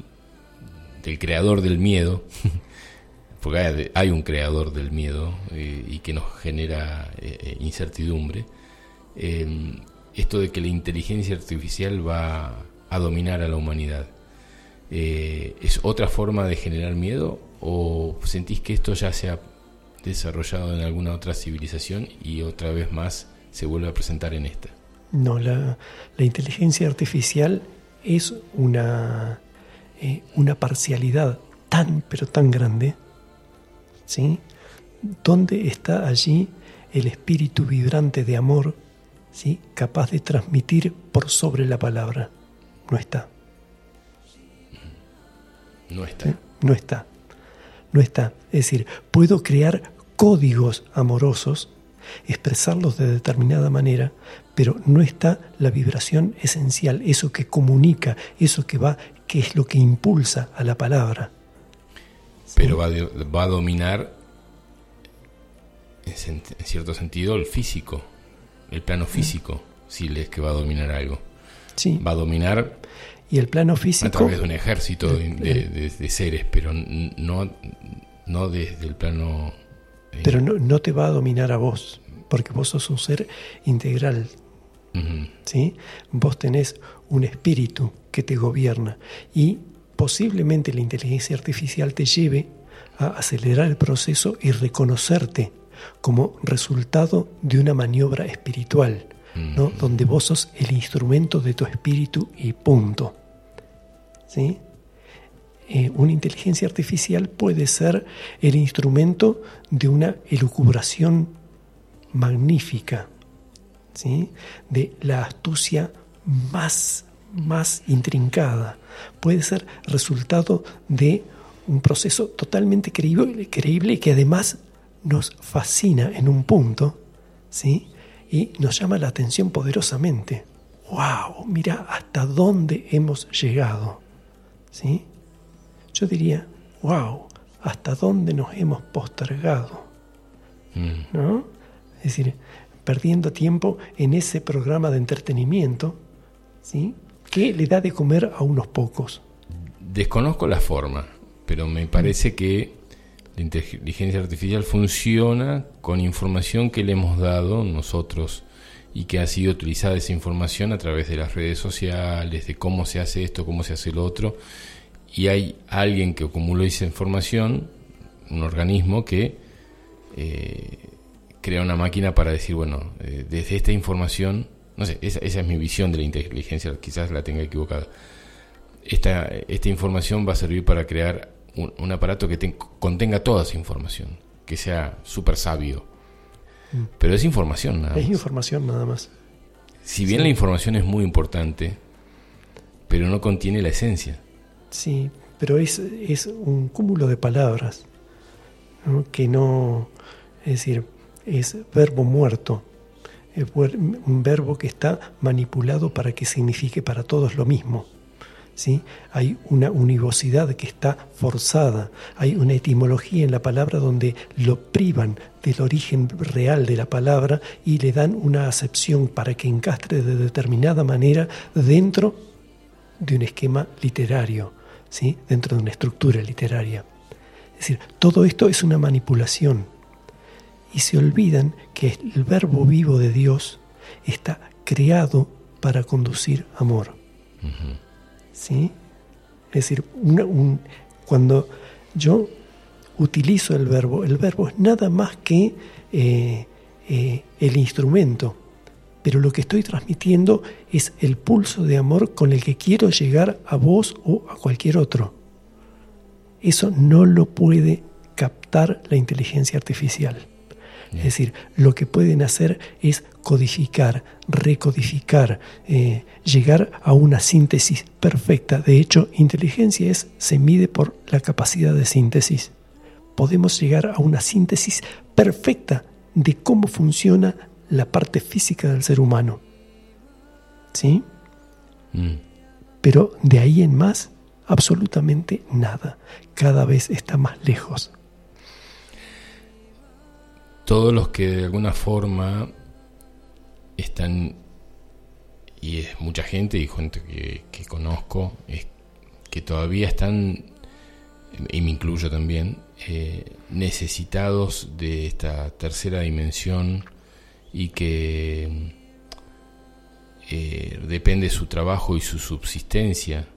del creador del miedo? Porque hay, un creador del miedo eh, y que nos genera eh, eh, incertidumbre. Esto de que la inteligencia artificial va a dominar a la humanidad. ¿Es otra forma de generar miedo o sentís que esto ya se ha desarrollado en alguna otra civilización y otra vez más se vuelve a presentar en esta? No, la, inteligencia artificial es una, una parcialidad tan, pero tan grande, ¿sí? ¿Dónde está allí el espíritu vibrante de amor, ¿sí? capaz de transmitir por sobre la palabra? No está, No está. ¿sí? no está, no está. Es decir, puedo crear códigos amorosos, expresarlos de determinada manera, pero no está la vibración esencial, eso que comunica, eso que va, que es lo que impulsa a la palabra. Pero va, va a dominar, en, cierto sentido, el físico, el plano físico, si es que va a dominar algo. Sí, Va a dominar y el plano a físico, través de un ejército de, de- de- de seres, pero no, no desde el plano... eh, pero no, no te va a dominar a vos, porque vos sos un ser integral. ¿sí? Vos tenés un espíritu que te gobierna y posiblemente la inteligencia artificial te lleve a acelerar el proceso y reconocerte como resultado de una maniobra espiritual, ¿no? donde vos sos el instrumento de tu espíritu y punto. ¿Sí? Eh, una inteligencia artificial puede ser el instrumento de una elucubración magnífica, ¿sí? de la astucia más, más intrincada, puede ser resultado de un proceso totalmente creíble, creíble que además nos fascina en un punto, ¿sí? Y nos llama la atención poderosamente. ¡Wow! Mira hasta dónde hemos llegado, ¿sí? Yo diría, ¡wow! Hasta dónde nos hemos postergado, Mm. ¿no? Es decir, perdiendo tiempo en ese programa de entretenimiento, ¿sí? Que le da de comer a unos pocos. Desconozco la forma, pero me parece que la inteligencia artificial funciona con información que le hemos dado nosotros y que ha sido utilizada esa información a través de las redes sociales, de cómo se hace esto, cómo se hace lo otro, y hay alguien que acumuló esa información, un organismo que eh, crea una máquina para decir, bueno, eh, desde esta información, no sé, esa, esa es mi visión de la inteligencia, quizás la tenga equivocada. Esta, esta información va a servir para crear un, un aparato que ten- contenga toda esa información, que sea súper sabio. Mm. Pero es información, nada Es más. información nada más. Si bien Sí. la información es muy importante, pero no contiene la esencia. Sí, pero es, es un cúmulo de palabras ¿no? que no, es decir, es verbo muerto, es un verbo que está manipulado para que signifique para todos lo mismo. ¿sí? Hay una univocidad que está forzada, hay una etimología en la palabra donde lo privan del origen real de la palabra y le dan una acepción para que encastre de determinada manera dentro de un esquema literario, ¿sí? dentro de una estructura literaria. Es decir, todo esto es una manipulación. Y se olvidan que el verbo vivo de Dios está creado para conducir amor. ¿sí? Es decir, una- un- cuando yo utilizo el verbo, el verbo es nada más que eh, eh, el instrumento, pero lo que estoy transmitiendo es el pulso de amor con el que quiero llegar a vos o a cualquier otro. Eso no lo puede captar la inteligencia artificial. Es decir, lo que pueden hacer es codificar, recodificar, eh, llegar a una síntesis perfecta. De hecho, inteligencia es, se mide por la capacidad de síntesis. Podemos llegar a una síntesis perfecta de cómo funciona la parte física del ser humano. ¿Sí? Mm. Pero de ahí en más, absolutamente nada. Cada vez está más lejos. Todos los que de alguna forma están, y es mucha gente y gente que, conozco, es que todavía están, y me incluyo también, eh, necesitados de esta tercera dimensión y que eh, depende su trabajo y su subsistencia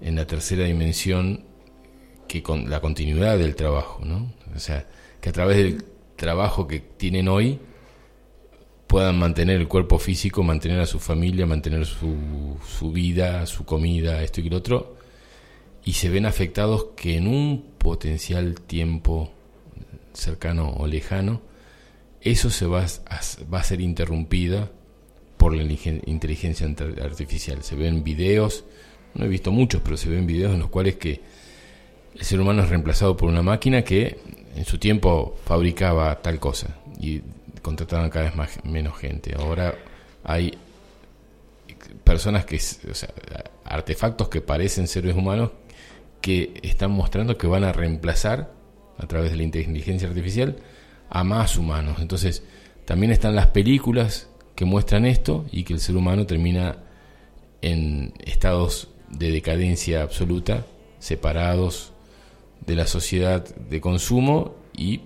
en la tercera dimensión que con la continuidad del trabajo, ¿no? O sea, que a través del trabajo que tienen hoy puedan mantener el cuerpo físico, mantener a su familia, mantener su, su vida, su comida, esto y lo otro, y se ven afectados que en un potencial tiempo cercano o lejano, eso se va a, va a ser interrumpida por la lige- inteligencia artificial. Se ven videos, no he visto muchos, pero se ven videos en los cuales que el ser humano es reemplazado por una máquina que en su tiempo fabricaba tal cosa y contrataban cada vez más menos gente. Ahora hay personas que, o sea, artefactos que parecen seres humanos que están mostrando que van a reemplazar a través de la inteligencia artificial a más humanos. Entonces, también están las películas que muestran esto y que el ser humano termina en estados de decadencia absoluta, separados de la sociedad de consumo y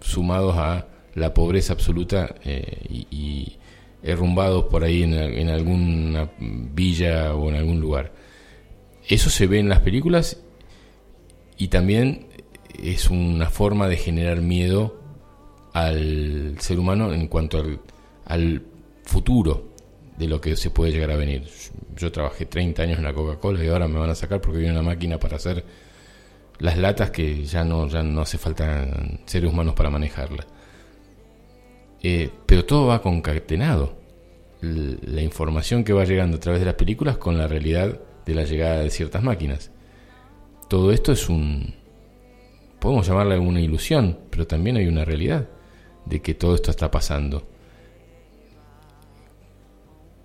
sumados a la pobreza absoluta eh, y, y por ahí en, en alguna villa o en algún lugar. Eso se ve en las películas y también es una forma de generar miedo al ser humano en cuanto al, al futuro de lo que se puede llegar a venir. Yo trabajé 30 años en la Coca-Cola y ahora me van a sacar porque viene una máquina para hacer las latas que ya no, ya no hace falta seres humanos para manejarla. Eh, pero todo va concatenado. la información que va llegando a través de las películas con la realidad de la llegada de ciertas máquinas. Todo esto es un, podemos llamarle una ilusión, pero también hay una realidad de que todo esto está pasando.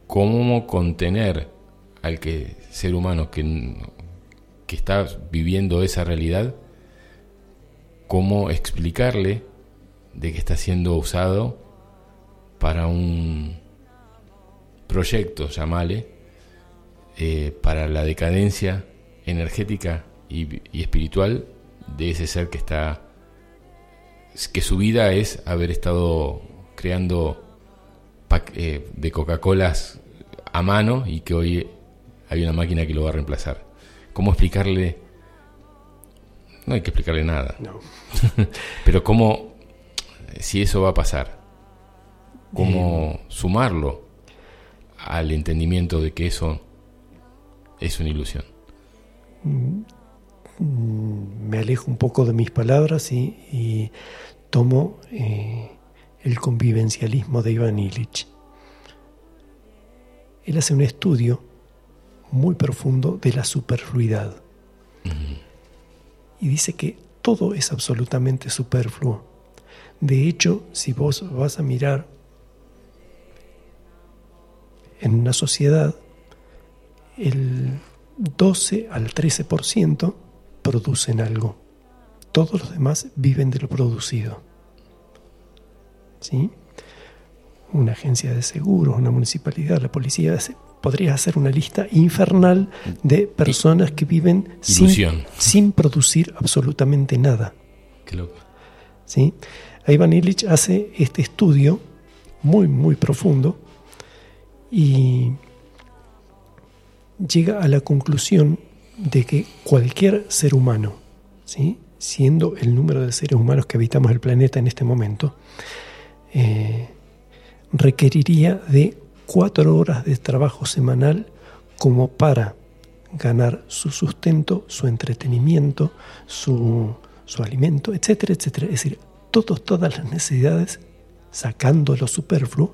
¿Cómo contener al que ser humano que, que está viviendo esa realidad? ¿Cómo explicarle de que está siendo usado para un proyecto, llamale, eh, para la decadencia energética y, espiritual de ese ser que está, que su vida es haber estado creando eh, de Coca-Colas a mano y que hoy hay una máquina que lo va a reemplazar. ¿Cómo explicarle? No hay que explicarle nada. Pero cómo, si eso va a pasar, cómo sumarlo al entendimiento de que eso es una ilusión. Mm, me alejo un poco de mis palabras y, tomo eh, el convivencialismo de Iván Illich. Él hace un estudio muy profundo de la superfluidad y dice que todo es absolutamente superfluo. De hecho, si vos vas a mirar en una sociedad, el 12 al 13% producen algo. Todos los demás viven de lo producido. ¿Sí? Una agencia de seguros, una municipalidad, la policía, podría hacer una lista infernal de personas que viven sin, sin, producir absolutamente nada. Qué loco. ¿Sí? Ivan Illich hace este estudio muy, muy profundo y llega a la conclusión de que cualquier ser humano, ¿sí? siendo el número de seres humanos que habitamos el planeta en este momento, eh, requeriría de cuatro horas de trabajo semanal como para ganar su sustento, su entretenimiento, su, su alimento, etcétera, etcétera. Es decir, todos, todas las necesidades, sacando lo superfluo,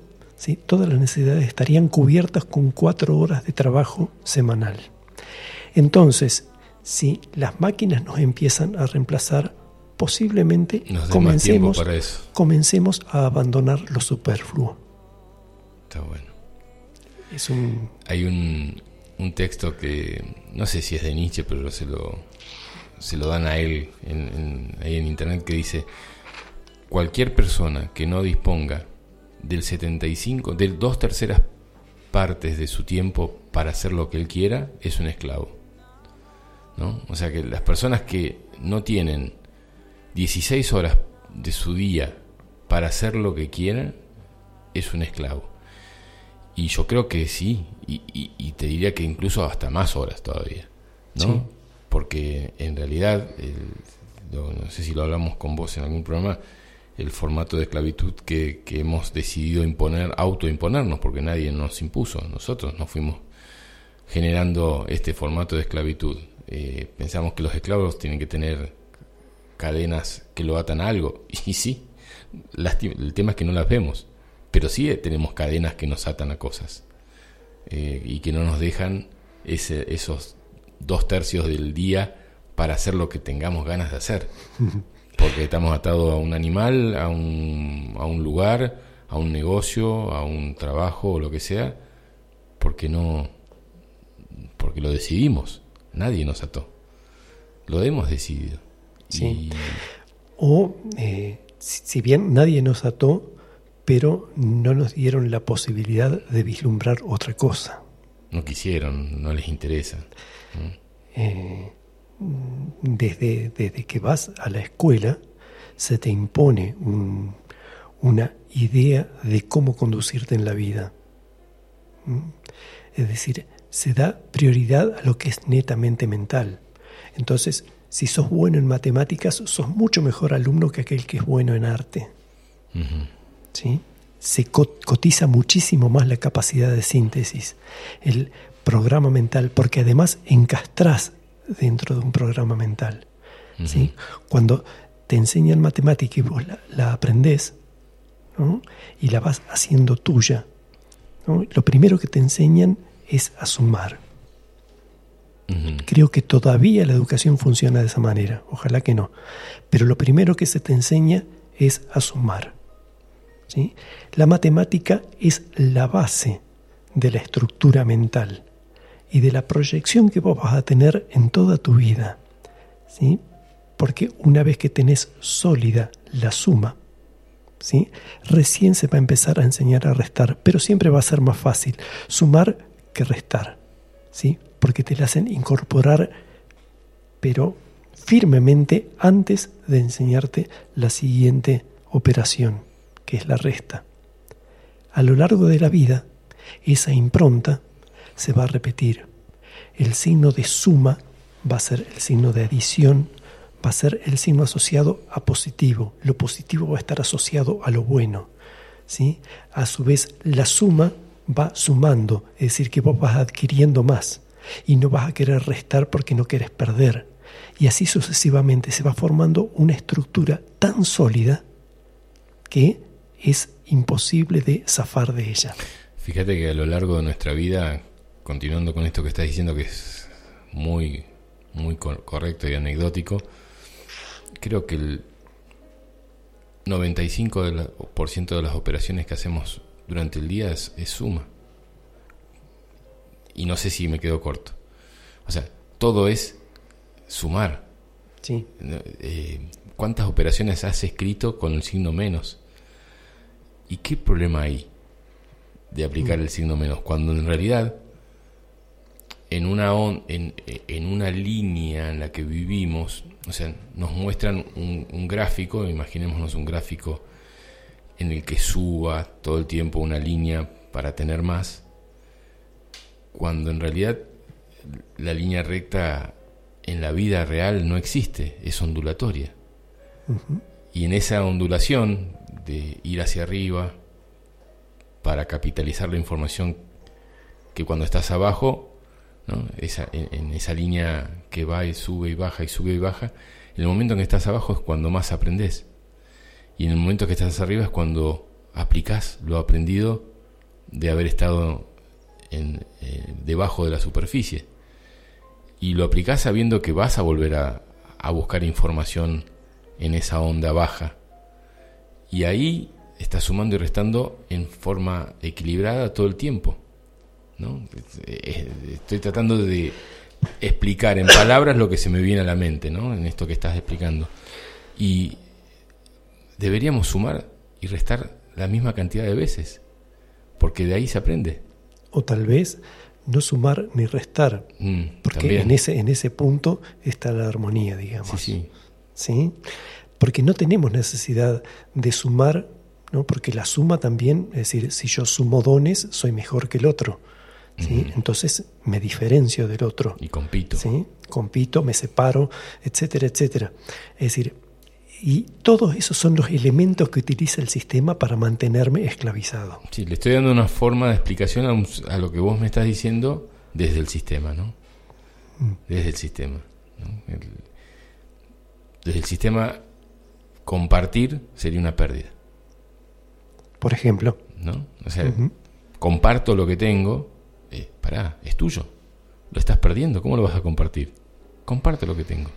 todas las necesidades estarían cubiertas con cuatro horas de trabajo semanal. Entonces, si las máquinas nos empiezan a reemplazar, posiblemente comencemos, comencemos a abandonar lo superfluo. Está bueno. Hay un, texto que no sé si es de Nietzsche, pero se lo, se lo dan a él ahí en internet que dice, cualquier persona que no disponga del 75, de dos terceras partes de su tiempo para hacer lo que él quiera, es un esclavo. ¿no? O sea que las personas que no tienen 16 horas de su día para hacer lo que quieran, es un esclavo. Y yo creo que sí, y, te diría que incluso hasta más horas todavía, ¿no? Porque en realidad, no sé si lo hablamos con vos en algún programa, el formato de esclavitud que, hemos decidido imponer, autoimponernos, porque nadie nos impuso, nosotros nos fuimos generando este formato de esclavitud. Eh, pensamos que los esclavos tienen que tener cadenas que lo atan a algo, y sí, el tema es que no las vemos, pero sí tenemos cadenas que nos atan a cosas eh, y que no nos dejan ese, esos dos tercios del día para hacer lo que tengamos ganas de hacer. porque estamos atados a un animal, a un, a un lugar, a un negocio, a un trabajo o lo que sea, porque no, porque lo decidimos, nadie nos ató, lo hemos decidido. Sí. O, eh, si bien nadie nos ató, pero no nos dieron la posibilidad de vislumbrar otra cosa. No quisieron, no les interesa. Eh, desde, desde que vas a la escuela, se te impone una idea de cómo conducirte en la vida. ¿Mm? Es decir, se da prioridad a lo que es netamente mental. Entonces, si sos bueno en matemáticas, sos mucho mejor alumno que aquel que es bueno en arte. ¿Sí? Se cotiza muchísimo más la capacidad de síntesis, el programa mental, porque además encastrás dentro de un programa mental. ¿sí? Cuando te enseñan matemática y vos la, aprendés y la vas haciendo tuya, Lo primero que te enseñan es a sumar. Creo que todavía la educación funciona de esa manera, ojalá que no. Pero lo primero que se te enseña es a sumar. La matemática es la base de la estructura mental y de la proyección que vos vas a tener en toda tu vida. ¿sí? Porque una vez que tenés sólida la suma, ¿sí? recién se va a empezar a enseñar a restar, pero siempre va a ser más fácil sumar que restar, ¿sí? porque te la hacen incorporar, pero firmemente antes de enseñarte la siguiente operación, que es la resta. A lo largo de la vida, esa impronta se va a repetir. El signo de suma va a ser el signo de adición, va a ser el signo asociado a positivo. Lo positivo va a estar asociado a lo bueno. ¿sí? A su vez, la suma va sumando, es decir, que vos vas adquiriendo más y no vas a querer restar porque no quieres perder. Y así sucesivamente se va formando una estructura tan sólida que es imposible de zafar de ella. Fíjate que a lo largo de nuestra vida, continuando con esto que estás diciendo que es muy, muy correcto y anecdótico, creo que el 95% de, las operaciones que hacemos durante el día es, suma. Y no sé si me quedo corto. O sea, todo es sumar. Sí. Eh, ¿Cuántas operaciones has escrito con el signo menos? ¿Y qué problema hay de aplicar el signo menos? Cuando en realidad en una, en, en, una línea en la que vivimos, o sea, nos muestran un, gráfico, imaginémonos un gráfico en el que suba todo el tiempo una línea para tener más, cuando en realidad la línea recta en la vida real no existe, es ondulatoria. Y en esa ondulación de ir hacia arriba para capitalizar la información que cuando estás abajo esa, en, esa línea que va y sube y baja y sube y baja, el momento en que estás abajo es cuando más aprendes. Y en el momento que estás arriba es cuando aplicas lo aprendido de haber estado en, eh, debajo de la superficie. Y lo aplicas sabiendo que vas a volver a, a buscar información en esa onda baja. Y ahí estás sumando y restando en forma equilibrada todo el tiempo. Estoy tratando de explicar en palabras lo que se me viene a la mente, ¿no? En esto que estás explicando. Y deberíamos sumar y restar la misma cantidad de veces, porque de ahí se aprende. O tal vez no sumar ni restar, mm, porque en ese, en ese punto está la armonía, digamos. Sí, sí. ¿Sí? Porque no tenemos necesidad de sumar, ¿no? porque la suma también, es decir, si yo sumo dones, soy mejor que el otro. Entonces me diferencio del otro. Y compito. ¿sí? Compito, me separo, etcétera, etcétera. Es decir, y todos esos son los elementos que utiliza el sistema para mantenerme esclavizado. Sí, le estoy dando una forma de explicación a, lo que vos me estás diciendo desde el sistema, ¿no? Mm. Desde el sistema. Desde el sistema, compartir sería una pérdida. Por ejemplo. ¿No? O sea, comparto lo que tengo, eh, pará, es tuyo. Lo estás perdiendo, ¿cómo lo vas a compartir? Comparte lo que tengo.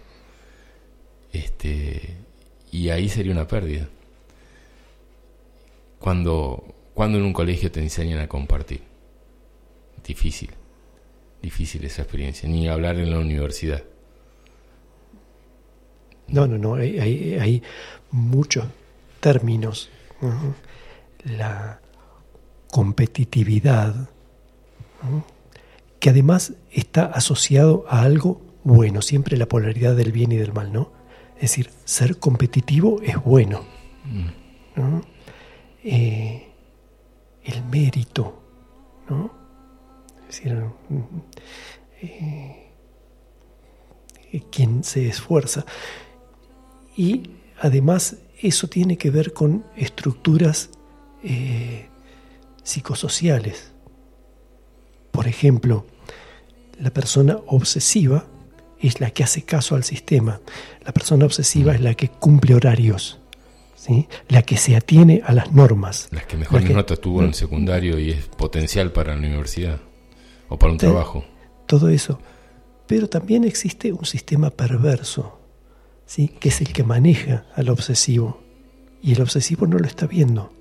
Este, y ahí sería una pérdida. Cuando, cuando en un colegio te enseñan a compartir. Difícil, difícil esa experiencia, ni hablar en la universidad. No, no, no, hay, hay, muchos términos. La competitividad, que además está asociado a algo bueno, siempre la polaridad del bien y del mal, ¿no? Es decir, ser competitivo es bueno. Eh, el mérito, ¿no? Es decir, eh, quien se esfuerza. Y además eso tiene que ver con estructuras eh, psicosociales. Por ejemplo, la persona obsesiva es la que hace caso al sistema. La persona obsesiva es la que cumple horarios. ¿sí? la que se atiene a las normas. Las que mejores notas tuvo en el secundario y es potencial para la universidad o para un trabajo. Todo eso. Pero también existe un sistema perverso, ¿sí? que es el que maneja al obsesivo. Y el obsesivo no lo está viendo.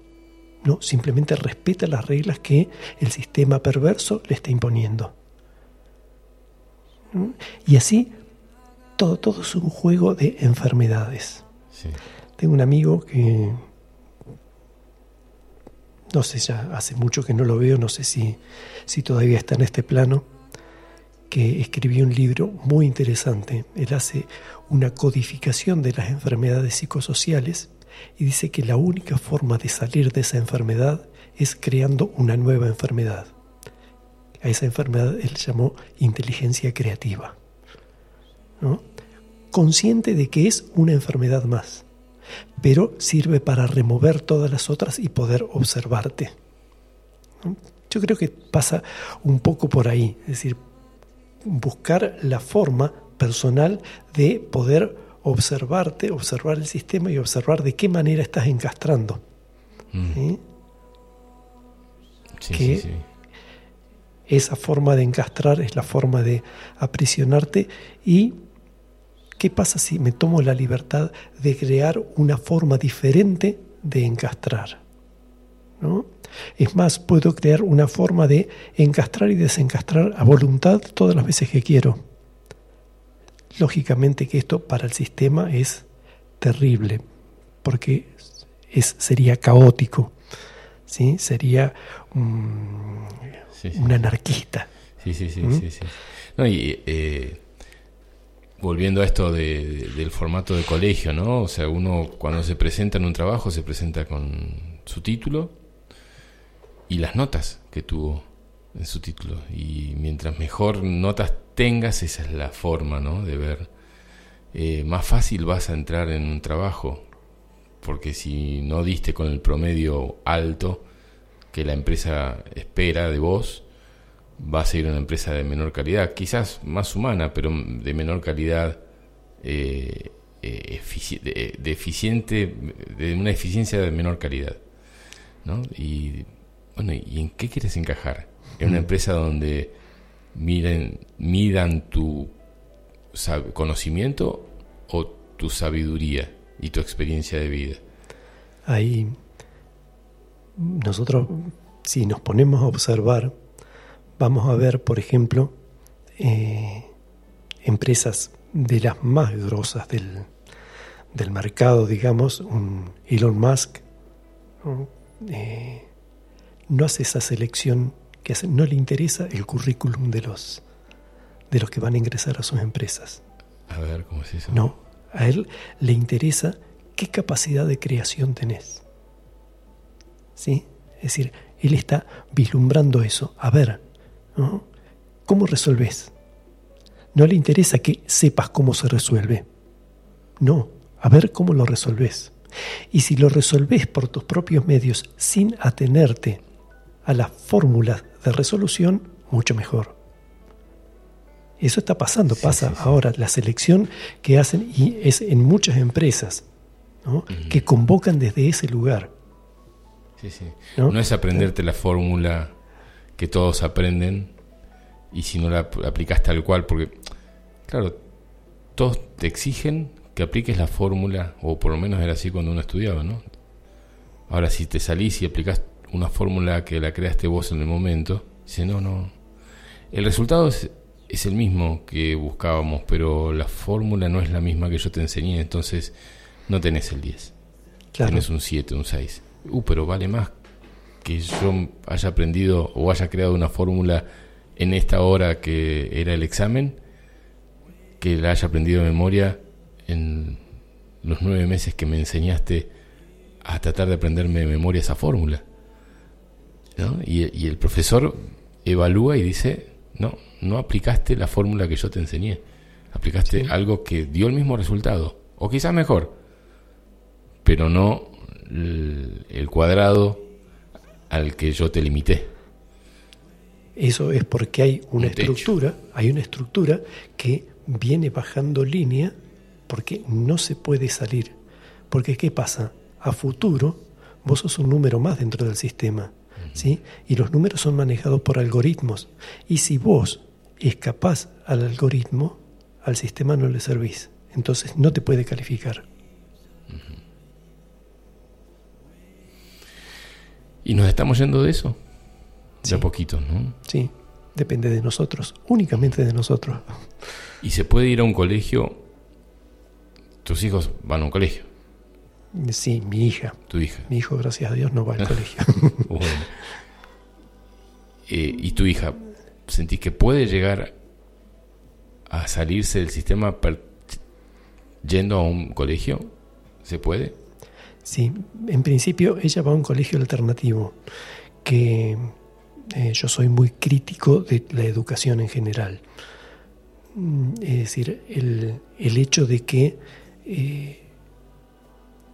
No, simplemente respeta las reglas que el sistema perverso le está imponiendo. Y así, todo, todo es un juego de enfermedades. Tengo un amigo que, no sé, ya hace mucho que no lo veo, no sé si, si todavía está en este plano, que escribió un libro muy interesante. Él hace una codificación de las enfermedades psicosociales y dice que la única forma de salir de esa enfermedad es creando una nueva enfermedad. A esa enfermedad él llamó inteligencia creativa. Consciente de que es una enfermedad más, pero sirve para remover todas las otras y poder observarte. Yo creo que pasa un poco por ahí, es decir, buscar la forma personal de poder observarte, observar el sistema y observar de qué manera estás encastrando. Mm. que esa forma de encastrar es la forma de aprisionarte y ¿qué pasa si me tomo la libertad de crear una forma diferente de encastrar? ¿no? Es más, puedo crear una forma de encastrar y desencastrar a voluntad todas las veces que quiero. Lógicamente que esto para el sistema es terrible, porque es, sería caótico, ¿sí? sería un, anarquista. Sí, sí, sí, ¿Mm? sí, No, y eh, volviendo a esto del formato de colegio, ¿no? O sea, uno cuando se presenta en un trabajo se presenta con su título y las notas que tuvo en su título. Y mientras mejor notas tengas, esa es la forma ¿no? de ver. Eh, más fácil vas a entrar en un trabajo, porque si no diste con el promedio alto que la empresa espera de vos, vas a ir a una empresa de menor calidad, quizás más humana, pero de menor calidad, eh, eh de, eficiente, de una eficiencia de menor calidad. ¿no? Y bueno, ¿y en qué quieres encajar? En una empresa donde miren, midan tu conocimiento o tu sabiduría y tu experiencia de vida. Ahí nosotros, si nos ponemos a observar, vamos a ver, por ejemplo, eh, empresas de las más grosas del, del mercado, digamos, un Elon Musk, eh, no hace esa selección que no le interesa el currículum de los, de los que van a ingresar a sus empresas. A ver, ¿cómo es eso? No, a él le interesa qué capacidad de creación tenés. ¿Sí? Es decir, él está vislumbrando eso. A ver, ¿cómo resolves? No le interesa que sepas cómo se resuelve. No, a ver cómo lo resolves. Y si lo resolves por tus propios medios sin atenerte a las fórmulas de resolución, mucho mejor. Eso está pasando, pasa ahora. La selección que hacen y es en muchas empresas que convocan desde ese lugar. ¿no? es aprenderte la fórmula que todos aprenden y si no la aplicas tal cual, porque, claro, todos te exigen que apliques la fórmula, o por lo menos era así cuando uno estudiaba, ¿no? Ahora, si te salís y aplicas una fórmula que la creaste vos en el momento, dice, no, no. El resultado es, es el mismo que buscábamos, pero la fórmula no es la misma que yo te enseñé, entonces no tenés el 10. Tenés un 7, un 6. Uh, pero vale más que yo haya aprendido o haya creado una fórmula en esta hora que era el examen, que la haya aprendido de memoria en los nueve meses que me enseñaste a tratar de aprenderme de memoria esa fórmula. Y, el profesor evalúa y dice, no, no aplicaste la fórmula que yo te enseñé, aplicaste algo que dio el mismo resultado, o quizás mejor, pero no el, cuadrado al que yo te limité. Eso es porque hay una estructura, hay una estructura que viene bajando línea porque no se puede salir. Porque ¿qué pasa? a futuro, vos sos un número más dentro del sistema. ¿Sí? Y los números son manejados por algoritmos. Y si vos escapás al algoritmo, al sistema no le servís. Entonces no te puede calificar. ¿Y nos estamos yendo de eso? De a poquito, ¿no? Sí, depende de nosotros, únicamente de nosotros. ¿Y se puede ir a un colegio? ¿Tus hijos van a un colegio? Sí, mi hija. ¿Tu hija? Mi hijo, gracias a Dios, no va al colegio. Eh, ¿Y tu hija, sentís que puede llegar a salirse del sistema yendo a un colegio? ¿Se puede? Sí, en principio ella va a un colegio alternativo, que eh, yo soy muy crítico de la educación en general. Mm, es decir, el, hecho de que eh,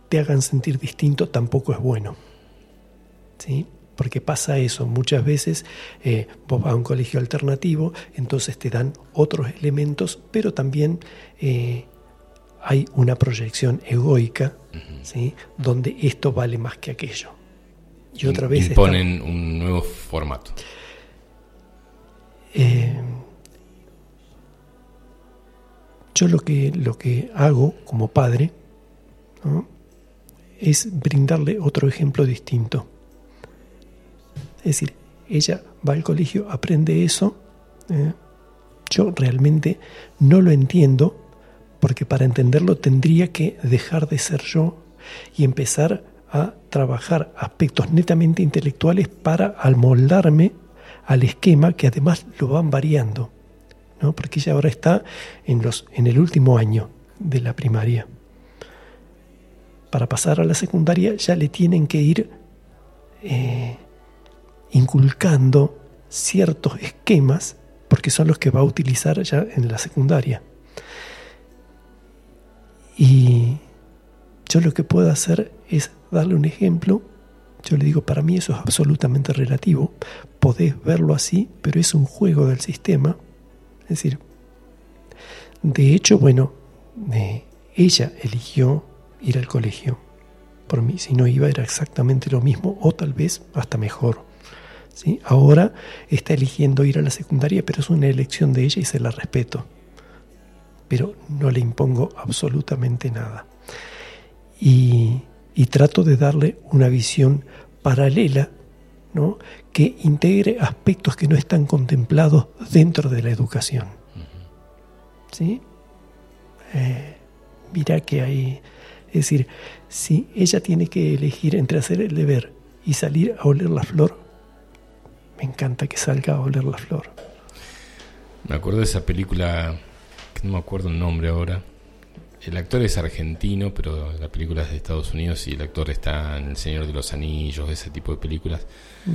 te hagan sentir distinto tampoco es bueno. ¿Sí? Porque pasa eso, muchas veces eh, vos vas a un colegio alternativo, entonces te dan otros elementos, pero también hay una proyección egoica, ¿sí? donde esto vale más que aquello. Y otra vez imponen un nuevo formato. Eh, yo lo que, lo que hago como padre es brindarle otro ejemplo distinto. Es decir, ella va al colegio, aprende eso. ¿eh? Yo realmente no lo entiendo porque para entenderlo tendría que dejar de ser yo y empezar a trabajar aspectos netamente intelectuales para amoldarme al esquema que además lo van variando, ¿no? porque ella ahora está en, los, en el último año de la primaria. Para pasar a la secundaria ya le tienen que ir eh, inculcando ciertos esquemas porque son los que va a utilizar ya en la secundaria. Y yo lo que puedo hacer es darle un ejemplo. Yo le digo, para mí eso es absolutamente relativo. Podés verlo así, pero es un juego del sistema. Es decir, de hecho, bueno, ella eligió ir al colegio. Por mí, si no iba, era exactamente lo mismo, o tal vez hasta mejor. ¿Sí? Ahora está eligiendo ir a la secundaria, pero es una elección de ella y se la respeto pero no le impongo absolutamente nada. Y, trato de darle una visión paralela ¿no? que integre aspectos que no están contemplados dentro de la educación. ¿Sí? Eh, mira que hay, es decir, si ella tiene que elegir entre hacer el deber y salir a oler la flor, me encanta que salga a oler la flor. Me acuerdo de esa película no me acuerdo el nombre ahora. El actor es argentino, pero la película es de Estados Unidos y el actor está en El Señor de los Anillos, ese tipo de películas. Mm.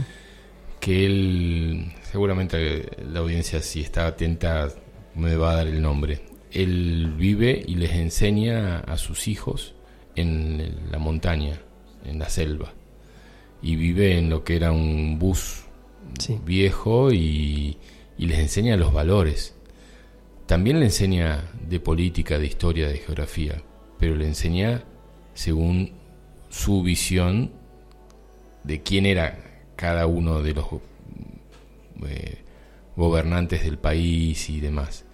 Que él, seguramente la audiencia si está atenta me va a dar el nombre. Él vive y les enseña a sus hijos en la montaña, en la selva. Y vive en lo que era un bus viejo y, les enseña los valores también le enseña de política, de historia, de geografía, pero le enseña según su visión de quién era cada uno de los eh, gobernantes del país y demás.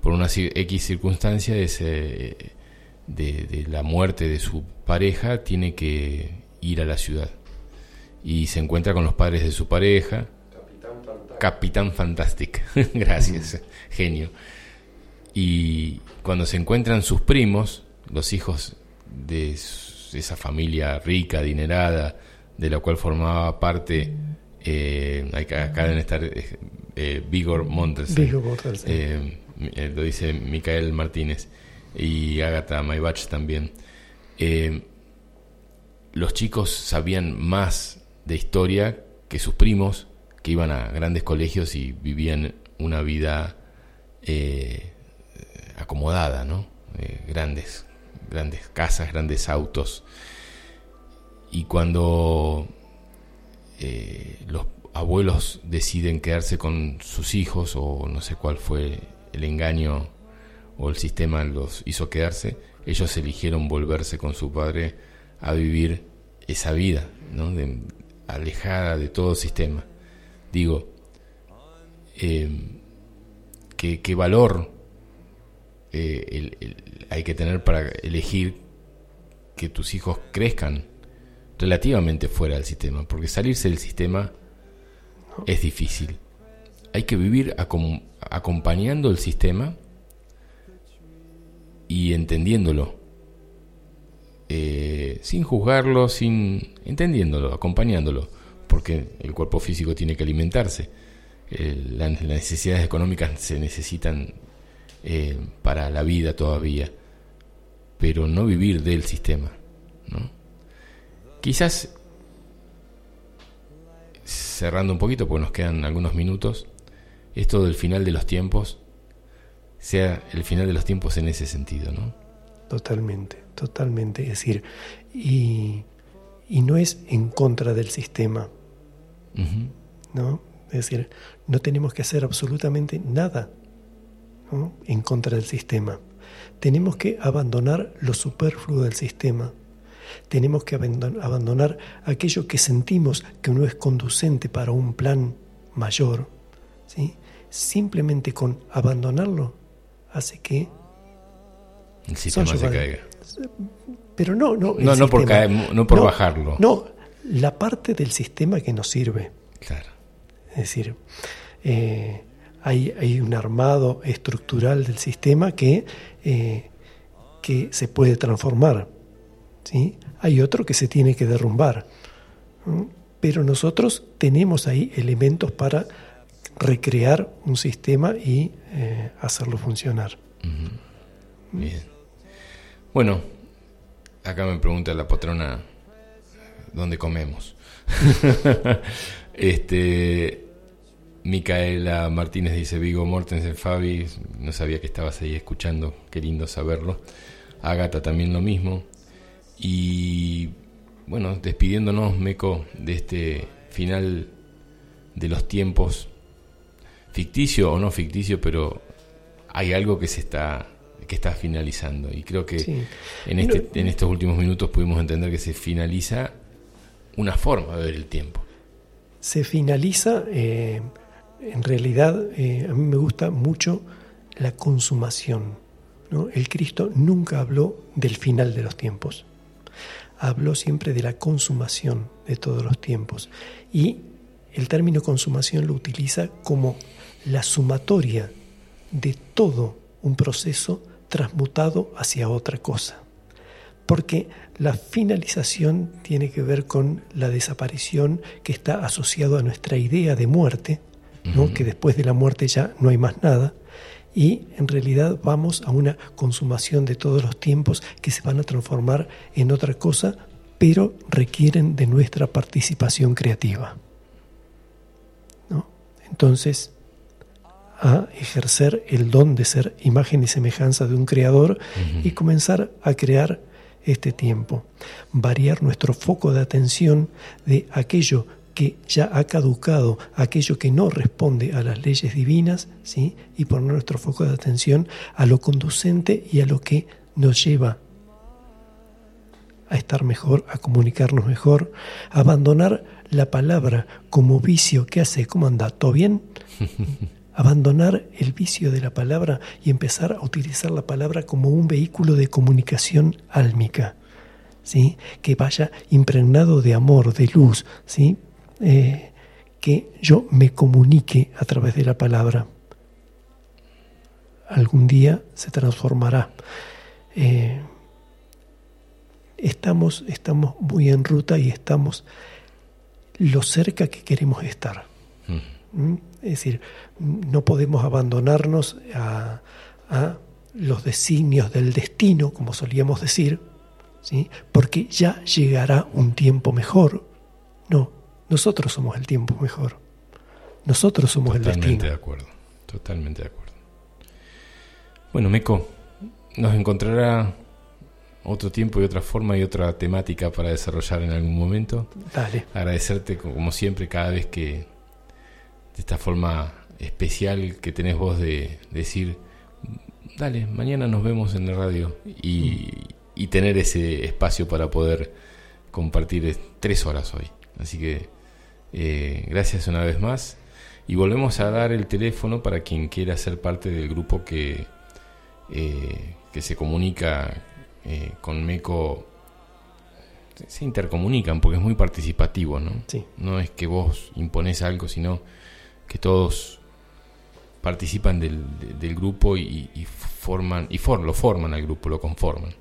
Por una X circunstancia de, de, la muerte de su pareja, tiene que ir a la ciudad. Y se encuentra con los padres de su pareja. Capitán Fantastic. Gracias, genio. Y cuando se encuentran sus primos, los hijos de esa familia rica, adinerada, de la cual formaba parte, eh, acá deben estar eh, eh Vigor eh, eh, lo dice Micael Martínez y Agatha Maybach también. los chicos sabían más de historia que sus primos, que iban a grandes colegios y vivían una vida acomodada, ¿no? Eh, grandes, grandes casas, grandes autos. Y cuando eh, los abuelos deciden quedarse con sus hijos, o no sé cuál fue el engaño o el sistema los hizo quedarse, ellos eligieron volverse con su padre a vivir esa vida, ¿no? Alejada de todo sistema. Digo, eh, ¿qué, valor eh, hay que tener para elegir que tus hijos crezcan relativamente fuera del sistema? Porque salirse del sistema es difícil. Hay que vivir acompañando el sistema y entendiéndolo. Eh, sin juzgarlo, sin entendiéndolo, acompañándolo, porque el cuerpo físico tiene que alimentarse. las necesidades económicas se necesitan eh, para la vida todavía, pero no vivir del sistema. ¿no? Quizás, cerrando un poquito, porque nos quedan algunos minutos, esto del final de los tiempos sea el final de los tiempos en ese sentido, ¿no? Totalmente, totalmente. Es decir, y, no es en contra del sistema, ¿no? Es decir, no tenemos que hacer absolutamente nada en contra del sistema. Tenemos que abandonar lo superfluo del sistema. Tenemos que abandonar aquello que sentimos que no es conducente para un plan mayor. ¿sí? Simplemente con abandonarlo hace que el sistema se caiga. Pero no, no. No, no por, no por bajarlo. No, la parte del sistema que nos sirve. Claro. Es decir, eh, hay, hay, un armado estructural del sistema que, eh, que se puede transformar. ¿sí? Hay otro que se tiene que derrumbar. Pero nosotros tenemos ahí elementos para recrear un sistema y eh, hacerlo funcionar. Bien. Bueno, acá me pregunta la patrona dónde comemos. este Micaela Martínez dice Vigo Mortensen Fabi, no sabía que estabas ahí escuchando, qué lindo saberlo. Agata también lo mismo. Y bueno, despidiéndonos, Meco, de este final de los tiempos ficticio o no ficticio, pero hay algo que se está que está finalizando y creo que en este en estos últimos minutos pudimos entender que se finaliza una forma de ver el tiempo. Se finaliza, eh, en realidad eh, a mí me gusta mucho la consumación. ¿no? El Cristo nunca habló del final de los tiempos, habló siempre de la consumación de todos los tiempos y el término consumación lo utiliza como la sumatoria de todo un proceso transmutado hacia otra cosa. Porque la finalización tiene que ver con la desaparición que está asociado a nuestra idea de muerte, ¿no? que después de la muerte ya no hay más nada, y en realidad vamos a una consumación de todos los tiempos que se van a transformar en otra cosa, pero requieren de nuestra participación creativa. ¿no? Entonces, a ejercer el don de ser imagen y semejanza de un creador y comenzar a crear este tiempo. Variar nuestro foco de atención de aquello que ya ha caducado, aquello que no responde a las leyes divinas, ¿sí? y poner nuestro foco de atención a lo conducente y a lo que nos lleva a estar mejor, a comunicarnos mejor, abandonar la palabra como vicio que hace, ¿cómo anda? ¿Todo bien? abandonar el vicio de la palabra y empezar a utilizar la palabra como un vehículo de comunicación álmica, ¿sí? que vaya impregnado de amor, de luz, ¿sí? Eh, que yo me comunique a través de la palabra. Algún día se transformará. Eh, estamos, estamos muy en ruta y estamos lo cerca que queremos estar. Mm. ¿Mm? Es decir, no podemos abandonarnos a, los designios del destino, como solíamos decir, ¿sí? porque ya llegará un tiempo mejor. No, nosotros somos el tiempo mejor. Nosotros somos el destino. Totalmente de acuerdo, totalmente de acuerdo. Bueno, Meco, nos encontrará otro tiempo y otra forma y otra temática para desarrollar en algún momento. Dale. Agradecerte como siempre cada vez que de esta forma especial que tenés vos de decir, dale, mañana nos vemos en la radio y, tener ese espacio para poder compartir tres horas hoy. Así que eh, gracias una vez más. Y volvemos a dar el teléfono para quien quiera ser parte del grupo que, eh, que se comunica eh, con MECO. Se intercomunican porque es muy participativo, ¿no? No es que vos impones algo, sino que todos participan del, grupo y, forman y lo forman al grupo, lo conforman.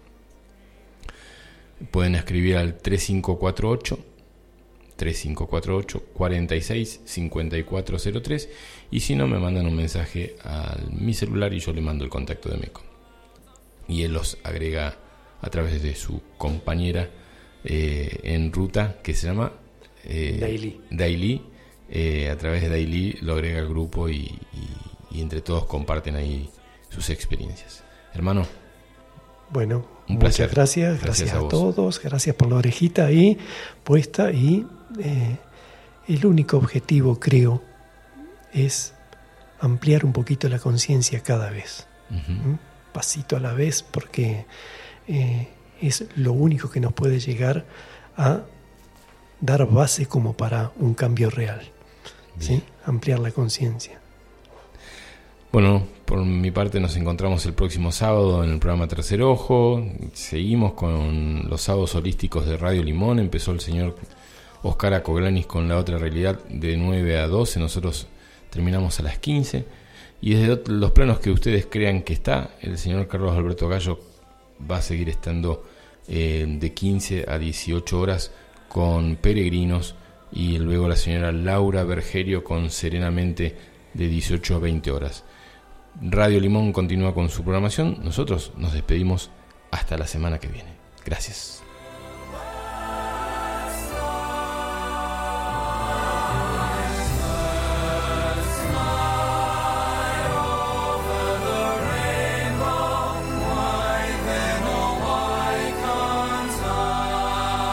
Pueden escribir al 3548 3548 46 5403 y si no me mandan un mensaje a mi celular y yo le mando el contacto de MECO. Y él los agrega a través de su compañera eh, en ruta que se llama eh, Daily. Daily. Eh, a través de Daily lo agrega al grupo y, entre todos comparten ahí sus experiencias. Hermano. Bueno, muchas gracias, gracias, a, todos, gracias por la orejita ahí puesta y el único objetivo creo es ampliar un poquito la conciencia cada vez, pasito a la vez, porque eh, es lo único que nos puede llegar a dar base como para un cambio real, ¿sí? ampliar la conciencia. Bueno, por mi parte nos encontramos el próximo sábado en el programa Tercer Ojo, seguimos con los sábados holísticos de Radio Limón, empezó el señor Oscar Acoglanis con la otra realidad de 9 a 12, nosotros terminamos a las 15 y desde los planos que ustedes crean que está, el señor Carlos Alberto Gallo va a seguir estando eh, de 15 a 18 horas con Peregrinos y luego la señora Laura Bergerio con Serenamente de 18 a 20 horas. Radio Limón continúa con su programación, nosotros nos despedimos hasta la semana que viene. Gracias.